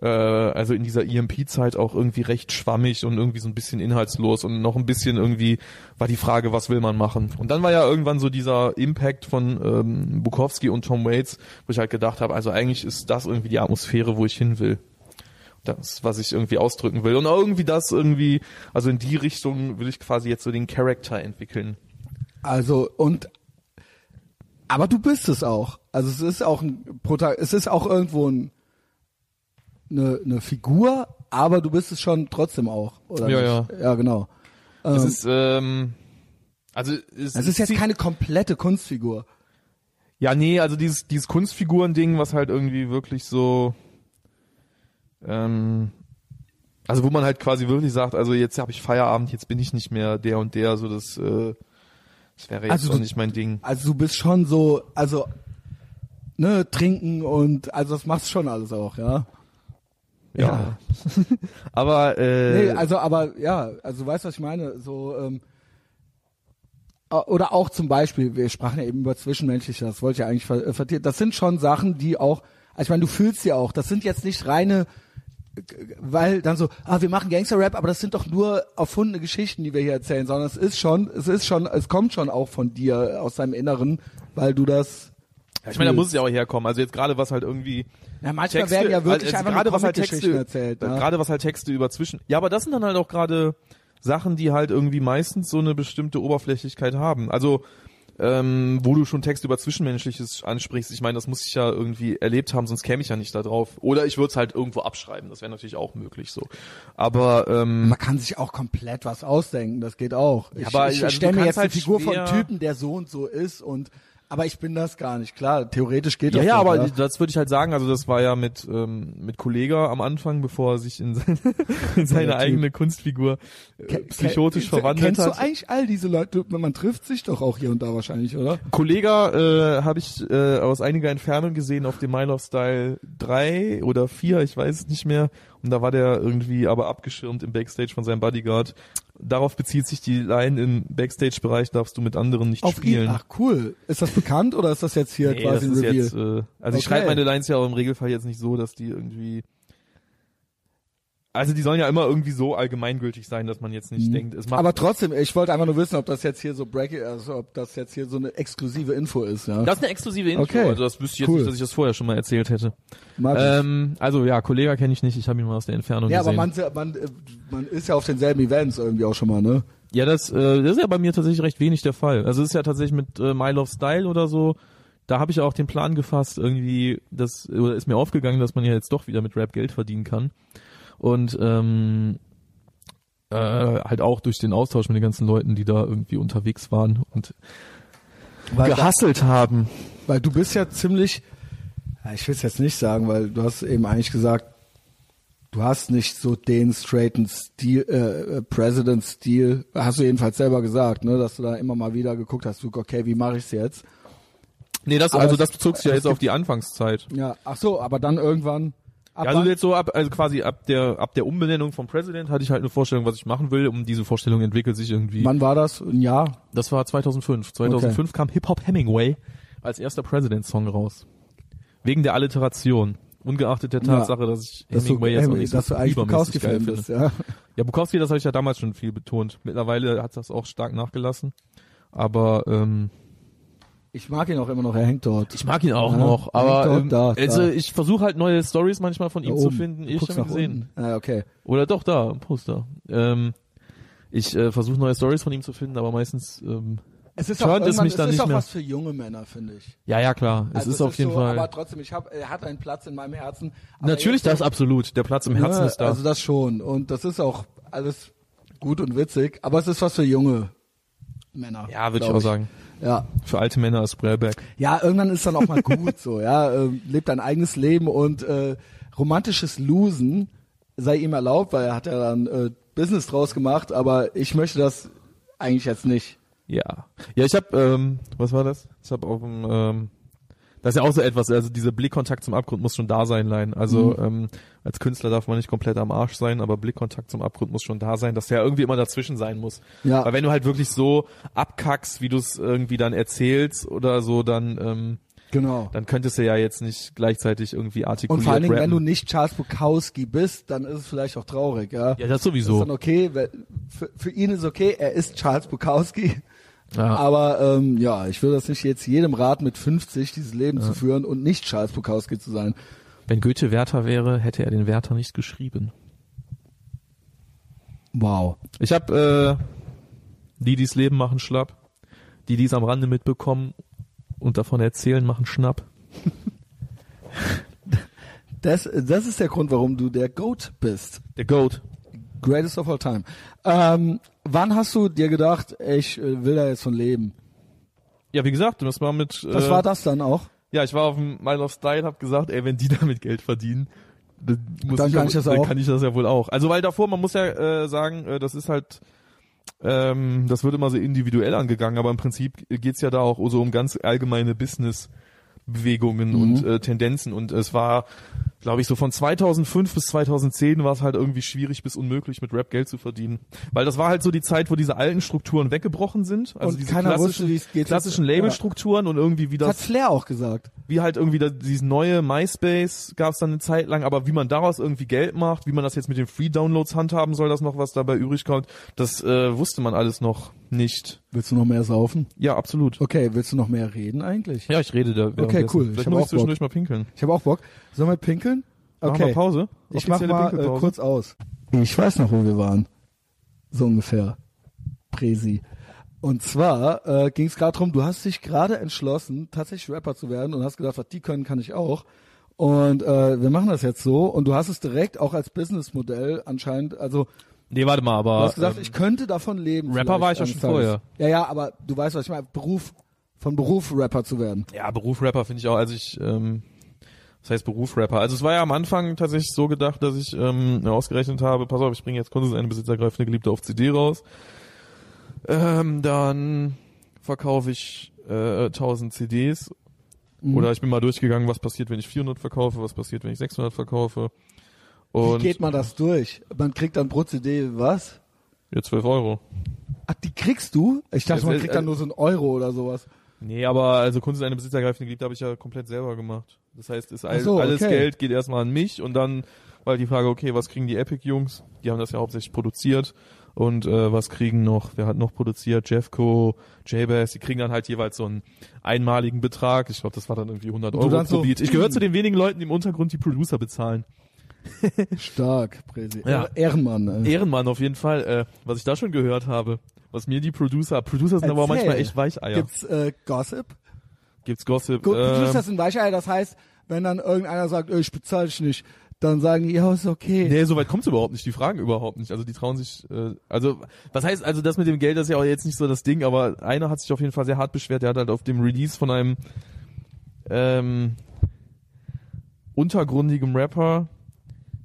äh, also in dieser EMP-Zeit auch irgendwie recht schwammig und irgendwie so ein bisschen inhaltslos und noch ein bisschen irgendwie war die Frage, was will man machen? Und dann war ja irgendwann so dieser Impact von ähm, Bukowski und Tom Waits, wo ich halt gedacht habe, also eigentlich ist das irgendwie die Atmosphäre, wo ich hin will. Das, was ich irgendwie ausdrücken will. Und irgendwie das irgendwie, also in die Richtung will ich quasi jetzt so den Charakter entwickeln. Also und aber du bist es auch. Also es ist auch ein Prota es ist auch irgendwo ein, eine, eine Figur, aber du bist es schon trotzdem auch, oder? Ja, nicht? Ja, genau. Es Ähm, ist, ähm, also es, es ist jetzt keine komplette Kunstfigur. Ja, nee, also dieses, dieses Kunstfiguren-Ding, was halt irgendwie wirklich so, ähm, also wo man halt quasi wirklich sagt, also jetzt habe ich Feierabend, jetzt bin ich nicht mehr der und der, so das, äh, das wäre jetzt Also auch du- nicht mein Ding. Also du bist schon so, also ne, trinken und also das machst schon alles auch, ja. Ja. Aber, äh, Nee, also aber ja, also du weißt, was ich meine. So ähm, äh, oder auch zum Beispiel, wir sprachen ja eben über Zwischenmenschliches, das wollte ich ja eigentlich äh, vertieren. Das sind schon Sachen, die auch, also ich meine, du fühlst ja auch, das sind jetzt nicht reine weil dann so, ah, wir machen Gangster-Rap, aber das sind doch nur erfundene Geschichten, die wir hier erzählen, sondern es ist schon, es ist schon, es kommt schon auch von dir aus deinem Inneren, weil du das. Ja, ich meine, da muss es ja auch herkommen. Also jetzt gerade was halt irgendwie Ja, manchmal Texte, werden ja wirklich also einfach gerade was halt Texte erzählt. ne? gerade was halt Texte über zwischen. Ja, aber das sind dann halt auch gerade Sachen, die halt irgendwie meistens so eine bestimmte Oberflächlichkeit haben. Also ähm, wo du schon Text über Zwischenmenschliches ansprichst, ich meine, das muss ich ja irgendwie erlebt haben, sonst käme ich ja nicht da drauf. Oder ich würde es halt irgendwo abschreiben, das wäre natürlich auch möglich so. Aber ähm, Man kann sich auch komplett was ausdenken, das geht auch. Ich, aber ich, also ich stelle mir jetzt eine halt Figur von schwer- einem Typen, der so und so ist und aber ich bin das gar nicht. Klar, theoretisch geht ja, das ja, doch, aber ja. das würde ich halt sagen, also das war ja mit ähm, mit Kollega am Anfang, bevor er sich in, seine, in seine eigene Kunstfigur äh, psychotisch verwandelt Kennst hat. du eigentlich all diese Leute? Man trifft sich doch auch hier und da wahrscheinlich, oder? Kollega äh, habe ich äh, aus einiger Entfernung gesehen auf dem Mile of Style 3 oder 4, ich weiß es nicht mehr. Und da war der irgendwie aber abgeschirmt im Backstage von seinem Bodyguard. Darauf bezieht sich die Line im Backstage-Bereich, darfst du mit anderen nicht Auf spielen. ihn. Ach cool. Ist das bekannt oder ist das jetzt hier Nee, quasi ein Reveal? jetzt, äh, also ich Okay. schreibe meine Lines ja auch im Regelfall jetzt nicht so, dass die irgendwie also die sollen ja immer irgendwie so allgemeingültig sein, dass man jetzt nicht denkt, es macht Mhm. Aber trotzdem, ich wollte einfach nur wissen, ob das jetzt hier so Break, also ob das jetzt hier so eine exklusive Info ist, ja. das ist eine exklusive Info, Okay. also das wüsste ich jetzt Cool. nicht, dass ich das vorher schon mal erzählt hätte. Ähm, also ja, Kollega kenne ich nicht, ich habe ihn mal aus der Entfernung ja, aber gesehen. man, man, äh, man ist ja auf denselben Events irgendwie auch schon mal, ne? Ja, das, äh, das ist ja bei mir tatsächlich recht wenig der Fall. Also es ist ja tatsächlich mit äh, My Love Style oder so, da habe ich ja auch den Plan gefasst, irgendwie, das oder ist mir aufgegangen, dass man ja jetzt doch wieder mit Rap Geld verdienen kann. Und ähm, äh, halt auch durch den Austausch mit den ganzen Leuten, die da irgendwie unterwegs waren und Weil, gehasselt haben. weil du bist ja ziemlich, ich will es jetzt nicht sagen, weil du hast eben eigentlich gesagt, du hast nicht so den straighten Stil, äh, äh, President-Stil, hast du jedenfalls selber gesagt, ne, dass du da immer mal wieder geguckt hast, du, okay, wie mache ich's jetzt? Nee, das, Aber also es- das bezog sich ja es jetzt auf die Anfangszeit. Ja, ach so, aber dann irgendwann. Ab Ja, also jetzt so ab, also quasi ab der ab der Umbenennung vom President hatte ich halt eine Vorstellung, was ich machen will. Um diese Vorstellung entwickelt sich irgendwie. Wann war das? Ein Jahr? Das war 2005. 2005 kam Hip Hop Hemingway als erster President-Song raus. Wegen der Alliteration. Ungeachtet der Ja. Tatsache, dass ich Dass du, Hemingway jetzt auch Hemingway, nicht dass so du eigentlich übermäßig geil Bukowski-Fan finde. bist, ja. Ja, Bukowski, das habe ich ja damals schon viel betont. Mittlerweile hat das auch stark nachgelassen. Aber ähm, Ich mag ihn auch immer noch, er hängt dort. ich mag ihn auch Ja, noch. hängt Aber dort ähm, da, also da. ich versuche halt neue Stories manchmal von ihm Da zu oben. finden. Ich habe gesehen. unten. Ah, okay. Oder doch da, ein Poster. Ähm, ich äh, versuche neue Stories von ihm zu finden, aber meistens ähm, Es ist auch, es mich dann es ist nicht auch mehr. was für junge Männer, finde ich. ja ja klar, es Also ist auf jeden so, Fall Aber trotzdem, ich hab, er hat einen Platz in meinem Herzen. Natürlich das absolut. Der Platz im Herzen Ja, ist da. Also das schon. Und das ist auch alles gut und witzig. Aber es ist was für junge Männer. ja, würde ich auch sagen. Ja. Für alte Männer ist Sprayback. Ja, irgendwann ist dann auch mal gut so, ja. Äh, lebt ein eigenes Leben und äh, romantisches Losen sei ihm erlaubt, weil er hat ja dann äh, Business draus gemacht, aber ich möchte das eigentlich jetzt nicht. Ja. Ja, ich habe, ähm, was war das? Ich habe auf dem, ähm, das ist ja auch so etwas, also dieser Blickkontakt zum Abgrund muss schon da sein, Lein. Also Mhm. ähm, als Künstler darf man nicht komplett am Arsch sein, aber Blickkontakt zum Abgrund muss schon da sein, dass der irgendwie immer dazwischen sein muss. Ja. Weil wenn du halt wirklich so abkackst, wie du es irgendwie dann erzählst oder so, dann ähm, Genau. dann könntest du ja jetzt nicht gleichzeitig irgendwie artikuliert Und vor allen Dingen, wenn rappen. du nicht Charles Bukowski bist, dann ist es vielleicht auch traurig, ja. ja, das Das sowieso. ist dann okay, für, für ihn ist okay, er ist Charles Bukowski. Ja. Aber ähm, ja, ich würde das nicht jetzt jedem raten, mit 50 dieses Leben zu führen und nicht Charles Bukowski zu sein. Wenn Goethe Werther wäre, hätte er den Werther nicht geschrieben. Wow. Ich habe äh, die, die's Leben machen schlapp, die dies am Rande mitbekommen und davon erzählen, machen Schnapp. Das, das ist der Grund, warum du der Goat bist. Der Goat. Greatest of all time. Ähm, wann hast du dir gedacht, ich äh, will da jetzt von leben? Ja, wie gesagt, das war mit. Was äh, war das dann auch? Ja, ich war auf dem Mile of Style, hab gesagt, ey, wenn die damit Geld verdienen, dann, muss Dann ich, kann ich das dann auch. kann ich das ja wohl auch. Also weil davor, man muss ja äh, sagen, äh, das ist halt, ähm, das wird immer so individuell angegangen, aber im Prinzip geht's ja da auch so um ganz allgemeine Business. Bewegungen Mhm. und äh, Tendenzen und es war glaube ich, so von 2005 bis 2010 war es halt irgendwie schwierig bis unmöglich, mit Rap Geld zu verdienen. Weil das war halt so die Zeit, wo diese alten Strukturen weggebrochen sind. Also Und diese klassischen, wusste, klassischen Ja. Labelstrukturen und irgendwie wie Das hat das, Flair auch gesagt. wie halt irgendwie da, dieses neue MySpace gab es dann eine Zeit lang, aber wie man daraus irgendwie Geld macht, wie man das jetzt mit den Free-Downloads handhaben soll, das noch was dabei übrig kommt, das äh, wusste man alles noch nicht. Willst du noch mehr saufen? Ja, absolut. Okay, willst du noch mehr reden eigentlich? Ja, ich rede da. Okay, cool. Ich Vielleicht hab muss auch ich zwischendurch mal pinkeln. Ich habe auch Bock. Sollen wir pinkeln? Machen wir Pause? Ich mach Offizielle mal äh, kurz aus. Ich weiß noch, wo wir waren. So ungefähr. Präsi. Und zwar äh, ging es gerade darum, du hast dich gerade entschlossen, tatsächlich Rapper zu werden und hast gedacht, was die können, kann ich auch. Und äh, wir machen das jetzt so und du hast es direkt auch als Businessmodell anscheinend, also Nee, warte mal, du aber hast gesagt, ähm, ich könnte davon leben. Rapper war ich ja schon vorher. Ja, ja, aber du weißt, was ich meine, Beruf, von Beruf Rapper zu werden. ja, Beruf Rapper finde ich auch, also ich, ähm, das heißt Beruf Rapper. Also es war ja am Anfang tatsächlich so gedacht, dass ich ähm, ausgerechnet habe, pass auf, ich bringe jetzt Kunst eine Besitzer greift eine Geliebte auf CD raus. Ähm, dann verkaufe ich äh, 1000 CDs Mhm. oder ich bin mal durchgegangen, was passiert, wenn ich 400 verkaufe, was passiert, wenn ich 600 verkaufe. Wie Und geht man das durch? Man kriegt dann pro CD was? ja, 12 Euro. Ach, die kriegst du? Ich dachte, man kriegt dann nur so einen Euro oder sowas. Nee, aber also Kunst ist eine besitzergreifende Geliebte habe ich ja komplett selber gemacht. Das heißt, ist all, so, alles okay. Geld geht erstmal an mich und dann war die Frage, okay, was kriegen die Epic-Jungs? Die haben das ja hauptsächlich produziert. Und äh, was kriegen noch, wer hat noch produziert? Jeffco, J-Bass, die kriegen dann halt jeweils so einen einmaligen Betrag. Ich glaube, das war dann irgendwie 100 Und du Euro pro so, Beat. Ich gehöre zu den wenigen Leuten, die im Untergrund die Producer bezahlen. Stark, Präsi. Ja. Ehrenmann. Ey. Ehrenmann auf jeden Fall. Äh, was ich da schon gehört habe, was mir die Producer, Producer sind aber Erzähl. manchmal echt Weicheier. Gibt's äh, Gossip? Gibt's Gossip? Gut, ähm, Producer sind Weicheier, das heißt, wenn dann irgendeiner sagt, "Ey, ich bezahle dich nicht, dann sagen die, ja, ist okay. Nee, so weit kommt's überhaupt nicht. Die fragen überhaupt nicht. Also die trauen sich, äh, also was heißt, also das mit dem Geld das ist ja auch jetzt nicht so das Ding, aber einer hat sich auf jeden Fall sehr hart beschwert. Der hat halt auf dem Release von einem ähm, untergrundigem Rapper,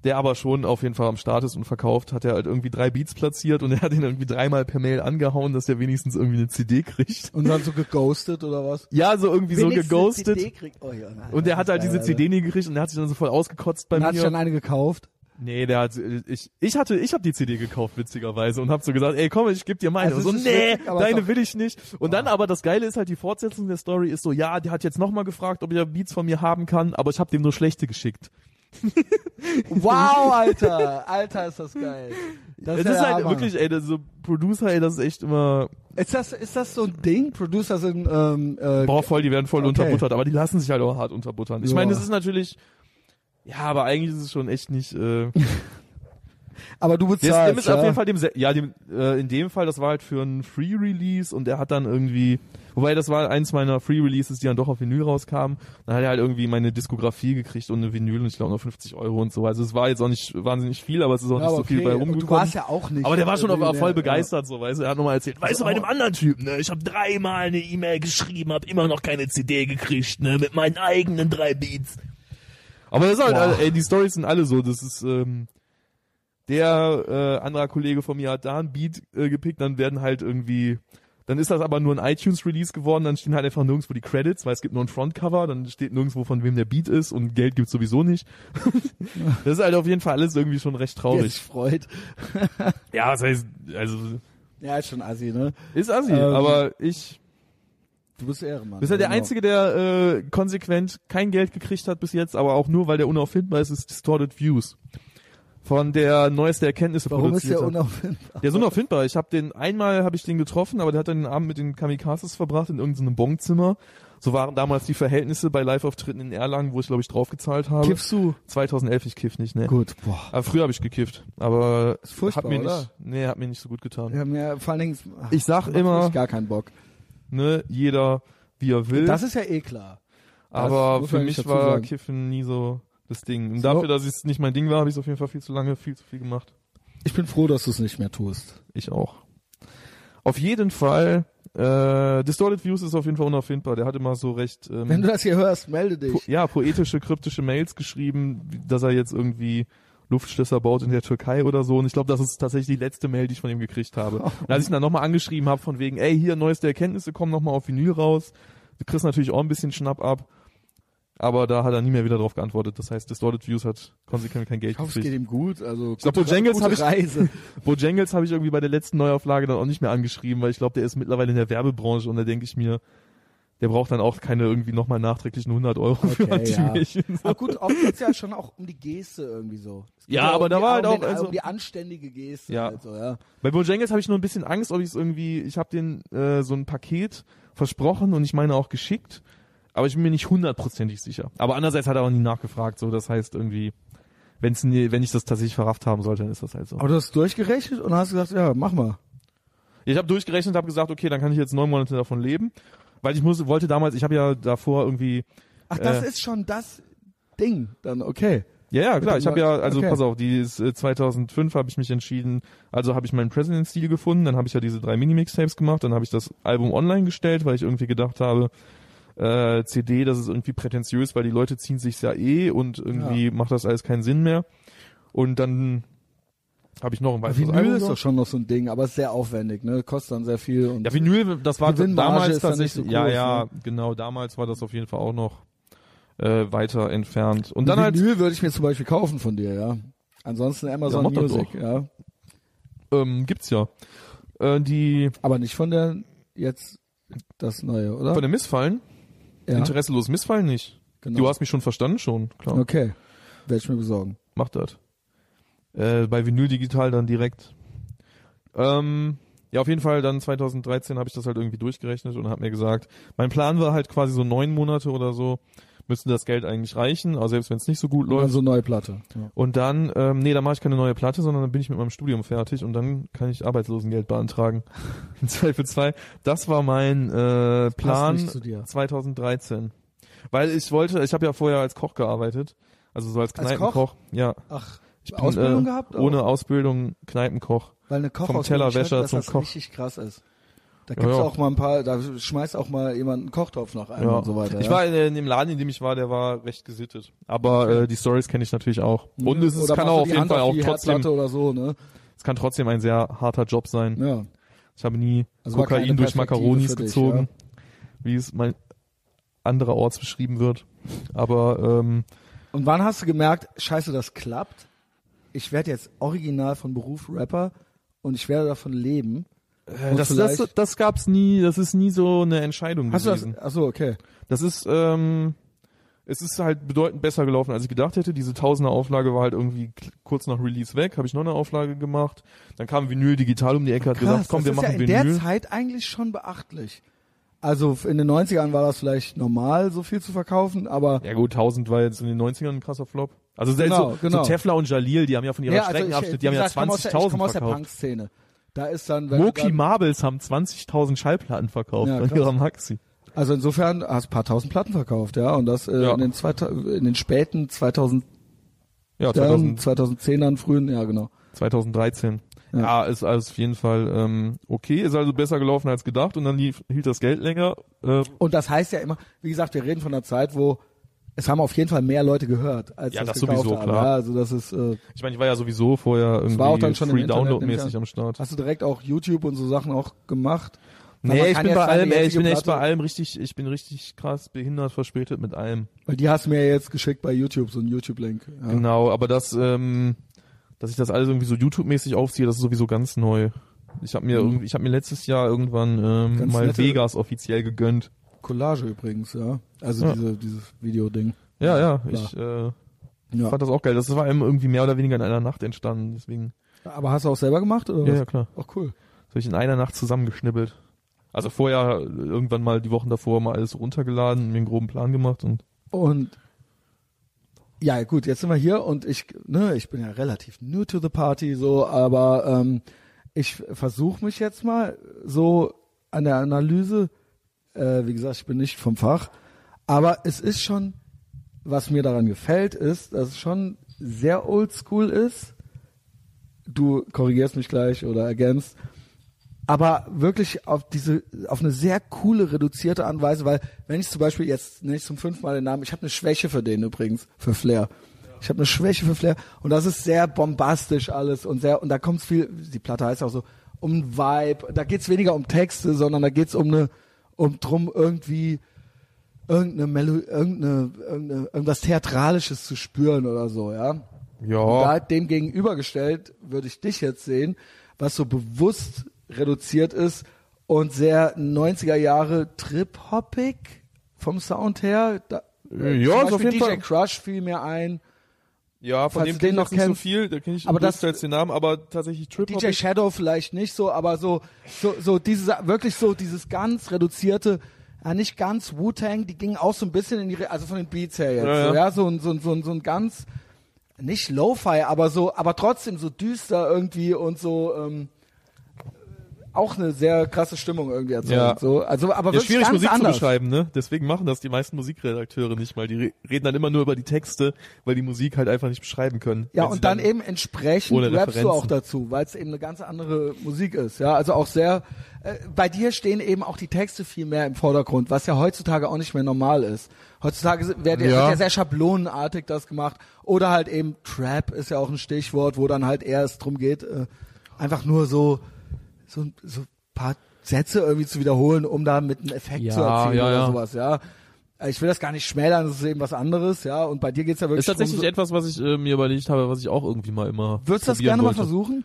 der aber schon auf jeden Fall am Start ist und verkauft, hat er halt irgendwie drei Beats platziert und er hat ihn irgendwie dreimal per Mail angehauen, dass er wenigstens irgendwie eine CD kriegt. Und dann so geghostet oder was? Ja, so irgendwie so Wenigstens geghostet. CD kriegt. Oh, ja, nein, Und der hat halt geil, diese. CD nie gekriegt und der hat sich dann so voll ausgekotzt bei Und mir. hat sich dann eine gekauft. Nee, der hat ich ich hatte ich habe die CD gekauft witzigerweise und hab so gesagt, ey, komm, ich geb dir meine. Also so nee, witzig, deine doch- will ich nicht. Und dann aber das geile ist halt die Fortsetzung der Story ist so, ja, der hat jetzt nochmal gefragt, ob er Beats von mir haben kann, aber ich habe dem nur schlechte geschickt. Wow, Alter. Alter, ist das geil. Das Es ist, ist halt Hammer. wirklich, ey, das so Producer, ey, das ist echt immer Ist das, ist das so ein Ding? Producer sind, ähm, äh, boah, voll, die werden voll Okay. unterbuttert, aber die lassen sich halt auch hart unterbuttern. Ich meine, es ist natürlich ja, aber eigentlich ist es schon echt nicht äh, aber du bezahlst, ist, dem ist ja? auf jeden Fall dem, ja, dem, äh, in dem Fall, das war halt für ein Free Release und der hat dann irgendwie, wobei das war eins meiner Free Releases, die dann doch auf Vinyl rauskamen. Dann hat er halt irgendwie meine Diskografie gekriegt und eine Vinyl und ich glaube noch 50 Euro und so. Also es war jetzt auch nicht wahnsinnig viel, aber es ist auch Ja, nicht so aber viel bei okay. Rumgekommen. Du warst ja auch nicht. aber der war schon auf, voll begeistert, so, weißt du, er hat nochmal erzählt, weißt du, bei dem anderen Typen, ne, ich habe dreimal eine E-Mail geschrieben, habe immer noch keine CD gekriegt, ne, mit meinen eigenen drei Beats. Aber das ist halt, Boah. ey, die Stories sind alle so, das ist, ähm, der äh, anderer Kollege von mir hat da ein Beat äh, gepickt, dann werden halt irgendwie, dann ist das aber nur ein iTunes-Release geworden, dann stehen halt einfach nirgendwo die Credits, weil es gibt nur ein Frontcover, dann steht nirgendwo von wem der Beat ist und Geld gibt's sowieso nicht. das ist halt auf jeden Fall alles irgendwie schon recht traurig. freut. Ja, das heißt, also Ja, ist schon assi, ne? ist assi, Ähm, aber ich Du bist Ehrenmann. Du bist ja der Genau. Einzige, der äh, konsequent kein Geld gekriegt hat bis jetzt, aber auch nur, weil der unauffindbar ist, ist Distorted Views. Von der neueste Erkenntnisse Warum ist produziert der hat. unauffindbar? Der ist unauffindbar. Ich habe den einmal habe ich den getroffen, aber der hat dann den Abend mit den Kamikazes verbracht in irgendeinem Bonzimmer. So waren damals die Verhältnisse bei Live-Auftritten in Erlangen, wo ich glaube ich draufgezahlt habe. Kiffst du? 2011 ich kiff nicht, ne. Gut, boah. Aber früher habe ich gekifft, aber Ist furchtbar, hat mir oder? nicht, nee, hat mir nicht so gut getan. Ja vor allen Dingen. ach, Ich sag immer- echt gar keinen Bock. Ne, jeder wie er will. Das ist ja eh klar. Aber für mich war sagen. Kiffen nie so das Ding. Und So. dafür, dass es nicht mein Ding war, habe ich es auf jeden Fall viel zu lange, viel zu viel gemacht. Ich bin froh, dass du es nicht mehr tust. Ich auch. Auf jeden Fall, äh, Distorted Views ist auf jeden Fall unauffindbar. Der hat immer so recht, ähm, Wenn du das hier hörst, melde dich. po ja, poetische, kryptische Mails geschrieben, dass er jetzt irgendwie Luftschlösser baut in der Türkei oder so. Und ich glaube, das ist tatsächlich die letzte Mail, die ich von ihm gekriegt habe. Und als ich ihn dann nochmal angeschrieben habe, von wegen, ey, hier neueste Erkenntnisse kommen nochmal auf Vinyl raus. Du kriegst natürlich auch ein bisschen Schnapp ab. Aber da hat er nie mehr wieder drauf geantwortet. Das heißt, Distorted Views hat konsequent kein Geld Ich hoffe, es geht gekriegt. ihm gut. Also glaub, gute- Bojangles gute hab ich-. Bojangles habe ich irgendwie bei der letzten Neuauflage dann auch nicht mehr angeschrieben, weil ich glaube, der ist mittlerweile in der Werbebranche und da denke ich mir, der braucht dann auch keine irgendwie nochmal nachträglichen 100 Euro für Okay, ja. Aber gut, oft geht's ja schon auch um die Geste irgendwie so. Geht Ja, aber um da war halt auch, den, also- um die anständige Geste Ja. halt so, ja. Bei Bojangles habe ich nur ein bisschen Angst, ob ich es irgendwie, ich habe den äh, so ein Paket versprochen und ich meine auch geschickt, aber ich bin mir nicht hundertprozentig sicher. Aber andererseits hat er auch nie nachgefragt, so das heißt irgendwie, wenn's nie, wenn ich das tatsächlich verrafft haben sollte, dann ist das halt so. Aber du hast durchgerechnet und hast gesagt, ja, mach mal. Ich habe durchgerechnet, habe gesagt, okay, dann kann ich jetzt neun Monate davon leben, weil ich muss, wollte damals, ich habe ja davor irgendwie, Ach, das Äh. ist schon das Ding. Dann okay. ja ja klar, ich habe ja, also okay. pass auf, die ist, äh, 2005 habe ich mich entschieden, also habe ich meinen President-Stil gefunden, dann habe ich ja diese drei Mini-Mixtapes gemacht, dann habe ich das Album online gestellt, weil ich irgendwie gedacht habe, äh, CD, das ist irgendwie prätentiös, weil die Leute ziehen sich's ja eh und irgendwie macht das alles keinen Sinn mehr. Und dann habe ich noch ein weiteres Vinyl ist doch schon noch so ein Ding, aber ist sehr aufwendig, ne? Kostet dann sehr viel und Ja, Vinyl, das war damals ist dann nicht tatsächlich, so ja, groß, ja, ne? genau, damals war das auf jeden Fall auch noch äh, weiter entfernt. Und dann halt, Vinyl würde ich mir zum Beispiel kaufen von dir, ja. Ansonsten Amazon Ja, Music, ja. ähm, gibt's ja äh, die Aber nicht von der jetzt das neue, oder? von dem Missfallen, ja, interesselos Missfallen nicht. genau. Du hast mich schon verstanden schon, klar. Okay. Werde ich mir besorgen. Mach das. Äh, bei Vinyl Digital dann direkt. Ähm, ja, auf jeden Fall dann 2013 habe ich das halt irgendwie durchgerechnet und habe mir gesagt, mein Plan war halt quasi so neun Monate oder so, müsste das Geld eigentlich reichen, also selbst wenn es nicht so gut dann läuft. so neue Platte. Ja. Und dann, ähm, nee, da mache ich keine neue Platte, sondern dann bin ich mit meinem Studium fertig und dann kann ich Arbeitslosengeld beantragen. In Zweifel zwei. Das war mein äh, Plan zu dir. 2013. Weil ich wollte, ich habe ja vorher als Koch gearbeitet, also so als Als Kneipenkoch. Ja, Ach, ich bin Ausbildung äh, gehabt? ohne Ausbildung Kneipenkoch. Weil eine Tellerwäscher ich weiß, dass zum das Koch. richtig krass ist. Da Ja, gibt's ja. auch mal ein paar, da schmeißt auch mal jemand einen Kochtopf nach einem Ja. und so weiter. Ich ja. war in, in dem Laden, in dem ich war, der war recht gesittet. Aber äh, die Stories kenne ich natürlich auch. Und es, es kann auch auf jeden Hand Fall auch die trotzdem, so, ne? es kann trotzdem ein sehr harter Job sein. Ja. Ich habe nie Also Kokain durch Makaronis dich, gezogen, wie es mal andererorts beschrieben wird. Aber ähm, Und wann hast du gemerkt, scheiße, das klappt? Ich werde jetzt original von Beruf Rapper und ich werde davon leben. Äh, das, das, das gab's nie, das ist nie so eine Entscheidung Hast du das? gewesen. Achso, okay. Das ist, ähm, es ist halt bedeutend besser gelaufen, als ich gedacht hätte. Diese Tausender Auflage war halt irgendwie kurz nach Release weg, habe ich noch eine Auflage gemacht. Dann kam Vinyl digital um die Ecke, hat gesagt, komm, das wir ist machen ja in Vinyl. der Zeit eigentlich schon beachtlich. Also in den 90ern war das vielleicht normal, so viel zu verkaufen, aber Ja gut, 1000 war jetzt in den 90ern ein krasser Flop. Also selbst Genau, so, genau. so Tefla und Jalil, die haben ja von ihrer ja, also Streckenabschnitt, ich, die haben ja wie gesagt, ich 20.000 komme aus der verkauft. Punk-Szene. Da ist dann, wenn Moki dann, Marbles haben 20.000 Schallplatten verkauft Ja, von ihrer Maxi. also insofern hast du ein paar tausend Platten verkauft, ja, und das äh, Ja. in den zweita- in den späten 2000 Ja, dann 2000, 2010ern frühen, ja genau. 2013. Ja. Ja, ist alles auf jeden Fall ähm, okay, ist also besser gelaufen als gedacht und dann lief, hielt das Geld länger. Äh, Und das heißt ja immer, wie gesagt, wir reden von einer Zeit, wo es haben auf jeden Fall mehr Leute gehört, als Ja, das, das sowieso, haben. klar. Ja, also das ist, äh, ich meine, ich war ja sowieso vorher irgendwie war auch dann schon Free Internet, Download nehme ich mäßig an. am Start. hast du direkt auch YouTube und so Sachen auch gemacht? Nee, ich bin bei allem, ey, ich bin echt bei allem richtig, ich bin richtig krass behindert verspätet mit allem. Weil die hast du mir jetzt geschickt bei YouTube, so ein YouTube-Link. Ja. Genau, aber das, ähm, dass ich das alles irgendwie so YouTube-mäßig aufziehe, das ist sowieso ganz neu. Ich habe mir Mhm. irgendwie, ich habe mir letztes Jahr irgendwann ähm, Ganz mal nette- Vegas offiziell gegönnt. Collage übrigens, ja. Also Ja. diese, dieses Video-Ding. Ja, ja, Klar. ich äh, Ja. fand das auch geil. Das war eben irgendwie mehr oder weniger in einer Nacht entstanden, deswegen. Aber hast du auch selber gemacht oder Ja, was? ja, klar. Ach cool. Das habe ich in einer Nacht zusammengeschnibbelt. Also vorher irgendwann mal die Wochen davor mal alles runtergeladen, mir einen groben Plan gemacht und Und ja, gut, jetzt sind wir hier und ich, ne, ich bin ja relativ new to the party, so, aber ähm, ich versuche mich jetzt mal so an der Analyse. Äh, wie gesagt, ich bin nicht vom Fach, aber es ist schon, was mir daran gefällt, ist, dass es schon sehr oldschool ist. Du korrigierst mich gleich oder ergänzt. aber wirklich auf diese, auf eine sehr coole, reduzierte Art und Weise, weil wenn ich zum Beispiel jetzt nicht zum fünften Mal den Namen, ich habe eine Schwäche für den übrigens, für Flair. Ich habe eine Schwäche für Flair und das ist sehr bombastisch alles und sehr, und da kommt viel, die Platte heißt auch so, um Vibe, da geht's weniger um Texte, sondern da geht's um eine, um drum irgendwie irgendeine Melo irgendeine, irgendeine, irgendwas Theatralisches zu spüren oder so, ja. Und Ja. da dem gegenübergestellt würde ich dich jetzt sehen, was so bewusst reduziert ist und sehr 90er Jahre Trip-Hoppig vom Sound her. Da, Äh, ja, ist auf jeden DJ Fall. Crush fiel mir ein. Ja, von Falls dem du den kenn ich noch jetzt nicht so viel, da kenne ich Aber das- größtenteils den Namen, aber tatsächlich Trip DJ Shadow vielleicht nicht so, aber so, so, so dieses, wirklich so dieses ganz reduzierte, ja, nicht ganz Wu-Tang, die gingen auch so ein bisschen in die, also von den Beats her jetzt, Ja, ja. so, ja, so ein, so ein, so ein, so ein ganz, nicht Lo-Fi, aber so, aber trotzdem so düster irgendwie und so, ähm, auch eine sehr krasse Stimmung irgendwie erzeugt, Ja. so, also, aber Ja, schwierig Musik anders. zu beschreiben, ne? Deswegen machen das die meisten Musikredakteure nicht mal. Die re reden dann immer nur über die Texte, weil die Musik halt einfach nicht beschreiben können. Ja, und dann, eben entsprechend rappst du auch dazu, weil es eben eine ganz andere Musik ist. Ja, also auch sehr, äh, bei dir stehen eben auch die Texte viel mehr im Vordergrund, was ja heutzutage auch nicht mehr normal ist. Heutzutage wird ja, ja sehr schablonenartig das gemacht. Oder halt eben Trap ist ja auch ein Stichwort, wo dann halt eher es drum geht, äh, einfach nur so, so, so paar Sätze irgendwie zu wiederholen, um da mit einem Effekt Ja, zu erzielen ja, oder ja. sowas, ja. Äh, Ich will das gar nicht schmälern, das ist eben was anderes, ja. Und bei dir geht's ja wirklich ist tatsächlich so, etwas, was ich äh, mir überlegt habe, was ich auch irgendwie mal immer Würdest du das gerne mal wollte. versuchen?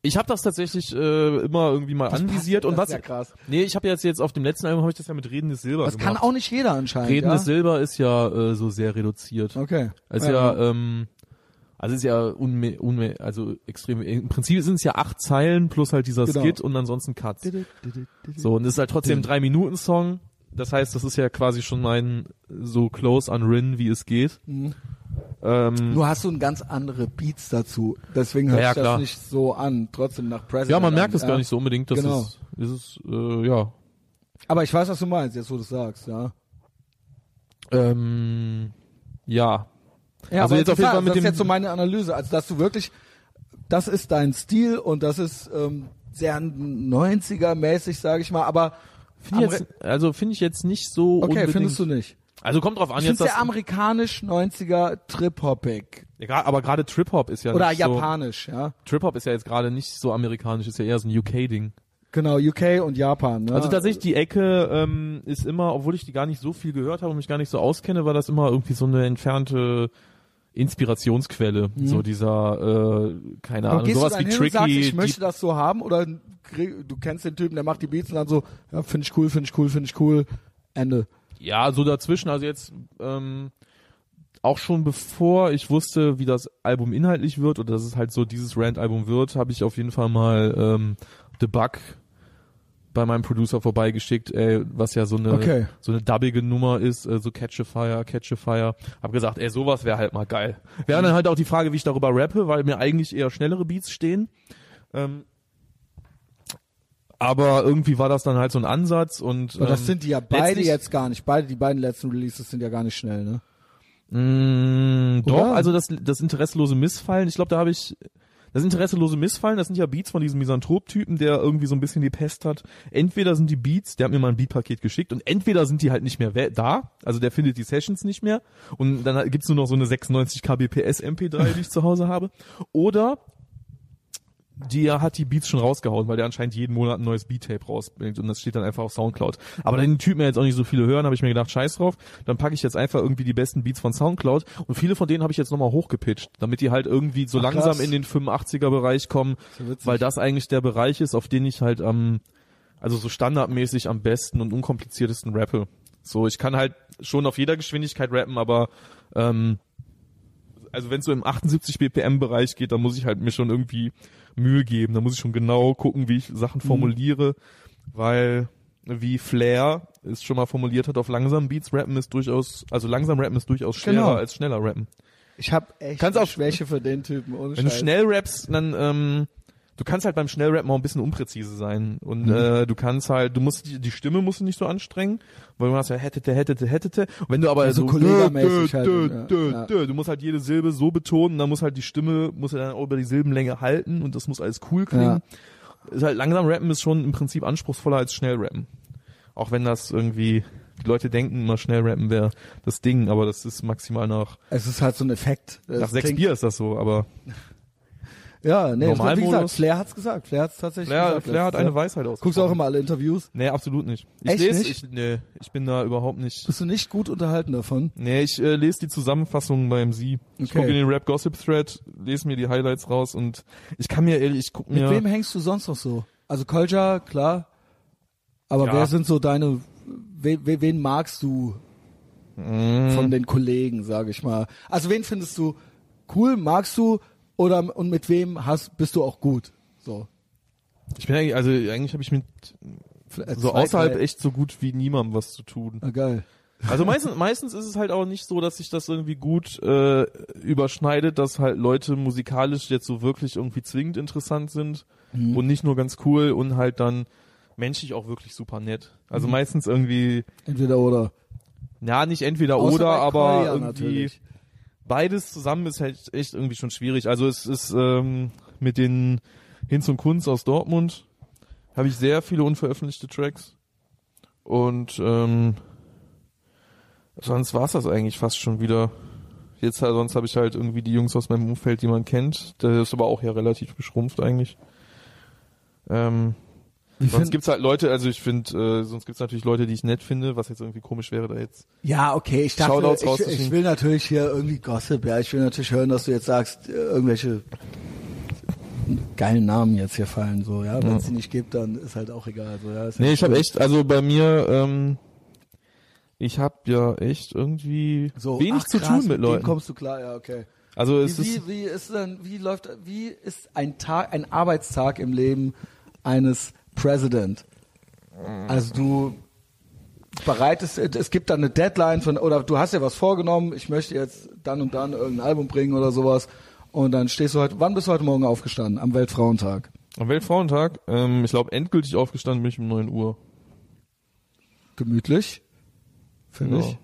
Ich habe das tatsächlich äh, immer irgendwie mal anvisiert und das was ist ja krass. Nee, ich habe jetzt jetzt auf dem letzten Album habe ich das ja mit Redendes Silber Das gemacht. kann auch nicht jeder anscheinend. Redendes ja? Silber ist ja äh, so sehr reduziert. Okay. Ist ja, ähm, also ist ja unme unme also extrem. Im Prinzip sind es ja acht Zeilen plus halt dieser Genau. Skit und ansonsten Cuts. So und das ist halt trotzdem ein drei Minuten Song. Das heißt, das ist ja quasi schon mein so close an Rin, wie es geht. Mhm. Ähm, Nur hast du ein ganz andere Beats dazu. Deswegen hört Ja, sich das nicht so an. Trotzdem nach President. ja, man merkt es ja. gar nicht so unbedingt. Das Genau. ist, ist es, äh, ja. Aber ich weiß, was du meinst, jetzt wo du es sagst, ja. Ähm, ja. Ja, Also jetzt auf jeden Fall mit das ist dem- jetzt so meine Analyse. Also, dass du wirklich, das ist dein Stil und das ist ähm, sehr 90er-mäßig, sage ich mal, aber Finde ich Ameri- jetzt, also finde ich jetzt nicht so okay, findest du nicht. Also kommt drauf an Ich jetzt. sehr amerikanisch 90er Trip-Hoppig. Ja, aber gerade Trip Hop ist ja Oder nicht so. japanisch, ja. Trip Hop ist ja jetzt gerade nicht so amerikanisch, ist ja eher so ein UK-Ding. Genau, UK und Japan. Ne? Also tatsächlich die Ecke ähm, ist immer, obwohl ich die gar nicht so viel gehört habe und mich gar nicht so auskenne, war das immer irgendwie so eine entfernte Inspirationsquelle. So dieser, äh, keine Ahnung, sowas wie Tricky. und sagst, ich möchte das so haben oder du kennst den Typen, der macht die Beats und dann so, ja, finde ich cool, finde ich cool, finde ich cool, Ende. Ja, so dazwischen, also jetzt ähm, auch schon bevor ich wusste, wie das Album inhaltlich wird oder dass es halt so dieses Rant-Album wird, habe ich auf jeden Fall mal ähm, The Bug bei meinem Producer vorbeigeschickt, ey, was ja so eine Okay. so eine dubbige Nummer ist, äh, so Catch a Fire, Catch a Fire. Hab gesagt, ey, sowas wäre halt mal geil. Wäre dann halt auch die Frage, wie ich darüber rappe, weil mir eigentlich eher schnellere Beats stehen. Ähm, aber irgendwie war das dann halt so ein Ansatz und Aber das ähm, sind die ja beide jetzt gar nicht. Beide, die beiden letzten Releases sind ja gar nicht schnell, ne? Mm, doch, also das, das interesselose Missfallen, ich glaube, da habe ich das interesselose Missfallen, das sind ja Beats von diesem Misanthrop-Typen, der irgendwie so ein bisschen die Pest hat. Entweder sind die Beats, der hat mir mal ein Beatpaket geschickt und entweder sind die halt nicht mehr da, also der findet die Sessions nicht mehr und dann gibt's nur noch so eine 96 kbps MP3, die ich zu Hause habe. Oder der hat die Beats schon rausgehauen, weil der anscheinend jeden Monat ein neues Beat-Tape rausbringt und das steht dann einfach auf Soundcloud. Aber da den Typen ja jetzt auch nicht so viele hören, habe ich mir gedacht, scheiß drauf, dann packe ich jetzt einfach irgendwie die besten Beats von Soundcloud und viele von denen habe ich jetzt nochmal hochgepitcht, damit die halt irgendwie so Ach, langsam krass. in den 85er-Bereich kommen, So weil das eigentlich der Bereich ist, auf den ich halt am, also so standardmäßig am besten und unkompliziertesten rappe. So, ich kann halt schon auf jeder Geschwindigkeit rappen, aber ähm, also wenn es so im 78 BPM Bereich geht, dann muss ich halt mir schon irgendwie Mühe geben. Da muss ich schon genau gucken, wie ich Sachen formuliere, weil wie Flair es schon mal formuliert hat, auf langsamen Beats rappen ist durchaus, also langsam rappen ist durchaus schwerer Genau. als schneller rappen. Ich habe echt Kannst auch- Schwäche für den Typen. Ohne Wenn du Scheiß. schnell rappst, dann ähm, du kannst halt beim Schnellrappen auch ein bisschen unpräzise sein und Mhm. äh, du kannst halt, du musst die, die Stimme musst du nicht so anstrengen, weil du hast ja hättete, hättete, hättete. Und wenn du aber Also so kollegamäßig halt, ja, ja. du musst halt jede Silbe so betonen, dann muss halt die Stimme muss ja dann auch über die Silbenlänge halten und das muss alles cool klingen. Ist halt langsam rappen ist schon im Prinzip anspruchsvoller als schnell rappen. Auch wenn das irgendwie die Leute denken, immer schnell rappen wäre das Ding, aber das ist maximal nach Es ist halt so ein Effekt. Nach sechs Bier ist das so, aber Ja, nee, war, wie gesagt, Flair hat's gesagt. Flair hat's tatsächlich Flair, gesagt. Flair hat eine. Weisheit aus. Guckst du auch immer alle Interviews? Nee, absolut nicht. Ich Echt lese, nicht? ich, nee, ich bin da überhaupt nicht. Bist du nicht gut unterhalten davon? Nee, ich äh, lese die Zusammenfassungen beim Sie. Ich Okay. gucke in den Rap Gossip Thread, lese mir die Highlights raus und ich kann mir ehrlich, ich gucke Mit mir wem hängst du sonst noch so? Also Kolja, klar. Aber Ja. wer sind so deine, we, we, wen magst du Mm. von den Kollegen, sage ich mal? Also wen findest du cool, magst du oder und mit wem hast bist du auch gut? So. ich bin eigentlich, also eigentlich habe ich mit Äh, so außerhalb drei- echt so gut wie niemandem was zu tun. Ah, geil. Also meistens, meistens ist es halt auch nicht so, dass sich das irgendwie gut äh, überschneidet, dass halt Leute musikalisch jetzt so wirklich irgendwie zwingend interessant sind Mhm. und nicht nur ganz cool und halt dann menschlich auch wirklich super nett. Also Mhm. meistens irgendwie, Entweder oder. ja nicht entweder Außer oder, aber irgendwie natürlich. Beides zusammen ist halt echt irgendwie schon schwierig. Also es ist ähm, mit den Hinz und Kunz aus Dortmund habe ich sehr viele unveröffentlichte Tracks und ähm, sonst war's das eigentlich fast schon wieder. Jetzt halt, sonst habe ich halt irgendwie die Jungs aus meinem Umfeld, die man kennt. Der ist aber auch ja relativ geschrumpft eigentlich. Ähm, Wie sonst gibt's halt Leute, also ich finde, äh, sonst gibt's natürlich Leute, die ich nett finde, was jetzt irgendwie komisch wäre, da jetzt Ja, okay, ich dachte, ich, ich will natürlich hier irgendwie Gossip, ja, ich will natürlich hören, dass du jetzt sagst, äh, irgendwelche geilen Namen jetzt hier fallen, so, ja, wenn es die nicht gibt, dann ist halt auch egal, so, ja. ist ja Nee, ich habe cool. echt, also bei mir, ähm, ich habe ja echt irgendwie so, wenig ach, zu krass, tun mit denen Leuten. kommst du klar, ja, okay. Also Wie, es ist, wie, wie ist denn, wie läuft, wie ist ein Tag, ein Arbeitstag im Leben eines President? Also du bereitest, es gibt dann eine Deadline von, oder du hast dir was vorgenommen, ich möchte jetzt dann und dann irgendein Album bringen oder sowas. Und dann stehst du heute, wann bist du heute Morgen aufgestanden? Am Weltfrauentag. am Weltfrauentag, ähm, ich glaube endgültig aufgestanden bin ich um 9 Uhr. Gemütlich, finde Ja. ich.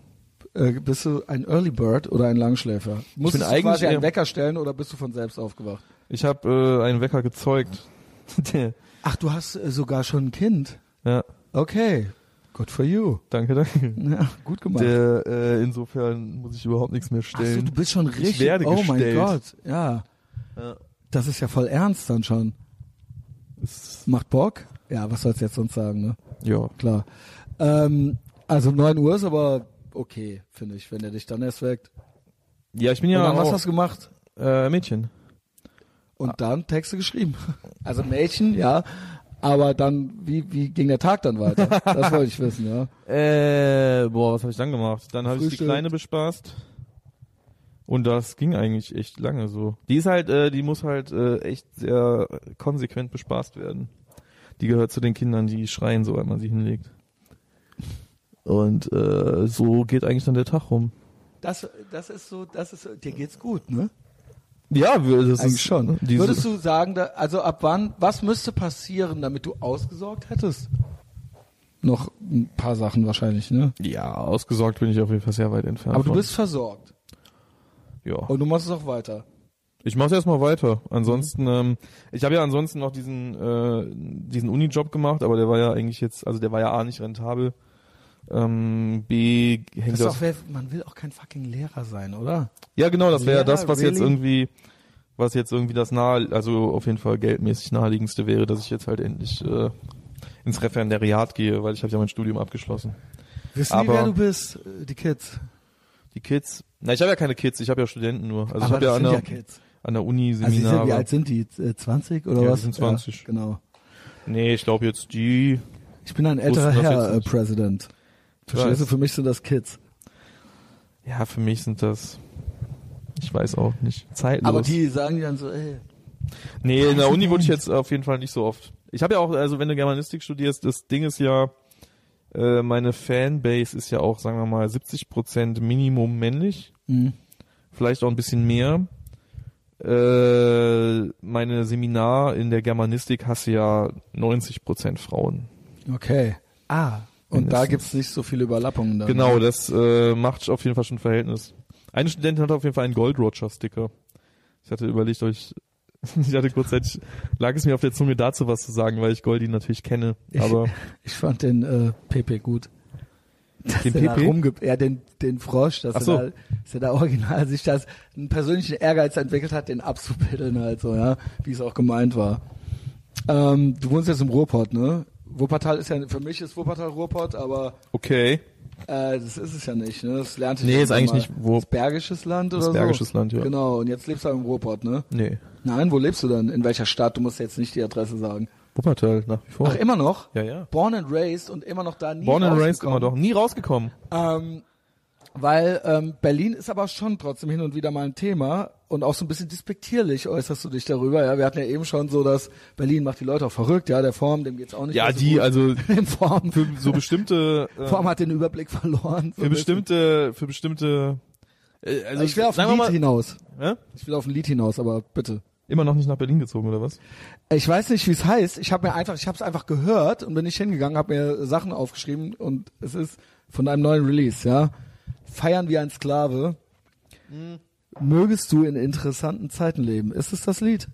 Äh, bist du ein Early Bird oder ein Langschläfer? Musst du eigentlich quasi einen Wecker stellen oder bist du von selbst aufgewacht? Ich habe äh, einen Wecker gezeugt. Der- Ach, du hast äh, sogar schon ein Kind. ja, Okay, good for you. danke, danke. Ja, gut gemacht. Der, äh, insofern muss ich überhaupt nichts mehr Ach so, stellen. du bist schon richtig. werde oh mein gestellt. Gott, ja. Ja. Das ist ja voll ernst dann schon. Es- Macht Bock? Ja, was sollst du jetzt sonst sagen, ne? ja, Klar. Ähm, also 9 Uhr ist aber okay, finde ich, wenn er dich dann erst weckt. ja, ich bin ja was auch, hast du gemacht? äh, Mädchen. Und dann Texte geschrieben. Also Mädchen, ja. Aber dann, wie, wie ging der Tag dann weiter? Das wollte ich wissen, ja. Äh, boah, was habe ich dann gemacht? Dann habe ich die. Kleine bespaßt. Und das ging eigentlich echt lange so. Die ist halt, äh, die muss halt äh, echt sehr konsequent bespaßt werden. Die gehört zu den Kindern, die schreien, sobald man sie hinlegt. Und äh, so geht eigentlich dann der Tag rum. Das, das ist so, das ist, so- dir geht's gut, ne? Ja, das Eigentlich ist schon. Diese, Würdest du sagen, da, also ab wann, was müsste passieren, damit du ausgesorgt hättest? Noch ein paar Sachen wahrscheinlich, ne? ja, ausgesorgt bin ich auf jeden Fall sehr weit entfernt. Aber du von. bist versorgt. ja. Und du machst es auch weiter. Ich mach's erstmal weiter. Ansonsten, ähm, ich habe ja ansonsten noch diesen äh, diesen Uni-Job gemacht, aber der war ja eigentlich jetzt, also der war ja A nicht rentabel. Ähm, B hängt Das wer- man will auch kein fucking Lehrer sein, oder? ja, genau, das wäre das, was jetzt really? irgendwie, was jetzt irgendwie das nahe, also auf jeden Fall geldmäßig naheliegendste wäre, dass ich jetzt halt endlich äh, ins Referendariat gehe, weil ich habe ja mein Studium abgeschlossen. Wissen die, wer du bist? Äh, Die Kids. Die Kids, na, ich habe ja keine Kids, ich habe ja Studenten nur. Also ich Aber habe ja an der, ja Kids. an der Uni Also die sind, Seminare. wie alt sind die? Äh, 20 oder Ja, die was? sind 20. Ja, genau. nee, ich glaube jetzt die Ich bin ein älterer Herr, jetzt äh. President. Verstehst weiß. du? Für mich sind das Kids. Ja, für mich sind das, ich weiß auch nicht, zeitlos. Aber die sagen dann so, ey, nee, in der Uni wurde ich jetzt auf jeden Fall nicht so oft. Ich habe ja auch, also wenn du Germanistik studierst, das Ding ist ja, äh, meine Fanbase ist ja auch, sagen wir mal, 70% Minimum männlich, mh. vielleicht auch ein bisschen mehr. Äh, meine Seminar in der Germanistik hast du ja 90% Frauen. okay. Ah, und da gibt's nicht so viele Überlappungen dann. Genau, das äh, macht auf jeden Fall schon ein Verhältnis. Eine Studentin hatte auf jeden Fall einen Gold Roger Sticker. Ich hatte überlegt, ob ich, ich hatte kurzzeitig, lag es mir auf der Zunge dazu was zu sagen, weil ich Goldi natürlich kenne. Ich- Aber Ich fand den äh, Pepe gut. dass Den da PP? rumge ja, den, den Frosch, dass Ach er, so. da, dass er da original sich das einen persönlichen Ehrgeiz entwickelt hat, den abzubildern halt so, ja, wie es auch gemeint war. Ähm, du wohnst jetzt im Ruhrpott, ne? Wuppertal ist ja, für mich ist Wuppertal Ruhrpott, aber Okay. äh, das ist es ja nicht, ne? Das lernte ich Nee, ist eigentlich mal. nicht wo- Das Bergisches Land oder so? Bergisches Land, ja. Genau, und jetzt lebst du im Ruhrpott, ne? Nee. Nein, wo lebst du dann? In welcher Stadt? Du musst jetzt nicht die Adresse sagen. Wuppertal nach wie vor. Ach, immer noch? Ja, ja. Born and raised und immer noch da nie Born and raised rausgekommen. immer doch. Nie rausgekommen. Ähm, weil ähm, Berlin ist aber schon trotzdem hin und wieder mal ein Thema und auch so ein bisschen despektierlich äußerst du dich darüber. Ja, wir hatten ja eben schon so, dass Berlin macht die Leute auch verrückt. Ja, der Form, dem geht's auch nicht Ja, so die, gut. also Dem Form, für so bestimmte, äh, Form hat den Überblick verloren. So für bestimmte, für bestimmte, äh, also ich will auf ein Lied mal, hinaus. Hä? Ich will auf ein Lied hinaus, aber bitte. immer noch nicht nach Berlin gezogen oder was? Ich weiß nicht, wie es heißt. Ich habe mir einfach, ich habe es einfach gehört und bin nicht hingegangen, habe mir Sachen aufgeschrieben und es ist von einem neuen Release, ja. Feiern wie ein Sklave. Mögest du in interessanten Zeiten leben? Ist es das Lied?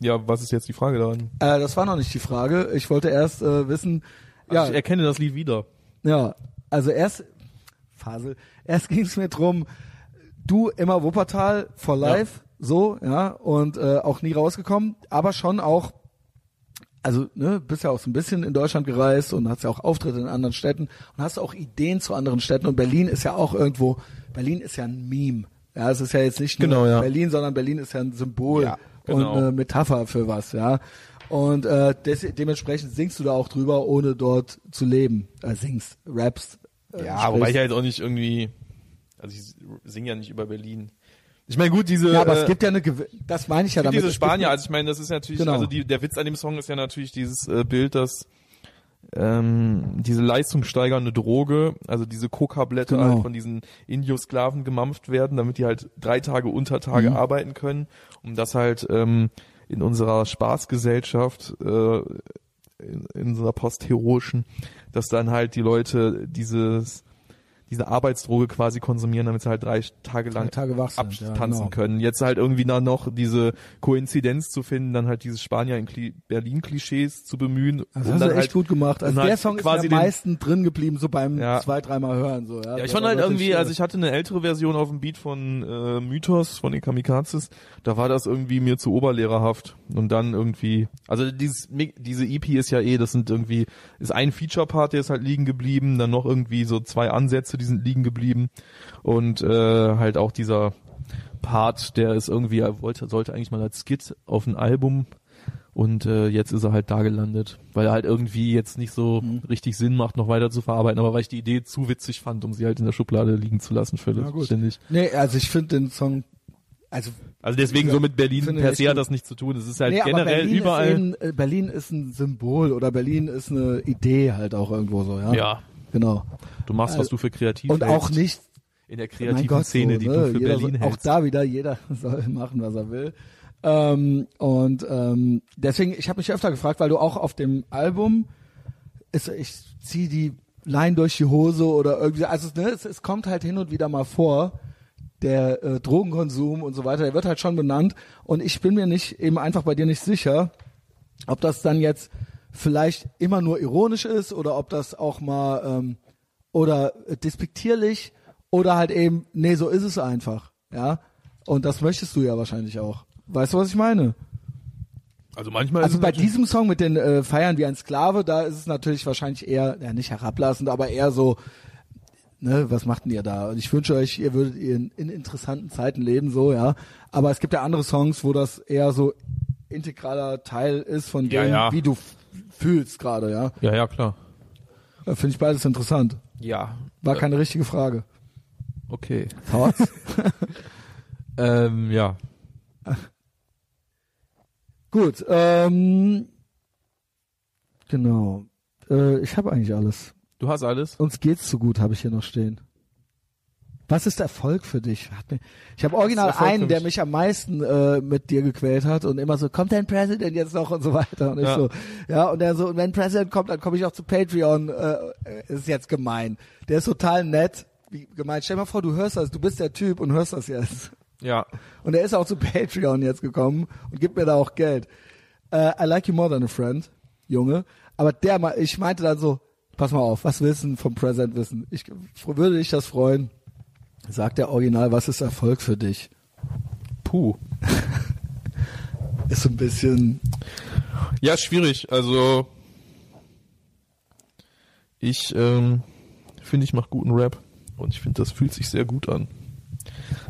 Ja, was ist jetzt die Frage daran? Äh, das war noch nicht die Frage. Ich wollte erst äh, wissen, ja, Also ich erkenne das Lied wieder. ja, also erst Fasel, erst ging es mir drum, du immer Wuppertal for life, so, ja, und äh, auch nie rausgekommen, aber schon auch, also ne, bist ja auch so ein bisschen in Deutschland gereist und hast ja auch Auftritte in anderen Städten und hast auch Ideen zu anderen Städten und Berlin ist ja auch irgendwo, Berlin ist ja ein Meme. Ja, es ist ja jetzt nicht nur Genau, ja. Berlin, sondern Berlin ist ja ein Symbol Ja, genau. und eine Metapher für was, ja. Und äh, des, dementsprechend singst du da auch drüber, ohne dort zu leben. Äh, singst, rappst. Äh, Ja, sprichst. wobei ich ja jetzt auch nicht irgendwie, also ich singe ja nicht über Berlin. Ich meine, gut, diese, ja, aber äh, es gibt ja eine, gewi- das meine ich ja damit. diese Spanier, also ich meine, das ist natürlich, Genau. also die, der Witz an dem Song ist ja natürlich dieses äh, Bild, dass ähm, diese leistungssteigernde Droge, also diese Coca-Blätter Genau. halt von diesen Indio-Sklaven gemampft werden, damit die halt drei Tage unter Tage Mhm. arbeiten können, um das halt ähm, in unserer Spaßgesellschaft, äh, in, in unserer postheroischen, dass dann halt die Leute dieses diese Arbeitsdroge quasi konsumieren, damit sie halt drei Tage lang Drei Tage wach sind, ja, abtanzen genau. können. Jetzt halt irgendwie dann noch diese Koinzidenz zu finden, dann halt dieses Spanier in Kli Berlin-Klischees zu bemühen. Das um hast du echt halt, gut gemacht. Also der halt Song ist quasi am den- meisten drin geblieben, so beim Ja. zwei, dreimal hören. So, ja, Ja, ich fand war halt irgendwie, also ich hatte eine ältere Version auf dem Beat von äh, Mythos, von den Kamikazes, da war das irgendwie mir zu oberlehrerhaft. Und dann irgendwie, also dieses, diese EP ist ja eh, das sind irgendwie, ist ein Feature-Part, der ist halt liegen geblieben, dann noch irgendwie so zwei Ansätze, die sind liegen geblieben. Und äh, halt auch dieser Part, der ist irgendwie, er wollte, sollte eigentlich mal als Skit auf ein Album und äh, jetzt ist er halt da gelandet, weil er halt irgendwie jetzt nicht so Mhm. richtig Sinn macht, noch weiter zu verarbeiten, aber weil ich die Idee zu witzig fand, um sie halt in der Schublade liegen zu lassen, völlig Ja, ständig. Nee, also ich finde den Song, also Also deswegen so mit Berlin per se hat das nichts zu tun. Es ist halt nee, generell Berlin überall. Ist eben, äh, Berlin ist ein Symbol oder Berlin ist eine Idee halt auch irgendwo so, ja. ja, Genau. du machst, was Also- du für kreativ Und auch hältst nicht in der kreativen Gott, Szene, so, die ne? du für jeder, Berlin Auch hältst. da wieder, jeder soll machen, was er will. Ähm, und ähm, deswegen, ich habe mich öfter gefragt, weil du auch auf dem Album, ist, ich zieh die Line durch die Hose oder irgendwie, also ne, es, es kommt halt hin und wieder mal vor, der äh, Drogenkonsum und so weiter, der wird halt schon benannt und ich bin mir nicht, eben einfach bei dir nicht sicher, ob das dann jetzt vielleicht immer nur ironisch ist oder ob das auch mal ähm, oder despektierlich oder halt eben, nee, so ist es einfach, ja. Und das möchtest du ja wahrscheinlich auch. Weißt du, was ich meine? Also manchmal Also bei diesem Song mit den äh, Feiern wie ein Sklave, da ist es natürlich wahrscheinlich eher, ja nicht herablassend, aber eher so, ne, was macht denn ihr da? Und ich wünsche euch, ihr würdet in, in interessanten Zeiten leben, so, ja. Aber es gibt ja andere Songs, wo das eher so integraler Teil ist von Ja, dem, ja. wie du fühlst gerade, ja. ja, ja, klar. Äh, Finde ich beides interessant. Ja. War Äh, keine richtige Frage. Okay. Thoughts? Ähm, ja. Gut, ähm, genau. Äh, ich habe eigentlich alles. Du hast alles? Uns geht's so gut, habe ich hier noch stehen. Was ist Erfolg für dich? Mir- Ich habe original einen, der mich? am meisten äh, mit dir gequält hat und immer so, kommt dein President jetzt noch und so weiter. Und ich Ja. so, ja, und der so, und wenn President kommt, dann komme ich auch zu Patreon. Äh, äh, ist jetzt gemein. Der ist total nett. Wie gemein. Stell dir mal vor, du hörst das, du bist der Typ und hörst das jetzt. Ja. Und er ist auch zu Patreon jetzt gekommen und gibt mir da auch Geld. Äh, I like you more than a friend, Junge. Aber der, ma- ich meinte dann so, pass mal auf, was willst du denn vom Present wissen? Ich würde dich das freuen. Sagt der Original, was ist Erfolg für dich? Puh. Ist so ein bisschen, Ja, schwierig. Also ich ähm, finde, ich mache guten Rap und ich finde, das fühlt sich sehr gut an,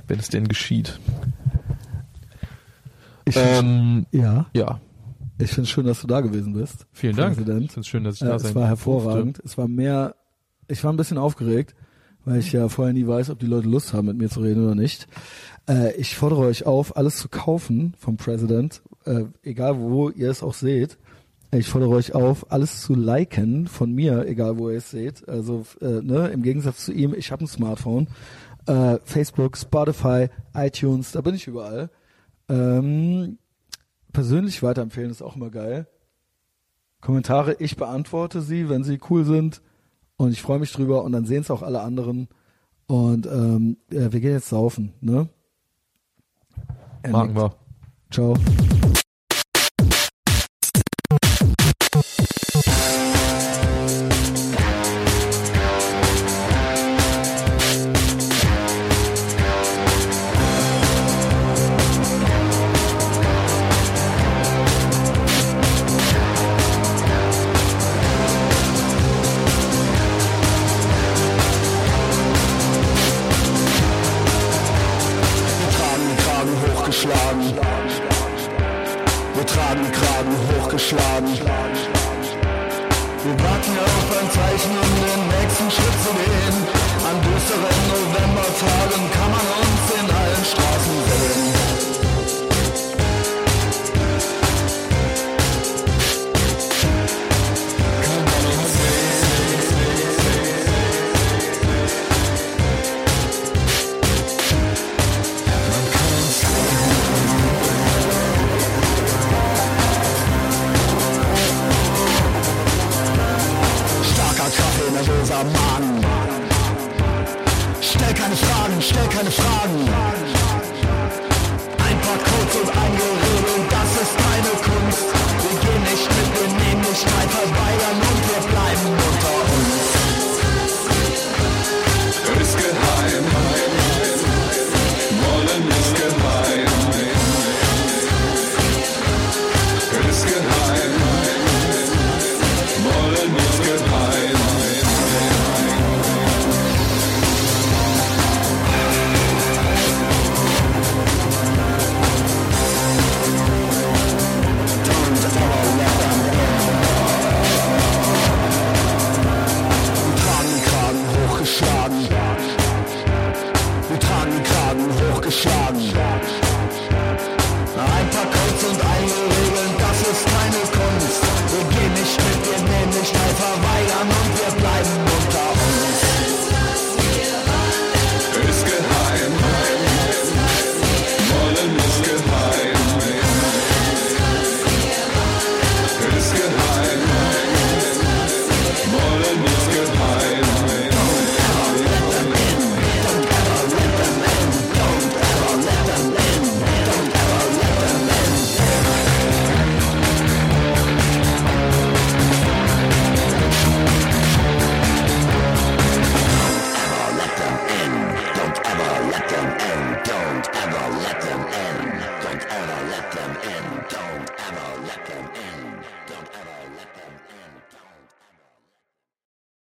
wenn es denn geschieht. ich, Ähm, ja, ja, ich finde es schön, dass du da gewesen bist. vielen Dank. Präsident. Ich finde es schön, dass ich Äh, da es sein war hervorragend. durfte. Es war mehr, ich war ein bisschen aufgeregt, weil ich ja vorher nie weiß, ob die Leute Lust haben, mit mir zu reden oder nicht. Äh, ich fordere euch auf, alles zu kaufen vom President, äh, egal wo ihr es auch seht. Ich fordere euch auf, alles zu liken von mir, egal wo ihr es seht. Also äh, ne, im Gegensatz zu ihm, ich habe ein Smartphone. Äh, Facebook, Spotify, iTunes, da bin ich überall. Ähm, persönlich weiterempfehlen ist auch immer geil. Kommentare, ich beantworte sie, wenn sie cool sind. Und ich freue mich drüber und dann sehen es auch alle anderen. Und ähm, ja, wir gehen jetzt saufen, ne? Machen wir. Ciao.